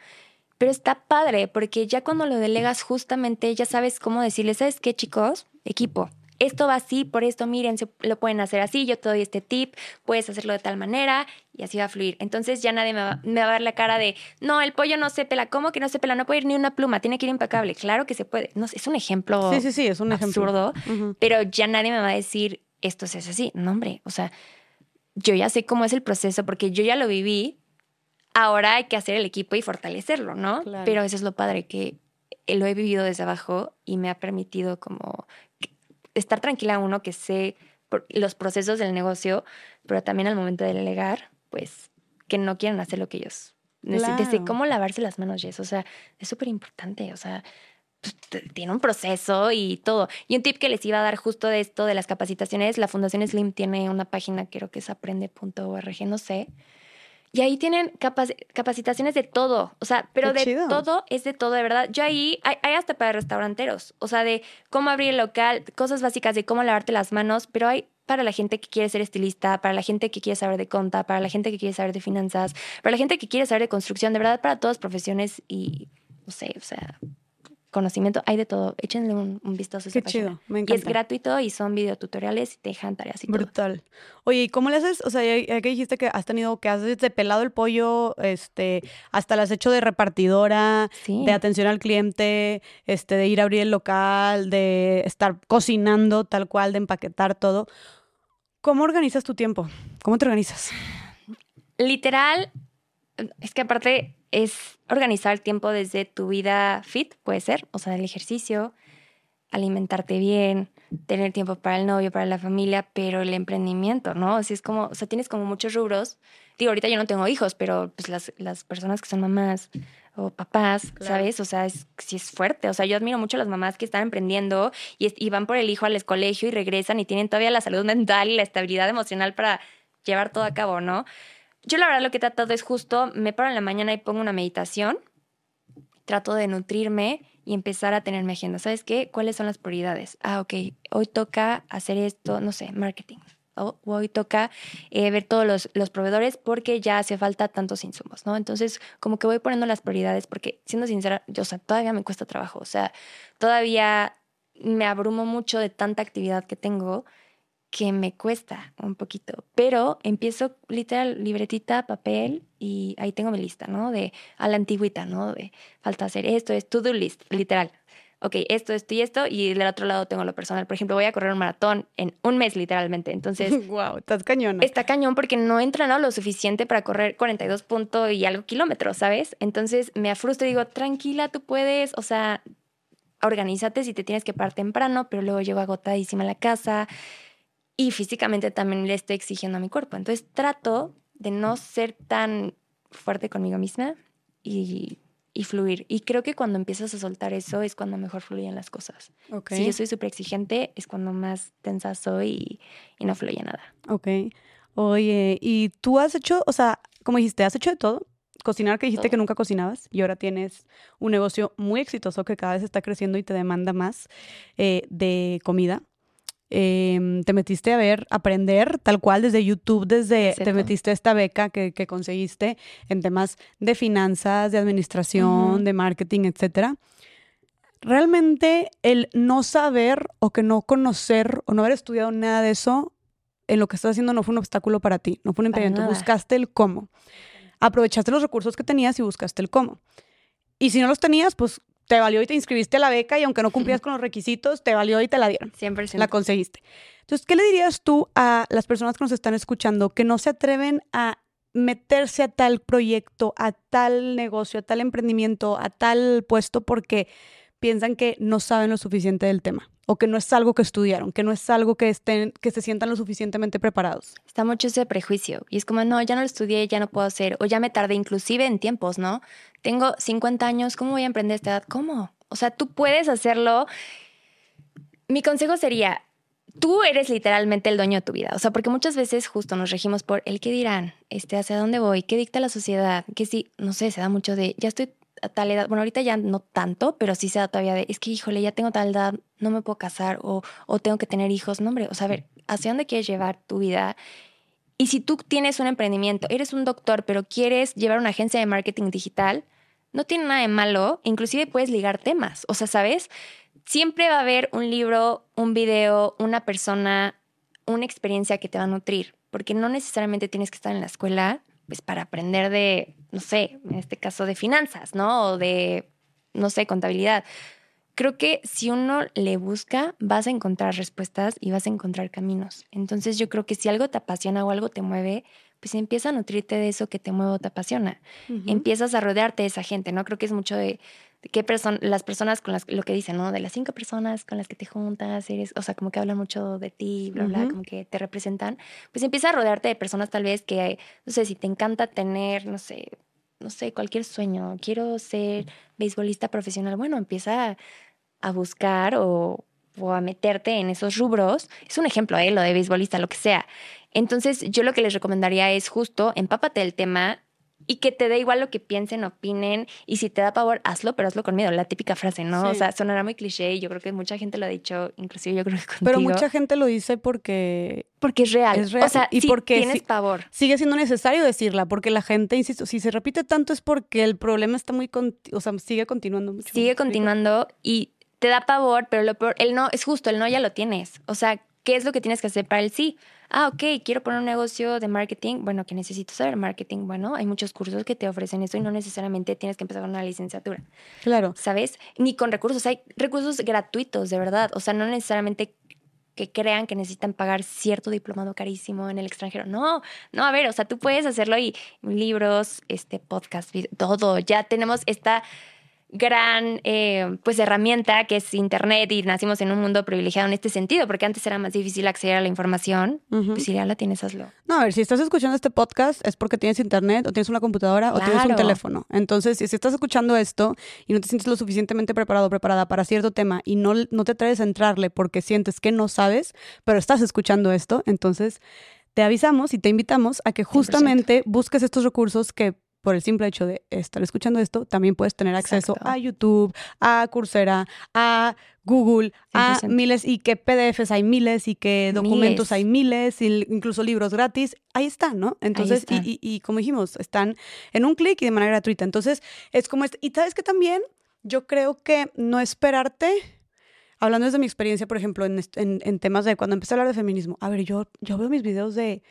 pero está padre porque ya cuando lo delegas justamente ya sabes cómo decirle, ¿sabes qué chicos? Equipo, esto va así, por esto miren, se, lo pueden hacer así, yo te doy este tip, puedes hacerlo de tal manera y así va a fluir. Entonces ya nadie me va, a dar la cara de, no, el pollo no se pela, ¿cómo que no se pela? No puede ir ni una pluma, tiene que ir impecable. Claro que se puede. No, es un ejemplo. Sí, sí, sí, es un absurdo, pero ya nadie me va a decir, esto se hace así. No, hombre, o sea, yo ya sé cómo es el proceso porque yo ya lo viví ahora hay que hacer el equipo y fortalecerlo, ¿no? Pero eso es lo padre, que lo he vivido desde abajo y me ha permitido como estar tranquila uno que sé los procesos del negocio, pero también al momento de delegar, pues que no quieren hacer lo que ellos necesitan. cómo lavarse las manos, Jess. O sea, es súper importante. O sea, pues, tiene un proceso y todo. Y un tip que les iba a dar justo de esto de las capacitaciones, la Fundación Slim tiene una página, creo que es aprende.org, no sé, y ahí tienen capacitaciones de todo, o sea, pero de todo es de todo, de verdad. Yo ahí, hay, hasta para restauranteros, o sea, de cómo abrir el local, cosas básicas de cómo lavarte las manos, pero hay para la gente que quiere ser estilista, para la gente que quiere saber de conta, para la gente que quiere saber de finanzas, para la gente que quiere saber de construcción, de verdad, para todas profesiones y, no sé, o sea, conocimiento, hay de todo. Échenle un, vistazo a Qué chido, me Y es gratuito y son videotutoriales y te dejan tareas y Brutal. Oye, ¿y cómo le haces? O sea, ya, que dijiste que has tenido, que has desde pelado el pollo, este, hasta lo has hecho de repartidora, de atención al cliente, este, de ir a abrir el local, de estar cocinando tal cual, de empaquetar todo. ¿Cómo organizas tu tiempo? ¿Cómo te organizas? Literal, es que aparte es organizar el tiempo desde tu vida fit, puede ser, o sea, el ejercicio, alimentarte bien, tener tiempo para el novio, para la familia, pero el emprendimiento, ¿no? Así es como, o sea, tienes como muchos rubros. Digo, ahorita yo no tengo hijos, pero pues las, las personas que son mamás o papás, ¿sabes? O sea, es, sí es fuerte. O sea, yo admiro mucho a las mamás que están emprendiendo y, y van por el hijo al colegio y regresan y tienen todavía la salud mental y la estabilidad emocional para llevar todo a cabo, ¿no? Yo la verdad lo que he tratado es justo, me paro en la mañana y pongo una meditación, trato de nutrirme y empezar a tener mi agenda. ¿Sabes qué? ¿Cuáles son las prioridades? Ah, ok, hoy toca hacer esto, no sé, marketing. O hoy toca eh, ver todos los, los, proveedores porque ya hace falta tantos insumos, ¿no? Entonces, como que voy poniendo las prioridades porque, siendo sincera, yo, o sea, todavía me cuesta trabajo, o sea, todavía me abrumo mucho de tanta actividad que tengo que me cuesta un poquito, pero empiezo literal libretita, papel y ahí tengo mi lista, ¿no? De a la antigüita, ¿no? De falta hacer esto, es to-do list, literal. Ok, esto, esto y esto, y del otro lado tengo lo personal. Por ejemplo, voy a correr un maratón en un mes, literalmente. Entonces. ¡Wow! Estás cañón. Está cañón porque no he entrenado lo suficiente para correr 42 puntos y algo kilómetros, ¿sabes? Entonces me frustro y digo, tranquila, tú puedes. O sea, organízate si te tienes que parar temprano, pero luego llego agotadísima a la casa y físicamente también le estoy exigiendo a mi cuerpo. Entonces trato de no ser tan fuerte conmigo misma y, fluir. Y creo que cuando empiezas a soltar eso es cuando mejor fluyen las cosas. Si yo soy súper exigente es cuando más tensa soy y, no fluye nada. Ok. Oye, ¿y tú has hecho, o sea, como dijiste, has hecho de todo? Cocinar, que dijiste que nunca cocinabas y ahora tienes un negocio muy exitoso que cada vez está creciendo y te demanda más eh, de comida. Em, te metiste a ver, aprender tal cual desde YouTube, desde te metiste a esta beca que, conseguiste en temas de finanzas, de administración, de marketing, etcétera. Realmente el no saber o que no conocer o no haber estudiado nada de eso en lo que estás haciendo no fue un obstáculo para ti, no fue un impedimento, buscaste el cómo. Aprovechaste los recursos que tenías y buscaste el cómo. Y si no los tenías, pues te valió y te inscribiste a la beca y aunque no cumplías con los requisitos, te valió y te la dieron. 100%. La conseguiste. Entonces, ¿qué le dirías tú a las personas que nos están escuchando que no se atreven a meterse a tal proyecto, a tal negocio, a tal emprendimiento, a tal puesto porque piensan que no saben lo suficiente del tema? o que no es algo que estudiaron, que no es algo que estén, que se sientan lo suficientemente preparados. Está mucho ese prejuicio y es como, no, ya no lo estudié, ya no puedo hacer, o ya me tardé inclusive en tiempos, ¿no? Tengo 50 años, ¿cómo voy a emprender esta edad? ¿Cómo? O sea, tú puedes hacerlo. Mi consejo sería, tú eres literalmente el dueño de tu vida. O sea, porque muchas veces justo nos regimos por el qué dirán, este, hacia dónde voy, qué dicta la sociedad, que sí, no sé, se da mucho de, ya estoy a tal edad, bueno, ahorita ya no tanto, pero sí se da todavía de, es que, híjole, ya tengo tal edad, no me puedo casar o, o tengo que tener hijos. No, hombre, o sea, a ver, ¿hacia dónde quieres llevar tu vida? Y si tú tienes un emprendimiento, eres un doctor, pero quieres llevar una agencia de marketing digital, no tiene nada de malo, inclusive puedes ligar temas, o sea, ¿sabes? Siempre va a haber un libro, un video, una persona, una experiencia que te va a nutrir, porque no necesariamente tienes que estar en la escuela pues para aprender de, no sé, en este caso de finanzas, ¿no? O de, no sé, contabilidad. Creo que si uno le busca, vas a encontrar respuestas y vas a encontrar caminos. Entonces yo creo que si algo te apasiona o algo te mueve, pues empieza a nutrirte de eso que te mueve o te apasiona. Empiezas a rodearte de esa gente, ¿no? Creo que es mucho de, qué person las personas con las lo que dicen, ¿no? De las cinco personas con las que te juntas, eres, o sea, como que hablan mucho de ti, bla, bla, como que te representan. Pues empieza a rodearte de personas tal vez que, no sé, si te encanta tener, no sé, no sé, cualquier sueño, quiero ser beisbolista profesional, bueno, empieza a, buscar o, o a meterte en esos rubros. Es un ejemplo, ¿eh? Lo de beisbolista, lo que sea entonces, yo lo que les recomendaría es justo empápate del tema, y que te dé igual lo que piensen, opinen, y si te da pavor, hazlo, pero hazlo con miedo, la típica frase, ¿no? O sea, sonará muy cliché y yo creo que mucha gente lo ha dicho, inclusive yo creo que contigo. Pero mucha gente lo dice porque Porque es real. Es real. O sea, Y sí porque tienes pavor. sigue siendo necesario decirla, porque la gente, insisto, si se repite tanto es porque el problema está muy, o sea, sigue continuando mucho. Sigue continuando y te da pavor, pero lo peor, el no, es justo, el no ya lo tienes. O sea, ¿qué es lo que tienes que hacer para el sí? Ah, ok, quiero poner un negocio de marketing. Bueno, que necesito saber marketing. Bueno, hay muchos cursos que te ofrecen eso y no necesariamente tienes que empezar con una licenciatura, Claro. ¿sabes? Ni con recursos. Hay recursos gratuitos, de verdad. O sea, no necesariamente que crean que necesitan pagar cierto diplomado carísimo en el extranjero. No, no, a ver, o sea, tú puedes hacerlo y libros, este podcast, video, todo. Ya tenemos esta gran eh, pues herramienta que es internet y nacimos en un mundo privilegiado en este sentido, porque antes era más difícil acceder a la información. Pues si ya la tienes, hazlo. No, a ver, si estás escuchando este podcast es porque tienes internet o tienes una computadora o tienes un teléfono. Entonces, si, si estás escuchando esto y no te sientes lo suficientemente preparado o preparada para cierto tema y no, no te atreves a entrarle porque sientes que no sabes, pero estás escuchando esto, entonces te avisamos y te invitamos a que justamente busques estos recursos que por el simple hecho de estar escuchando esto, también puedes tener acceso Exacto. a YouTube, a Coursera, a Google, a 100%. miles y que PDFs hay miles y que documentos Miles. hay miles, y incluso libros gratis. Ahí están, ¿no? Entonces, y- están. Y, y como dijimos, están en un clic y de manera gratuita. Entonces, es como este. Y sabes que también yo creo que no esperarte. Hablando desde mi experiencia, por ejemplo, en- en temas de cuando empecé a hablar de feminismo. A ver, yo, yo veo mis videos de,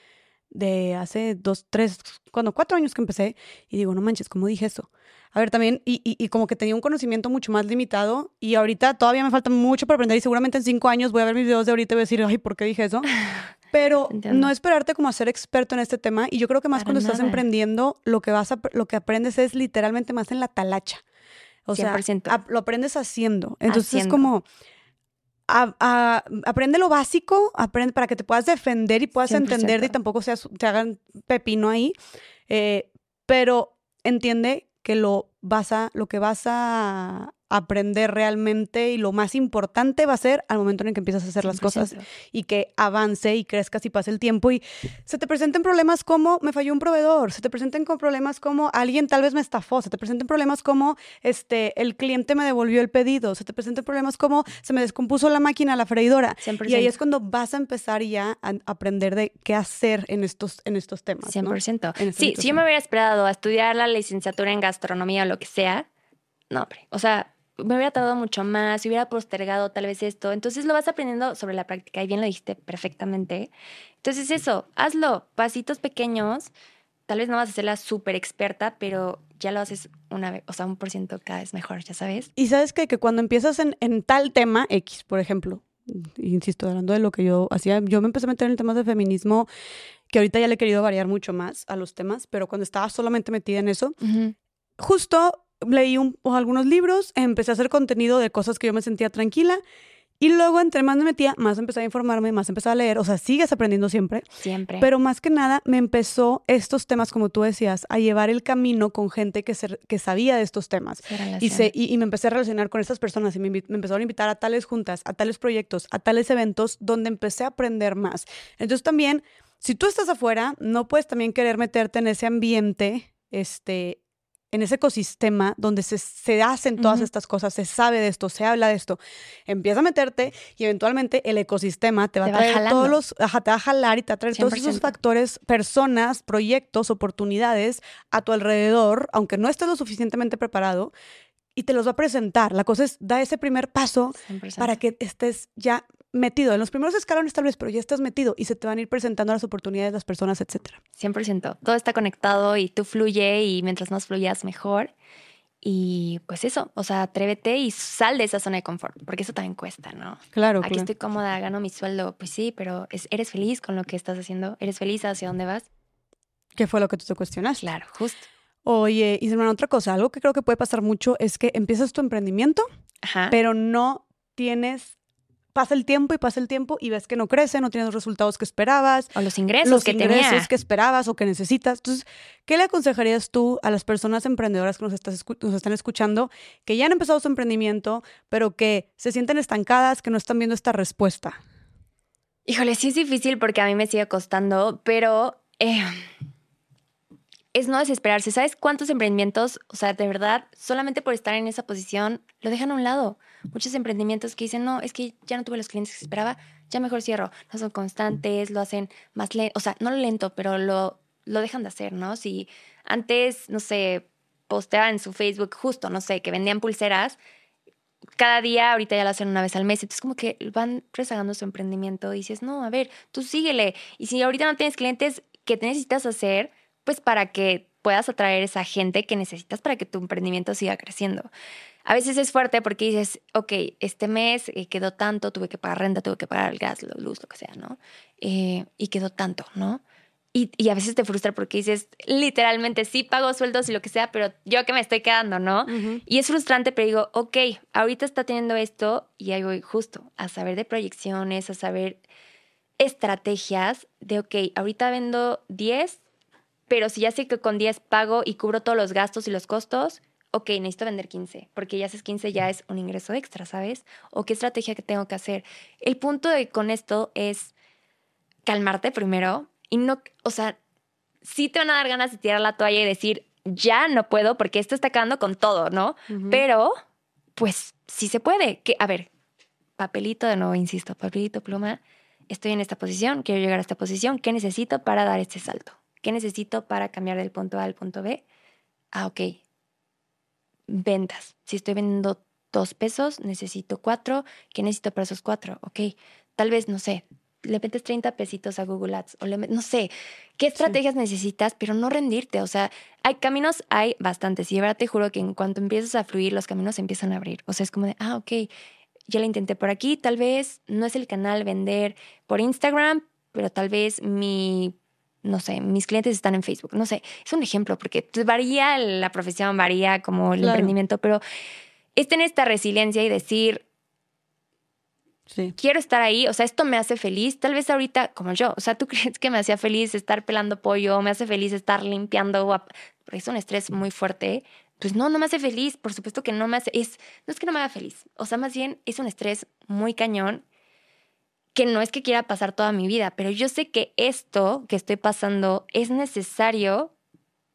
de hace dos, tres, cuando cuatro años que empecé y digo, no manches, ¿cómo dije eso? A ver, también, y, y, y como que tenía un conocimiento mucho más limitado y ahorita todavía me falta mucho por aprender y seguramente en cinco años voy a ver mis videos de ahorita y voy a decir, ay, ¿por qué dije eso? Pero Entiendo. no esperarte como a ser experto en este tema y yo creo que más Para cuando estás emprendiendo, lo que vas a, lo que aprendes es literalmente más en la talacha. O sea, 100%. ap- lo aprendes haciendo. Entonces es como a- a- aprende lo básico, aprende para que te puedas defender y puedas 100%. entender y tampoco seas, te hagan pepino ahí. eh, pero entiende que lo vas a, lo que vas a aprender realmente y lo más importante va a ser al momento en el que empiezas a hacer las cosas 100%. y que avance y crezcas y pase el tiempo y se te presenten problemas como me falló un proveedor, se te presenten con problemas como alguien tal vez me estafó, se te presenten problemas como este el cliente me devolvió el pedido, se te presenten problemas como se me descompuso la máquina, la freidora. 100%. Y ahí es cuando vas a empezar ya a aprender de qué hacer en estos en estos temas, ¿no? 100%. En esta Sí, si yo me hubiera esperado a estudiar la licenciatura en gastronomía o lo que sea, no, hombre. O sea, me hubiera tardado mucho más, hubiera postergado tal vez esto. Entonces lo vas aprendiendo sobre la práctica y bien lo dijiste perfectamente. Entonces eso, hazlo, pasitos pequeños. Tal vez no vas a ser la súper experta, pero ya lo haces una vez, o sea, un por ciento cada vez mejor, ya sabes. Y sabes qué? que cuando empiezas en, en tal tema X, por ejemplo, insisto, hablando de lo que yo hacía, yo me empecé a meter en temas de feminismo que ahorita ya le he querido variar mucho más a los temas, pero cuando estaba solamente metida en eso, justo leí un- o algunos libros, empecé a hacer contenido de cosas que yo me sentía tranquila y luego entre más me metía, más empecé a informarme, más empecé a leer, o sea, sigues aprendiendo siempre, Siempre. pero más que nada me empezó estos temas, como tú decías, a llevar el camino con gente que, se- que sabía de estos temas. Y, se, y, y me empecé a relacionar con estas personas y me, me empezaron a invitar a tales juntas, a tales proyectos, a tales eventos donde empecé a aprender más. Entonces también, si tú estás afuera, no puedes también querer meterte en ese ambiente, este, en ese ecosistema donde se, se hacen todas estas cosas, se sabe de esto, se habla de esto. Empieza a meterte y eventualmente el ecosistema te va Te a traer todos los, ajá, te va a jalar y te va a traer todos esos 100%. factores, personas, proyectos, oportunidades a tu alrededor, aunque no estés lo suficientemente preparado, y te los va a presentar. La cosa es, da ese primer paso 100%. para que estés ya metido. En los primeros escalones tal vez, pero ya estás metido y se te van a ir presentando las oportunidades, las personas, etcétera. 100%. Todo está conectado y tú fluye y mientras más fluyas, mejor. Y pues eso, o sea, atrévete y sal de esa zona de confort, porque eso también cuesta, ¿no? Claro, Aquí estoy cómoda, gano mi sueldo, pues sí, pero es- ¿eres feliz con lo que estás haciendo? ¿Eres feliz hacia dónde vas? ¿Qué fue lo que tú te cuestionaste? Claro, justo. Oye, y hermano, otra cosa, algo que creo que puede pasar mucho es que empiezas tu emprendimiento, Ajá. pero no tienes, pasa el tiempo y pasa el tiempo y ves que no crece, no tienes los resultados que esperabas, o los ingresos los que ingresos tenía. que esperabas o que necesitas. Entonces, ¿qué le aconsejarías tú a las personas emprendedoras que nos, estás nos están escuchando, que ya han empezado su emprendimiento, pero que se sienten estancadas, que no están viendo esta respuesta? Híjole, sí es difícil porque a mí me sigue costando, pero eh, es no desesperarse. ¿Sabes cuántos emprendimientos, o sea, de verdad, solamente por estar en esa posición, lo dejan a un lado? Muchos emprendimientos que dicen, no, es que ya no tuve los clientes que esperaba, ya mejor cierro. No son constantes, lo hacen más lento, o sea, no lo lento, pero lo, lo dejan de hacer, ¿no? Si antes, no sé, posteaban en su Facebook justo, no sé, que vendían pulseras, cada día, ahorita ya lo hacen una vez al mes. Entonces, como que van rezagando su emprendimiento y dices, no, a ver, tú síguele. Y si ahorita no tienes clientes, ¿qué necesitas hacer? Pues para que puedas atraer esa gente que necesitas para que tu emprendimiento siga creciendo. A veces es fuerte porque dices, ok, este mes eh, quedó tanto, tuve que pagar renta, tuve que pagar el gas, la luz, lo que sea, ¿no? Eh, y quedó tanto, ¿no? Y, a veces te frustra porque dices, literalmente, sí pago sueldos y lo que sea, pero yo que me estoy quedando, ¿no? Y es frustrante, pero digo, ok, ahorita está teniendo esto y ahí voy justo a saber de proyecciones, a saber estrategias de, ok, ahorita vendo 10, pero si ya sé que con 10 pago y cubro todos los gastos y los costos, ok, necesito vender 15, porque ya haces 15 ya es un ingreso extra, ¿sabes? O qué estrategia que tengo que hacer. El punto de con esto es calmarte primero, y no, o sea, sí te van a dar ganas de tirar la toalla y decir, ya no puedo porque esto está acabando con todo, ¿no? Pero, pues sí se puede. Que, a ver, papelito de nuevo, insisto, papelito, pluma, estoy en esta posición, quiero llegar a esta posición, ¿qué necesito para dar este salto? ¿Qué necesito para cambiar del punto A al punto B? Ah, ok. Ventas. Si estoy vendiendo dos pesos, necesito cuatro. ¿Qué necesito para esos cuatro? Ok. Tal vez, no sé, le metes 30 pesitos a Google Ads o le no sé, qué estrategias necesitas, pero no rendirte. O sea, hay caminos, hay bastantes. Y de verdad te juro que en cuanto empiezas a fluir, los caminos se empiezan a abrir. O sea, es como de, ah, ok, ya lo intenté por aquí, tal vez no es el canal vender por Instagram, pero tal vez mi, no sé, mis clientes están en Facebook. No sé, es un ejemplo porque varía la profesión, varía como el emprendimiento, pero es tener esta resiliencia y decir, Quiero estar ahí, o sea, esto me hace feliz, tal vez ahorita como yo, o sea, tú crees que me hacía feliz estar pelando pollo, me hace feliz estar limpiando, porque es un estrés muy fuerte. Pues no, no me hace feliz, por supuesto que no me hace, es, no es que no me haga feliz, o sea, más bien es un estrés muy cañón que no es que quiera pasar toda mi vida, pero yo sé que esto que estoy pasando es necesario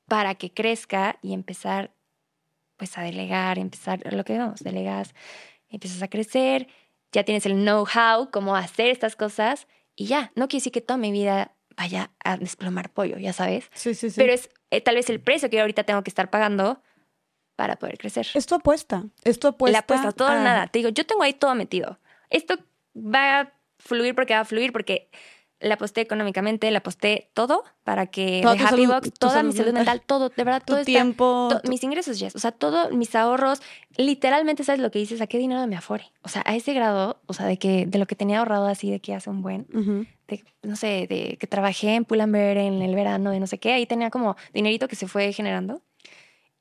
para que crezca y empezar pues a delegar, empezar lo que vamos, delegas, empiezas a crecer, ya tienes el know-how, cómo hacer estas cosas y ya, no quiere decir que toda mi vida vaya a desplomar pollo, ya sabes. Sí, sí, sí. Pero es eh, tal vez el precio que ahorita tengo que estar pagando para poder crecer. Esto apuesta, esto apuesta. La apuesta, todo o nada. Te digo, yo tengo ahí todo metido. Esto va a fluir porque va a fluir porque la aposté económicamente, la aposté todo para que toda de Happy Box, toda mi salud mental, todo, de verdad, todo tiempo, mis ingresos, ya, o sea, todos mis ahorros, literalmente, ¿sabes lo que dices? ¿A qué dinero me afore? O sea, a ese grado, o sea, de que de lo que tenía ahorrado así, de que hace un buen, de, no sé, de que trabajé en Pull&Bear en el verano, de no sé qué, ahí tenía como dinerito que se fue generando.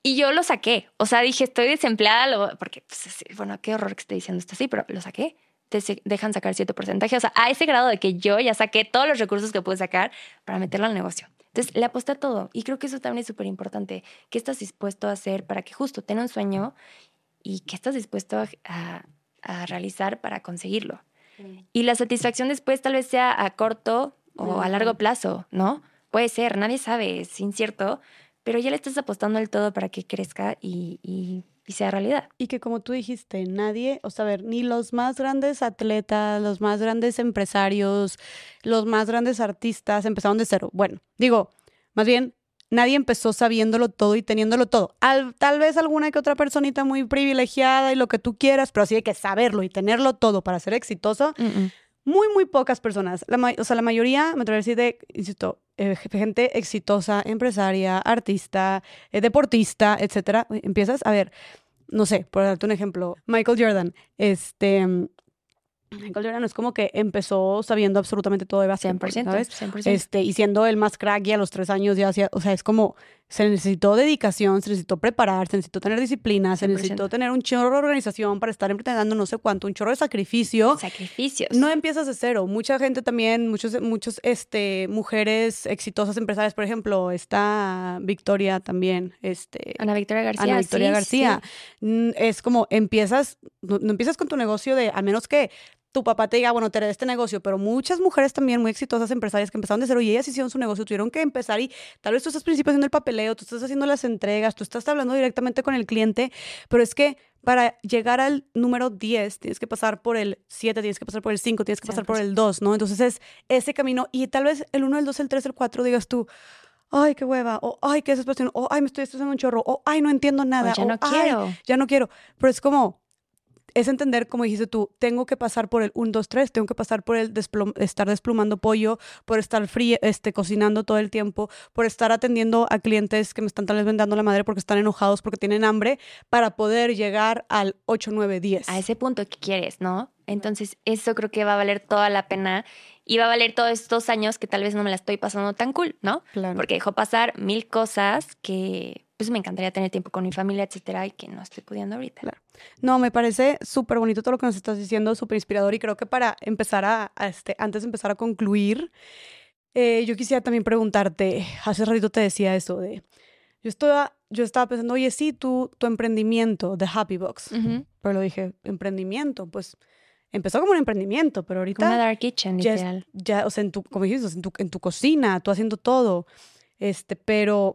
Y yo lo saqué. O sea, dije, estoy desempleada, porque, pues, bueno, qué horror que esté diciendo esto así, pero lo saqué te dejan sacar cierto porcentaje. O sea, a ese grado de que yo ya saqué todos los recursos que pude sacar para meterlo al negocio. Entonces, le aposté a todo. Y creo que eso también es súper importante. ¿Qué estás dispuesto a hacer para que justo tenga un sueño y qué estás dispuesto a, realizar para conseguirlo? Y la satisfacción después tal vez sea a corto o a largo plazo, ¿no? Puede ser, nadie sabe, es incierto, pero ya le estás apostando al todo para que crezca y y sea realidad. Y que como tú dijiste, nadie, o sea, a ver, ni los más grandes atletas, los más grandes empresarios, los más grandes artistas empezaron de cero. Bueno, digo, más bien, nadie empezó sabiéndolo todo y teniéndolo todo. tal vez alguna que otra personita muy privilegiada y lo que tú quieras, pero así hay que saberlo y tenerlo todo para ser exitoso. Muy, muy pocas personas. La, o sea, la mayoría, me atrevo a decir, de, insisto, eh, gente exitosa, empresaria, artista, eh, deportista, etcétera. Empiezas a ver, no sé, por darte un ejemplo, Michael Jordan, este, Michael Jordan es como que empezó sabiendo absolutamente todo de básquetbol, 100%, ¿sabes? 100%. Este, y siendo el más crack y a los tres años ya hacía, o sea, es como, se necesitó dedicación, se necesitó preparar, se necesitó tener disciplina, se necesitó tener un chorro de organización para estar emprendiendo no sé cuánto, un chorro de sacrificio. Sacrificios. No empiezas de cero. Mucha gente también, muchos, muchos, este, mujeres exitosas empresarias, por ejemplo, está Victoria también, este. Ana Victoria García. Ana Victoria García. Es como empiezas, no empiezas con tu negocio de, al menos que tu papá te diga, bueno, te heredé este negocio, pero muchas mujeres también muy exitosas empresarias que empezaron de cero y ellas hicieron su negocio, tuvieron que empezar y tal vez tú estás principio haciendo el papeleo, tú estás haciendo las entregas, tú estás hablando directamente con el cliente, pero es que para llegar al número 10 tienes que pasar por el 7, tienes que pasar por el 5, tienes que pasar por el 2, ¿no? Entonces es ese camino y tal vez el 1, el 2, el 3, el 4 digas tú, ay, qué hueva, o ay, qué desesperación, o ay, me estoy estresando un chorro, o ay, no entiendo nada, o ya no "Ay, quiero. ya no quiero. Pero es como, es entender, como dijiste tú, tengo que pasar por el 1, 2, 3, tengo que pasar por el desplom- estar desplumando pollo, por estar frío, este, cocinando todo el tiempo, por estar atendiendo a clientes que me están tal vez vendando la madre porque están enojados, porque tienen hambre, para poder llegar al 8, 9, 10. a ese punto que quieres, ¿no? Entonces, eso creo que va a valer toda la pena y va a valer todos estos años que tal vez no me la estoy pasando tan cool, ¿no? Claro. Porque dejó pasar mil cosas que pues me encantaría tener tiempo con mi familia, etcétera, y que no estoy pudiendo ahorita. Claro. No, me parece súper bonito todo lo que nos estás diciendo, súper inspirador y creo que para empezar a, a este, antes de empezar a concluir, eh, yo quisiera también preguntarte, hace ratito te decía eso de, yo estaba, yo estaba pensando, oye, sí, tu, tu emprendimiento, The Happy Box, Ujú. pero lo dije, emprendimiento, pues empezó como un emprendimiento, pero Como ahorita dark kitchen, ya, literal. ya, o sea, en tu, como dijiste, en tu, en tu cocina, tú haciendo todo, este, pero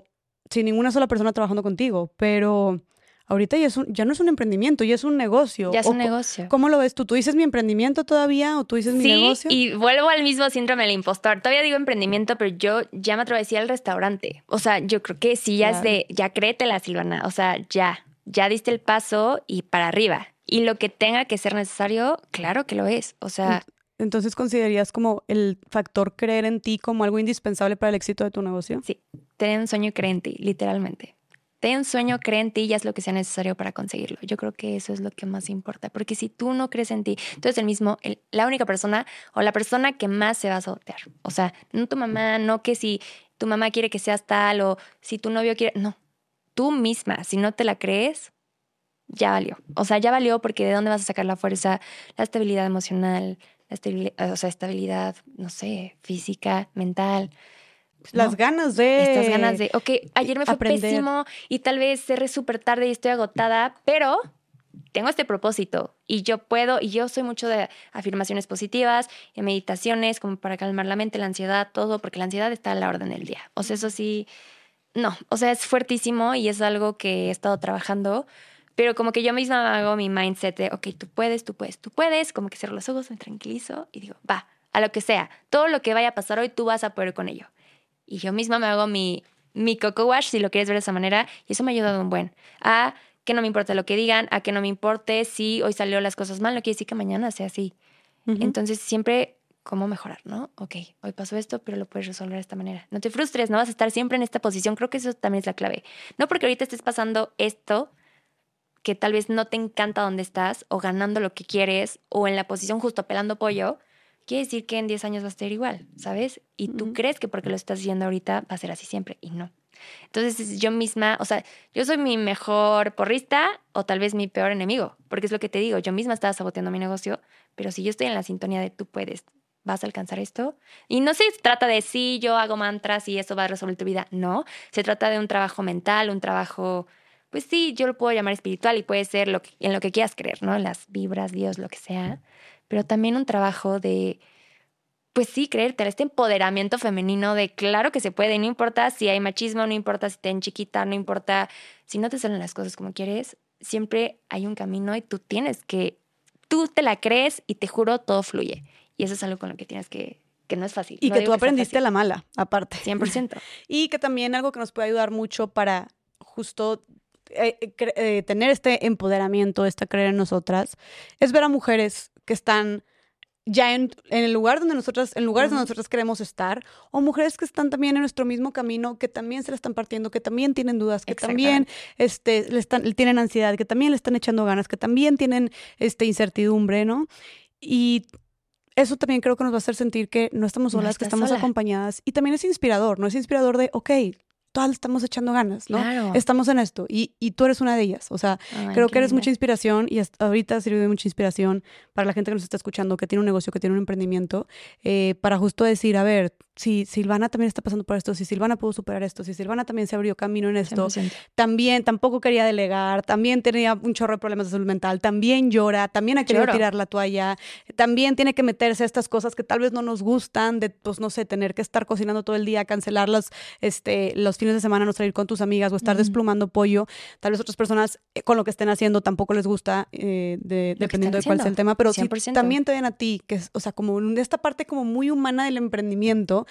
sin ninguna sola persona trabajando contigo, pero ahorita ya, es un- ya no es un emprendimiento, ya es un negocio. Ya es O un negocio. ¿Cómo lo ves tú? ¿Tú dices mi emprendimiento todavía o tú dices mi Sí, negocio? y vuelvo al mismo síndrome del impostor. Todavía digo emprendimiento, pero yo ya me atrevo a decir al restaurante. O sea, yo creo que sí, ya es de, ya créetela, Silvana. O sea, ya, ya diste el paso y para arriba. Y lo que tenga que ser necesario, claro que lo es. O sea, Entonces, ¿considerarías como el factor creer en ti como algo indispensable para el éxito de tu negocio? sí, ten sueño, cree en ti, literalmente. Ten sueño, cree en ti y haz lo que sea necesario para conseguirlo. Yo creo que eso es lo que más importa. Porque si tú no crees en ti, tú eres el mismo, la única persona o la persona que más se va a sabotear. O sea, no tu mamá, no que si tu mamá quiere que seas tal o si tu novio quiere. No, tú misma, si no te la crees, ya valió. O sea, ya valió porque de dónde vas a sacar la fuerza, la estabilidad emocional, la estabilidad, o sea, estabilidad, no sé, física, mental. Pues Las no. ganas de... Estas ganas de, ok, ayer me fue aprender. pésimo y tal vez cerré súper tarde y estoy agotada, pero tengo este propósito y yo puedo, y yo soy mucho de afirmaciones positivas, y meditaciones como para calmar la mente, la ansiedad, todo, porque la ansiedad está a la orden del día. O sea, eso sí, no, o sea, es fuertísimo y es algo que he estado trabajando, pero como que yo misma hago mi mindset de, ok, tú puedes, tú puedes, tú puedes, como que cierro los ojos, me tranquilizo y digo, va, a lo que sea, todo lo que vaya a pasar hoy, tú vas a poder con ello. Y yo misma me hago mi, mi coco wash, si lo quieres ver de esa manera, y eso me ha ayudado un buen. A que no me importa lo que digan, a que no me importe si hoy salió las cosas mal, no quiere decir que mañana sea así. Entonces, siempre, ¿cómo mejorar, no? Ok, hoy pasó esto, pero lo puedes resolver de esta manera. No te frustres, no vas a estar siempre en esta posición. Creo que eso también es la clave. No porque ahorita estés pasando esto, que tal vez no te encanta donde estás, o ganando lo que quieres, o en la posición justo pelando pollo, quiere decir que en 10 años vas a estar igual, ¿sabes? Y tú crees que porque lo estás haciendo ahorita va a ser así siempre, y no. Entonces yo misma, o sea, yo soy mi mejor porrista o tal vez mi peor enemigo, porque es lo que te digo, yo misma estaba saboteando mi negocio, pero si yo estoy en la sintonía de tú puedes, vas a alcanzar esto, y no se trata de sí, yo hago mantras y eso va a resolver tu vida, no, se trata de un trabajo mental, un trabajo, pues sí, yo lo puedo llamar espiritual y puede ser lo que, en lo que quieras creer, ¿no? En las vibras, Dios, lo que sea, pero también un trabajo de pues sí, creértela, este empoderamiento femenino de claro que se puede, no importa si hay machismo, no importa si te en chiquita, no importa si no te salen las cosas como quieres, siempre hay un camino y tú tienes que, tú te la crees y te juro, todo fluye. Y eso es algo con lo que tienes que, que no es fácil. Y No que tú aprendiste la mala, aparte. 100%. Y que también algo que nos puede ayudar mucho para justo eh, eh, eh, tener este empoderamiento, esta creer en nosotras, es ver a mujeres que están ya en, en el lugar donde nosotras, en lugares donde Ujú. nosotras queremos estar, o mujeres que están también en nuestro mismo camino, que también se la están partiendo, que también tienen dudas, que también este, le están, tienen ansiedad, que también le están echando ganas, que también tienen este, incertidumbre, ¿no? Y eso también creo que nos va a hacer sentir que no estamos No solas, que estás estamos sola. acompañadas. Y también es inspirador, ¿no? Es inspirador de, ok, todas estamos echando ganas, ¿no? Claro. Estamos en esto y, y tú eres una de ellas. O sea, creo que eres mucha inspiración y hasta ahorita servido de mucha inspiración para la gente que nos está escuchando, que tiene un negocio, que tiene un emprendimiento, eh, para justo decir, a ver, si Silvana también está pasando por esto, si Silvana pudo superar esto, si Silvana también se abrió camino en esto, 100%. también tampoco quería delegar, también tenía un chorro de problemas de salud mental, también llora, también ha querido Lloro. tirar la toalla, también tiene que meterse a estas cosas que tal vez no nos gustan, de pues no sé, tener que estar cocinando todo el día, cancelar los, este, los fines de semana, no salir con tus amigas o estar desplumando pollo. Tal vez otras personas eh, con lo que estén haciendo tampoco les gusta, eh, de- dependiendo de cuál sea el tema, pero sí 100%. también te ven a ti, que es, o sea, como esta parte como muy humana del emprendimiento,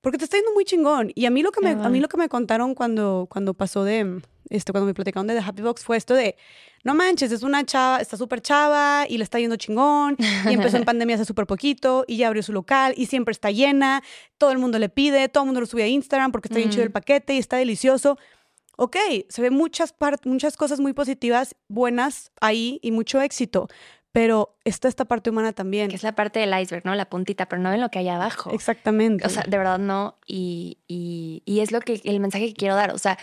porque te está yendo muy chingón. Y a mí lo que me, a mí lo que me contaron cuando, cuando pasó de, este, cuando me platicaron de The Happy Box fue esto de, no manches, es una chava, está súper chava y le está yendo chingón y empezó en pandemia hace súper poquito y ya abrió su local y siempre está llena, todo el mundo le pide, todo el mundo lo sube a Instagram porque está bien chido el Mm. paquete y está delicioso. Ok, se ven muchas, muchas cosas muy positivas, buenas ahí y mucho éxito, pero está esta parte humana también. Que es la parte del iceberg, ¿no? La puntita, pero no ven lo que hay abajo. Exactamente. O sea, de verdad no. Y, y, y es lo que el mensaje que quiero dar. O sea,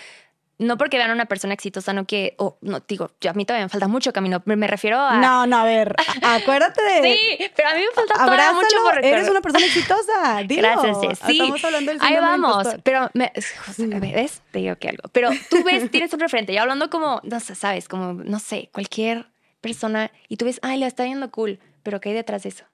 no porque vean a una persona exitosa, no que, o no, digo, yo, a mí todavía me falta mucho camino. Me, me refiero a. no, no, a ver, acuérdate de... Sí, pero a mí me falta todavía Abrázalo, mucho por recorrer. eres una persona exitosa, dilo. Gracias. Sí, Estamos hablando del ahí del vamos. Pero, me, ¿ves? Te digo que algo. Pero tú ves, tienes un referente. Yo hablando como, no sé, sabes, como, no sé, cualquier persona y tú ves, ay, la está viendo cool, pero ¿qué hay detrás de eso?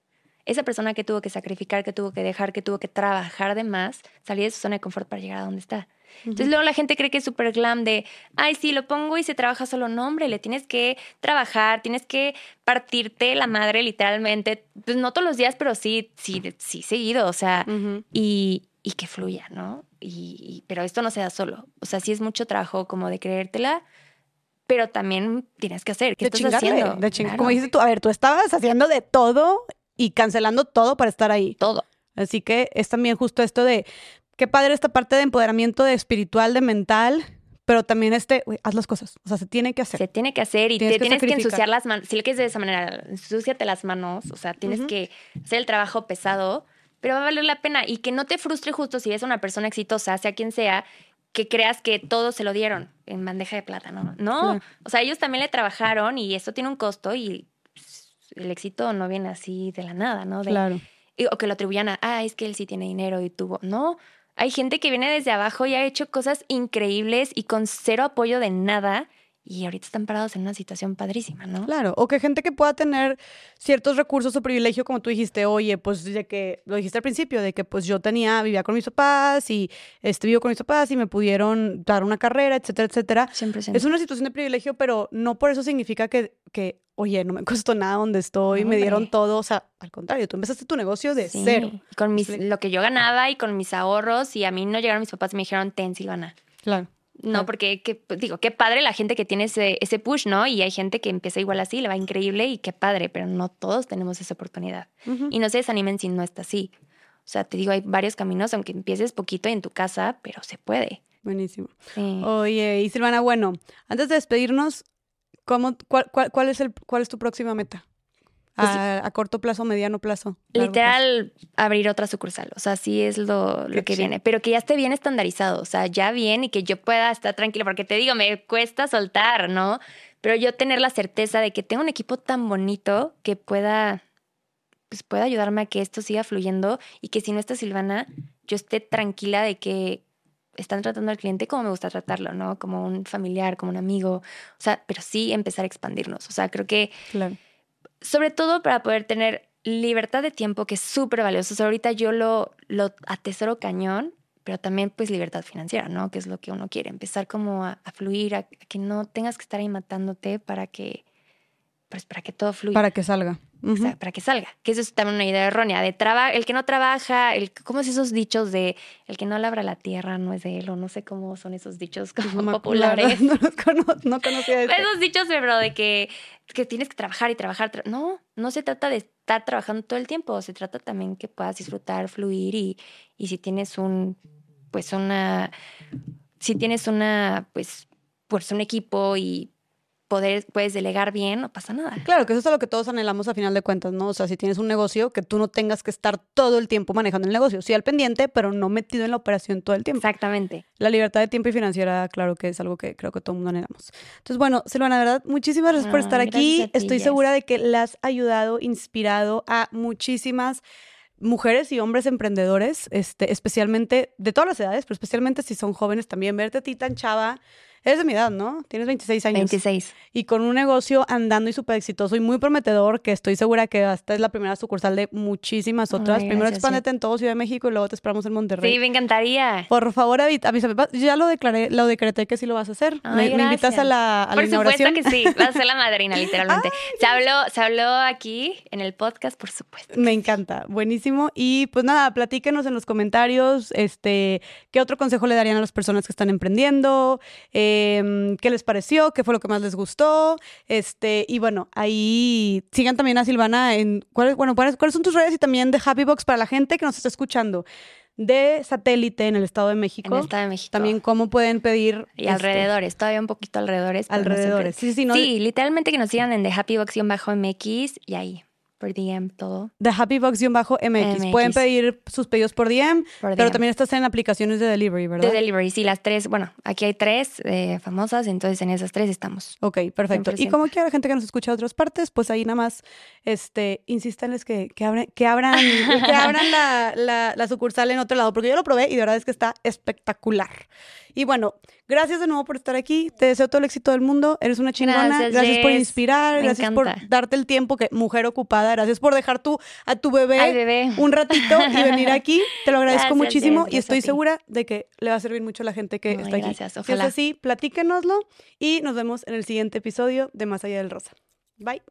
Esa persona que tuvo que sacrificar, que tuvo que dejar, que tuvo que trabajar de más, salir de su zona de confort para llegar a donde está. Entonces luego la gente cree que es súper glam de, ay, sí, lo pongo y se trabaja solo. No, hombre, le tienes que trabajar, tienes que partirte la madre literalmente. Pues no todos los días, pero sí, sí, sí seguido. O sea, y, y que fluya, ¿no? Y, y- pero esto no se da solo. O sea, sí es mucho trabajo como de creértela, pero también tienes que hacer. ¿Qué de estás chingarle, haciendo? de Claro, Como dices tú, a ver, tú estabas haciendo de todo y cancelando todo para estar ahí. todo. Así que es también justo esto de, qué padre esta parte de empoderamiento de espiritual, de mental, pero también este, haz las cosas. O sea, se tiene que hacer. Se tiene que hacer y Tienes te que tienes que ensuciar las manos. Si lo quieres de esa manera, ensúciate las manos. O sea, tienes que hacer el trabajo pesado, pero va a valer la pena. Y que no te frustre justo si ves a una persona exitosa, sea quien sea, que creas que todo se lo dieron en bandeja de plata, ¿no? No. O sea, ellos también le trabajaron y eso tiene un costo y el éxito no viene así de la nada, ¿no? De- Claro. y- o que lo atribuyan a, ah, es que él sí tiene dinero y tuvo. No, hay gente que viene desde abajo y ha hecho cosas increíbles y con cero apoyo de nada y ahorita están parados en una situación padrísima, ¿no? Claro, o que gente que pueda tener ciertos recursos o privilegio, como tú dijiste, oye, pues de que, lo dijiste al principio, de que pues yo tenía, vivía con mis papás y este, vivo con mis papás y me pudieron dar una carrera, etcétera, etcétera. 100%. Es una situación de privilegio, pero no por eso significa que, que oye, no me costó nada donde estoy, me dieron todo, o sea, al contrario, tú empezaste tu negocio de Sí, cero. Con mis, lo que yo ganaba y con mis ahorros y a mí no llegaron mis papás y me dijeron, ten, Silvana. Claro. No, Claro. porque que- digo, qué padre la gente que tiene ese, ese push, ¿no? Y hay gente que empieza igual así, le va increíble y qué padre, pero no todos tenemos esa oportunidad. Y no se desanimen si no está así. O sea, te digo, hay varios caminos, aunque empieces poquito en tu casa, pero se puede. Buenísimo. Sí. Oye, y Silvana, bueno, antes de despedirnos, ¿cómo, cuál, cuál, cuál es el, ¿cuál es tu próxima meta? Pues- a, a corto plazo, mediano plazo. Literal, abrir otra sucursal. O sea, sí es lo, lo que viene. Pero que ya esté bien estandarizado. O sea, ya bien y que yo pueda estar tranquila. Porque te digo, me cuesta soltar, ¿no? Pero yo tener la certeza de que tengo un equipo tan bonito que pueda, pues pueda ayudarme a que esto siga fluyendo y que si no está Silvana, yo esté tranquila de que están tratando al cliente como me gusta tratarlo, ¿no? Como un familiar, como un amigo. O sea, pero sí empezar a expandirnos. O sea, creo que Claro. Sobre todo para poder tener libertad de tiempo, que es súper valioso. Ahorita yo lo, lo atesoro cañón, pero también pues libertad financiera, ¿no? Que es lo que uno quiere, empezar como a, a fluir, a, a que no tengas que estar ahí matándote para que, pues para que todo fluya. Para que salga. O sea, para que salga. Que eso es también una idea errónea. De traba el que no trabaja, el, ¿cómo es esos dichos de el que no labra la tierra no es de él? O no sé cómo son esos dichos como No populares. No, los cono- no conocía este. Esos dichos, bro, de que, que tienes que trabajar y trabajar. tra- no, no se trata de estar trabajando todo el tiempo. Se trata también que puedas disfrutar, fluir y, y si tienes un, pues una, si tienes una, pues, pues un equipo y poder, puedes delegar bien, no pasa nada. Claro, que eso es a lo que todos anhelamos a final de cuentas, ¿no? O sea, si tienes un negocio, que tú no tengas que estar todo el tiempo manejando el negocio. Sí al pendiente, pero no metido en la operación todo el tiempo. Exactamente. La libertad de tiempo y financiera, claro que es algo que creo que todo el mundo anhelamos. Entonces, bueno, Silvana, de verdad, muchísimas gracias por No, estar aquí. ti, Estoy segura de que la has ayudado, inspirado a muchísimas mujeres y hombres emprendedores, este, especialmente de todas las edades, pero especialmente si son jóvenes también, verte a ti tan chava Eres de mi edad, ¿no? Tienes 26 años. 26. Y con un negocio andando y súper exitoso y muy prometedor, que estoy segura que esta es la primera sucursal de muchísimas otras. Primero expándete en todo Ciudad de México y luego te esperamos en Monterrey. Sí, me encantaría. Por favor, avísame. Ya lo declaré, lo decreté que sí lo vas a hacer. me, invitas a la, a Por supuesto que sí. Vas a ser la madrina, literalmente. se, habló, se habló aquí en el podcast, por supuesto. Me encanta. Buenísimo. Y pues nada, platíquenos en los comentarios este, qué otro consejo le darían a las personas que están emprendiendo. Eh, Em, qué les pareció, qué fue lo que más les gustó. Este, y bueno, ahí sigan también a Silvana en cuáles, bueno, cuáles son tus redes y también de Happy Box para la gente que nos está escuchando de satélite en el Estado de México. En el Estado de México. También cómo pueden pedir. Y este, alrededores, todavía un poquito alrededores. Alrededores. sí, sí, no, sí, literalmente que nos sigan en The Happy Box-MX y ahí por DM todo. The Happy Box-MX. Pueden pedir sus pedidos por DM, pero también estás en aplicaciones de delivery, ¿verdad? De delivery, sí, las tres. Bueno, aquí hay tres eh, famosas, entonces en esas tres estamos. Ok, perfecto. Y como quiera gente que nos escucha de otras partes, pues ahí nada más este, insístanles que, que, abren, que abran, que abran la, la, la sucursal en otro lado, porque yo lo probé y de verdad es que está espectacular. Y bueno, gracias de nuevo por estar aquí. Te deseo todo el éxito del mundo. Eres una chingona. Gracias, por inspirar. gracias por darte el tiempo que mujer ocupada. Gracias por dejar tú a tu bebé, un ratito y venir aquí. Te lo agradezco muchísimo y estoy segura de que le va a servir mucho a la gente que está aquí. Gracias, ojalá. Si es así, platíquenoslo y nos vemos en el siguiente episodio de Más allá del rosa. Bye.